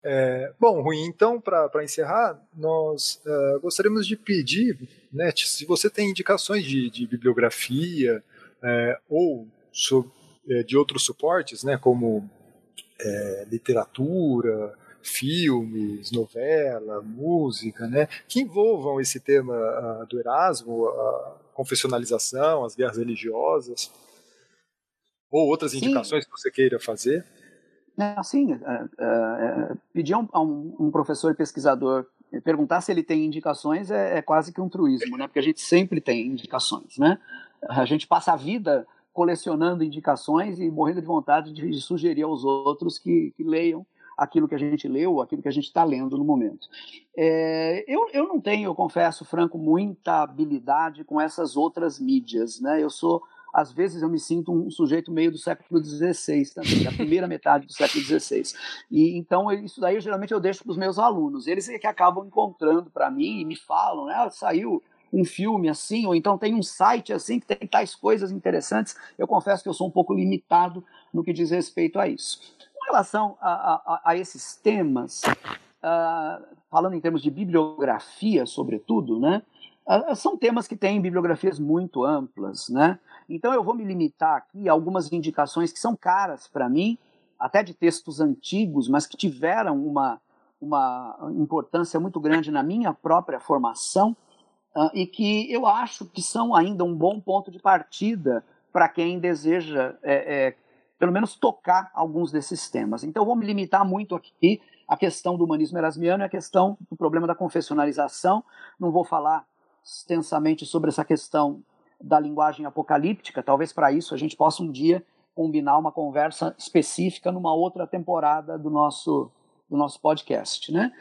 É, bom, Rui, então, para encerrar, nós uh, gostaríamos de pedir, né, se você tem indicações de, de bibliografia é, ou de outros suportes, né, como literatura, filmes, novela, música, né, que envolvam esse tema uh, do Erasmo, a confessionalização, as guerras religiosas, ou outras indicações Sim. que você queira fazer? Assim, uh, uh, pedir a um, um, professor pesquisador perguntar se ele tem indicações é, é, quase que um truísmo, né? Porque a gente sempre tem indicações, né? A gente passa a vida colecionando indicações e morrendo de vontade de, de sugerir aos outros que, que leiam aquilo que a gente leu, aquilo que a gente está lendo no momento. É, eu, eu não tenho, eu confesso, Franco, muita habilidade com essas outras mídias. Né? Eu sou, às vezes, eu me sinto um sujeito meio do século XVI também, da primeira metade do século XVI. E, então, isso daí geralmente eu deixo para os meus alunos. Eles é que acabam encontrando para mim e me falam, né? Saiu um filme assim, ou então tem um site assim que tem tais coisas interessantes. Eu confesso que eu sou um pouco limitado no que diz respeito a isso. Com relação a, a, a esses temas, uh, falando em termos de bibliografia, sobretudo, né, uh, são temas que têm bibliografias muito amplas. Né? Então eu vou me limitar aqui a algumas indicações que são caras para mim, até de textos antigos, mas que tiveram uma, uma importância muito grande na minha própria formação uh, e que eu acho que são ainda um bom ponto de partida para quem deseja é, é, pelo menos tocar alguns desses temas. Então, vou me limitar muito aqui à questão do humanismo erasmiano e à questão do problema da confessionalização. Não vou falar extensamente sobre essa questão da linguagem apocalíptica. Talvez para isso a gente possa um dia combinar uma conversa específica numa outra temporada do nosso, do nosso podcast. Né?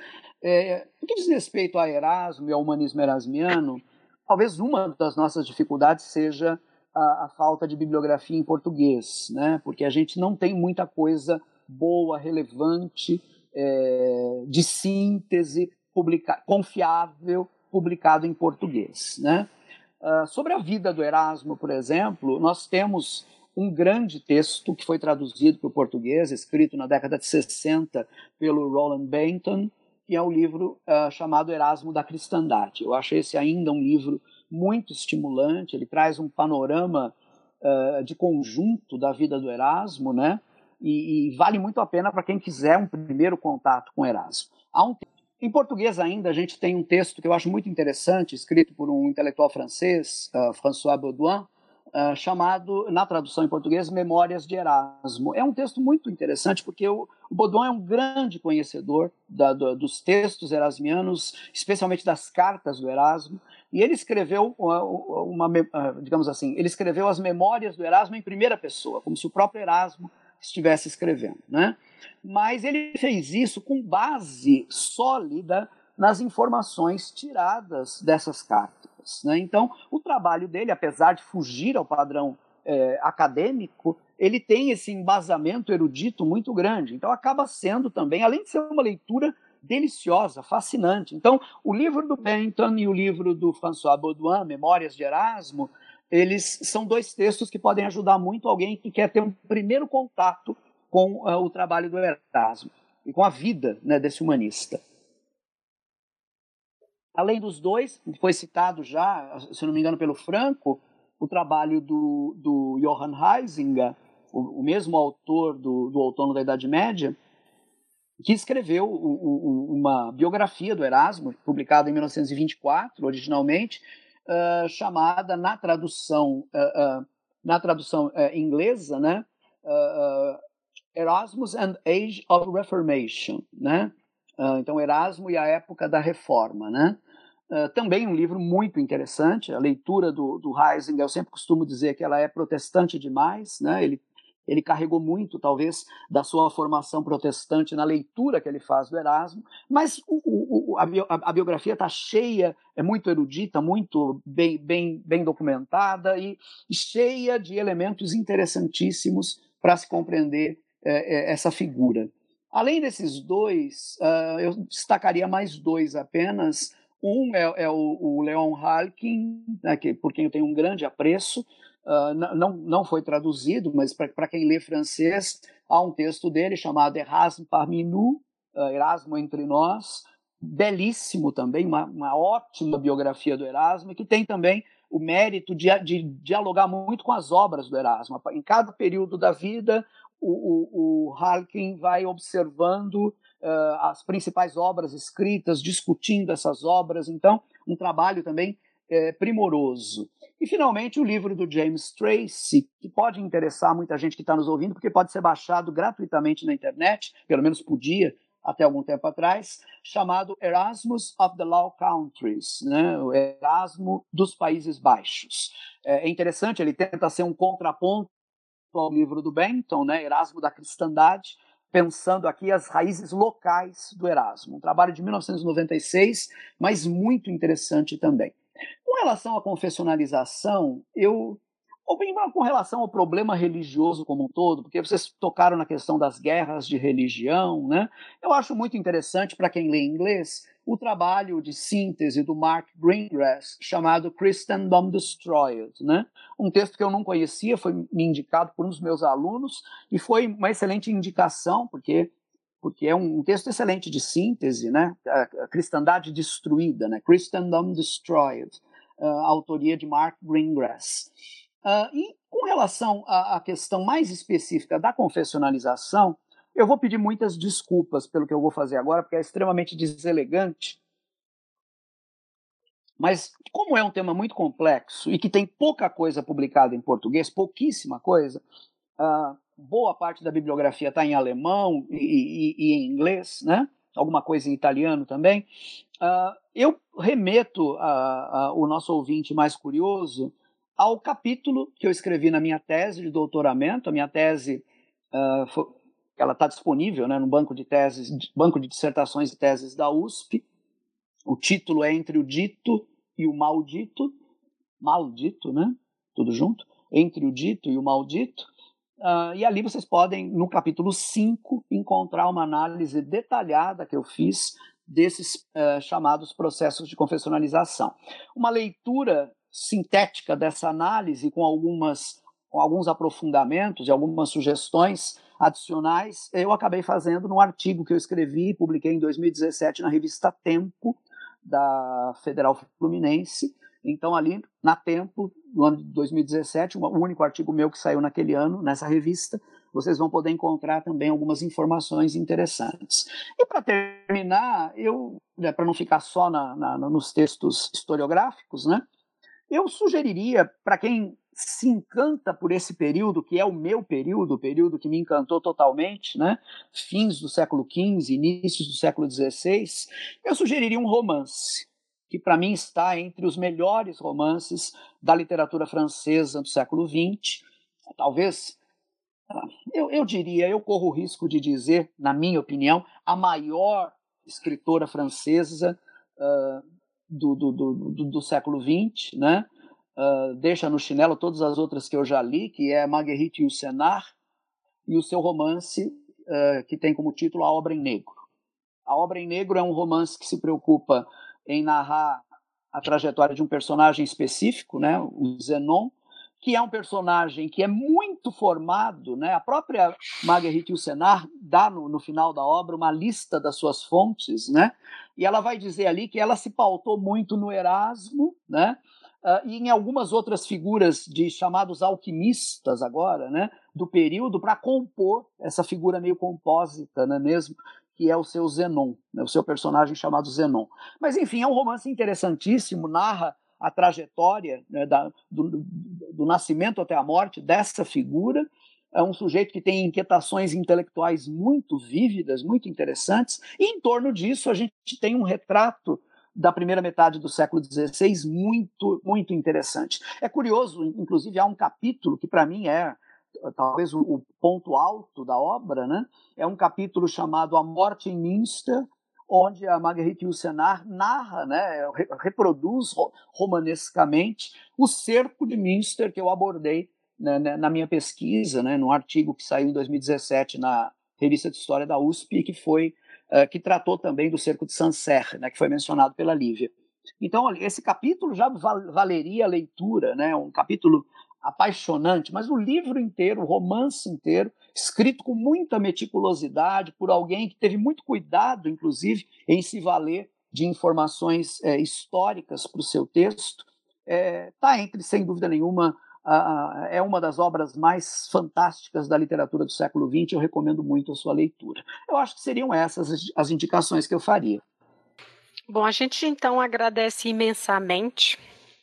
É, no que diz respeito a Erasmo e ao humanismo erasmiano, talvez uma das nossas dificuldades seja a, a, falta de bibliografia em português, né? porque a gente não tem muita coisa boa, relevante, é, de síntese, publica, confiável, publicado em português. Né? Uh, sobre a vida do Erasmo, por exemplo, nós temos um grande texto que foi traduzido para o português, escrito na década de 60 pelo Roland Benton, que é o livro uh, chamado Erasmo da Cristandade. Eu acho esse ainda um livro muito estimulante, ele traz um panorama uh, de conjunto da vida do Erasmo, né? E, e vale muito a pena para quem quiser um primeiro contato com Erasmo. Um... Em português ainda, a gente tem um texto que eu acho muito interessante, escrito por um intelectual francês, uh, François Baudouin, uh, chamado, na tradução em português, Memórias de Erasmo. É um texto muito interessante porque o, o Baudouin é um grande conhecedor da, do, dos textos erasmianos, especialmente das cartas do Erasmo, e ele escreveu uma, uma, digamos assim, ele escreveu as memórias do Erasmo em primeira pessoa, como se o próprio Erasmo estivesse escrevendo, né? Mas ele fez isso com base sólida nas informações tiradas dessas cartas. Né? Então, o trabalho dele, apesar de fugir ao padrão é, acadêmico, ele tem esse embasamento erudito muito grande. Então, acaba sendo também, além de ser uma leitura deliciosa, fascinante. Então, o livro do Benton e o livro do François Baudouin, Memórias de Erasmo, eles são dois textos que podem ajudar muito alguém que quer ter um primeiro contato com uh, o trabalho do Erasmo e com a vida né, desse humanista. Além dos dois, foi citado já, se não me engano, pelo Franco, o trabalho do, do Johann Heisinger, o, o mesmo autor do, do Outono da Idade Média, que escreveu o, o, uma biografia do Erasmo, publicada em 1924, originalmente, uh, chamada na tradução uh, uh, na tradução inglesa, né, Erasmus and Age of Reformation, né? então Erasmo e a época da Reforma, né? também um livro muito interessante, a leitura do, do Heisinger, eu sempre costumo dizer que ela é protestante demais, né? Ele ele carregou muito, talvez, da sua formação protestante na leitura que ele faz do Erasmo, mas o, o, a, a, biografia está cheia, é muito erudita, muito bem, bem, bem documentada e, cheia de elementos interessantíssimos para se compreender é, é, essa figura. Além desses dois, uh, eu destacaria mais dois apenas. Um é, é o, o Leon Halkin, né, que, por quem eu tenho um grande apreço, Uh, não, não foi traduzido, mas para quem lê francês, há um texto dele chamado Erasmo parmi nous, uh, Erasmo entre nós, belíssimo também, uma, uma, ótima biografia do Erasmo, que tem também o mérito de, de, dialogar muito com as obras do Erasmo. Em cada período da vida, o, o, o Harkin vai observando uh, as principais obras escritas, discutindo essas obras, então, um trabalho também é, primoroso. E, finalmente, o livro do James Tracy, que pode interessar muita gente que está nos ouvindo, porque pode ser baixado gratuitamente na internet, pelo menos podia até algum tempo atrás, chamado Erasmus of the Law Countries, né? o Erasmo dos Países Baixos. É, é interessante, ele tenta ser um contraponto ao livro do Benton, né? Erasmo da Cristandade, pensando aqui as raízes locais do Erasmo. Um trabalho de 1996, mas muito interessante também. Com relação à confessionalização, eu ou bem com relação ao problema religioso como um todo, porque vocês tocaram na questão das guerras de religião, né? Eu acho muito interessante para quem lê inglês o trabalho de síntese do Mark Greengrass chamado Christendom Destroyed, né? Um texto que eu não conhecia, foi me indicado por um dos meus alunos e foi uma excelente indicação, porque porque é um, texto excelente de síntese, né? A, cristandade destruída, né? Christendom Destroyed, uh, autoria de Mark Greengrass. Uh, e com relação à, à, questão mais específica da confessionalização, eu vou pedir muitas desculpas pelo que eu vou fazer agora, porque é extremamente deselegante. Mas, como é um tema muito complexo e que tem pouca coisa publicada em português, pouquíssima coisa, uh, boa parte da bibliografia está em alemão e, e, e, em inglês, né? alguma coisa em italiano também. Uh, eu remeto a, a, o nosso ouvinte mais curioso ao capítulo que eu escrevi na minha tese de doutoramento. A minha tese uh, ela está disponível né, no banco de teses, banco de dissertações e teses da USP. O título é Entre o Dito e o Maldito, maldito, né? Tudo junto. Entre o dito e o maldito. Uh, e ali vocês podem, no capítulo 5, encontrar uma análise detalhada que eu fiz desses uh, chamados processos de confessionalização. Uma leitura sintética dessa análise, com, algumas, com alguns aprofundamentos e algumas sugestões adicionais, eu acabei fazendo num artigo que eu escrevi e publiquei em 2017 na revista Tempo, da Federal Fluminense, então, ali na Tempo, no ano de 2017, o único artigo meu que saiu naquele ano, nessa revista, vocês vão poder encontrar também algumas informações interessantes. E para terminar, eu, né, para não ficar só na, na, nos textos historiográficos, né, eu sugeriria para quem se encanta por esse período, que é o meu período, o período que me encantou totalmente, né? fins do século XV, inícios do século XVI, eu sugeriria um romance que para mim está entre os melhores romances da literatura francesa do século XX. Talvez eu, eu diria, eu corro o risco de dizer, na minha opinião, a maior escritora francesa uh, do, do, do, do, século XX, né? Uh, deixa no chinelo todas as outras que eu já li, que é Marguerite Yourcenar e o seu romance uh, que tem como título A Obra em Negro. A Obra em Negro é um romance que se preocupa em narrar a trajetória de um personagem específico, né, o Zenon, que é um personagem que é muito formado, né? A própria Marguerite Yourcenar dá no, no, final da obra uma lista das suas fontes, né? E ela vai dizer ali que ela se pautou muito no Erasmo, né? Uh, e em algumas outras figuras de chamados alquimistas agora, né? Do período para compor essa figura meio compósita, né? Mesmo que é o seu Zenon, né? o seu personagem chamado Zenon. Mas enfim, é um romance interessantíssimo, narra a trajetória né, da, do, do nascimento até a morte dessa figura. É um sujeito que tem inquietações intelectuais muito vívidas, muito interessantes, e em torno disso a gente tem um retrato da primeira metade do século XVI muito, muito interessante. É curioso, inclusive, há um capítulo que para mim é talvez o, ponto alto da obra, né? É um capítulo chamado A Morte em Münster, onde a Marguerite Yourcenar narra, né, reproduz romanescamente o cerco de Münster que eu abordei né, né, na minha pesquisa, né, num artigo que saiu em 2017 na revista de História da USP, que foi uh, que tratou também do cerco de Sancerre, né, que foi mencionado pela Lívia. Então, esse capítulo já valeria a leitura, né, um capítulo apaixonante, mas o livro inteiro, o romance inteiro, escrito com muita meticulosidade por alguém que teve muito cuidado, inclusive, em se valer de informações é, históricas para o seu texto, está é, tá entre, sem dúvida nenhuma, a, a, é uma das obras mais fantásticas da literatura do século XX. Eu recomendo muito a sua leitura. Eu acho que seriam essas as, as indicações que eu faria. Bom, a gente então agradece imensamente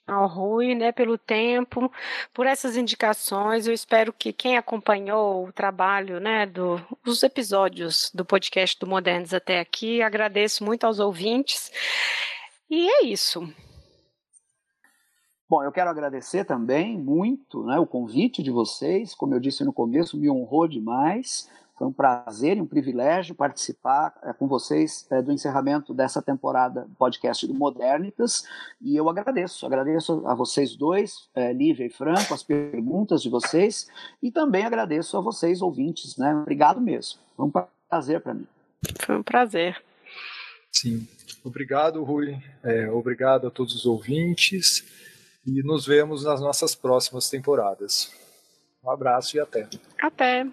ao Rui, né, pelo tempo, por essas indicações. Eu espero que quem acompanhou o trabalho, né, do, os episódios do podcast do Modernos até aqui, agradeço muito aos ouvintes. E é isso. Bom, eu quero agradecer também muito né, o convite de vocês. Como eu disse no começo, me honrou demais. Foi um prazer e um privilégio participar é, com vocês é, do encerramento dessa temporada do podcast do Modernitas. E eu agradeço, agradeço a vocês dois, é, Lívia e Franco, as perguntas de vocês. E também agradeço a vocês, ouvintes. Né? Obrigado mesmo. Foi um prazer para mim. Foi um prazer. Sim. Obrigado, Rui. É, obrigado a todos os ouvintes. E nos vemos nas nossas próximas temporadas. Um abraço e até. Até.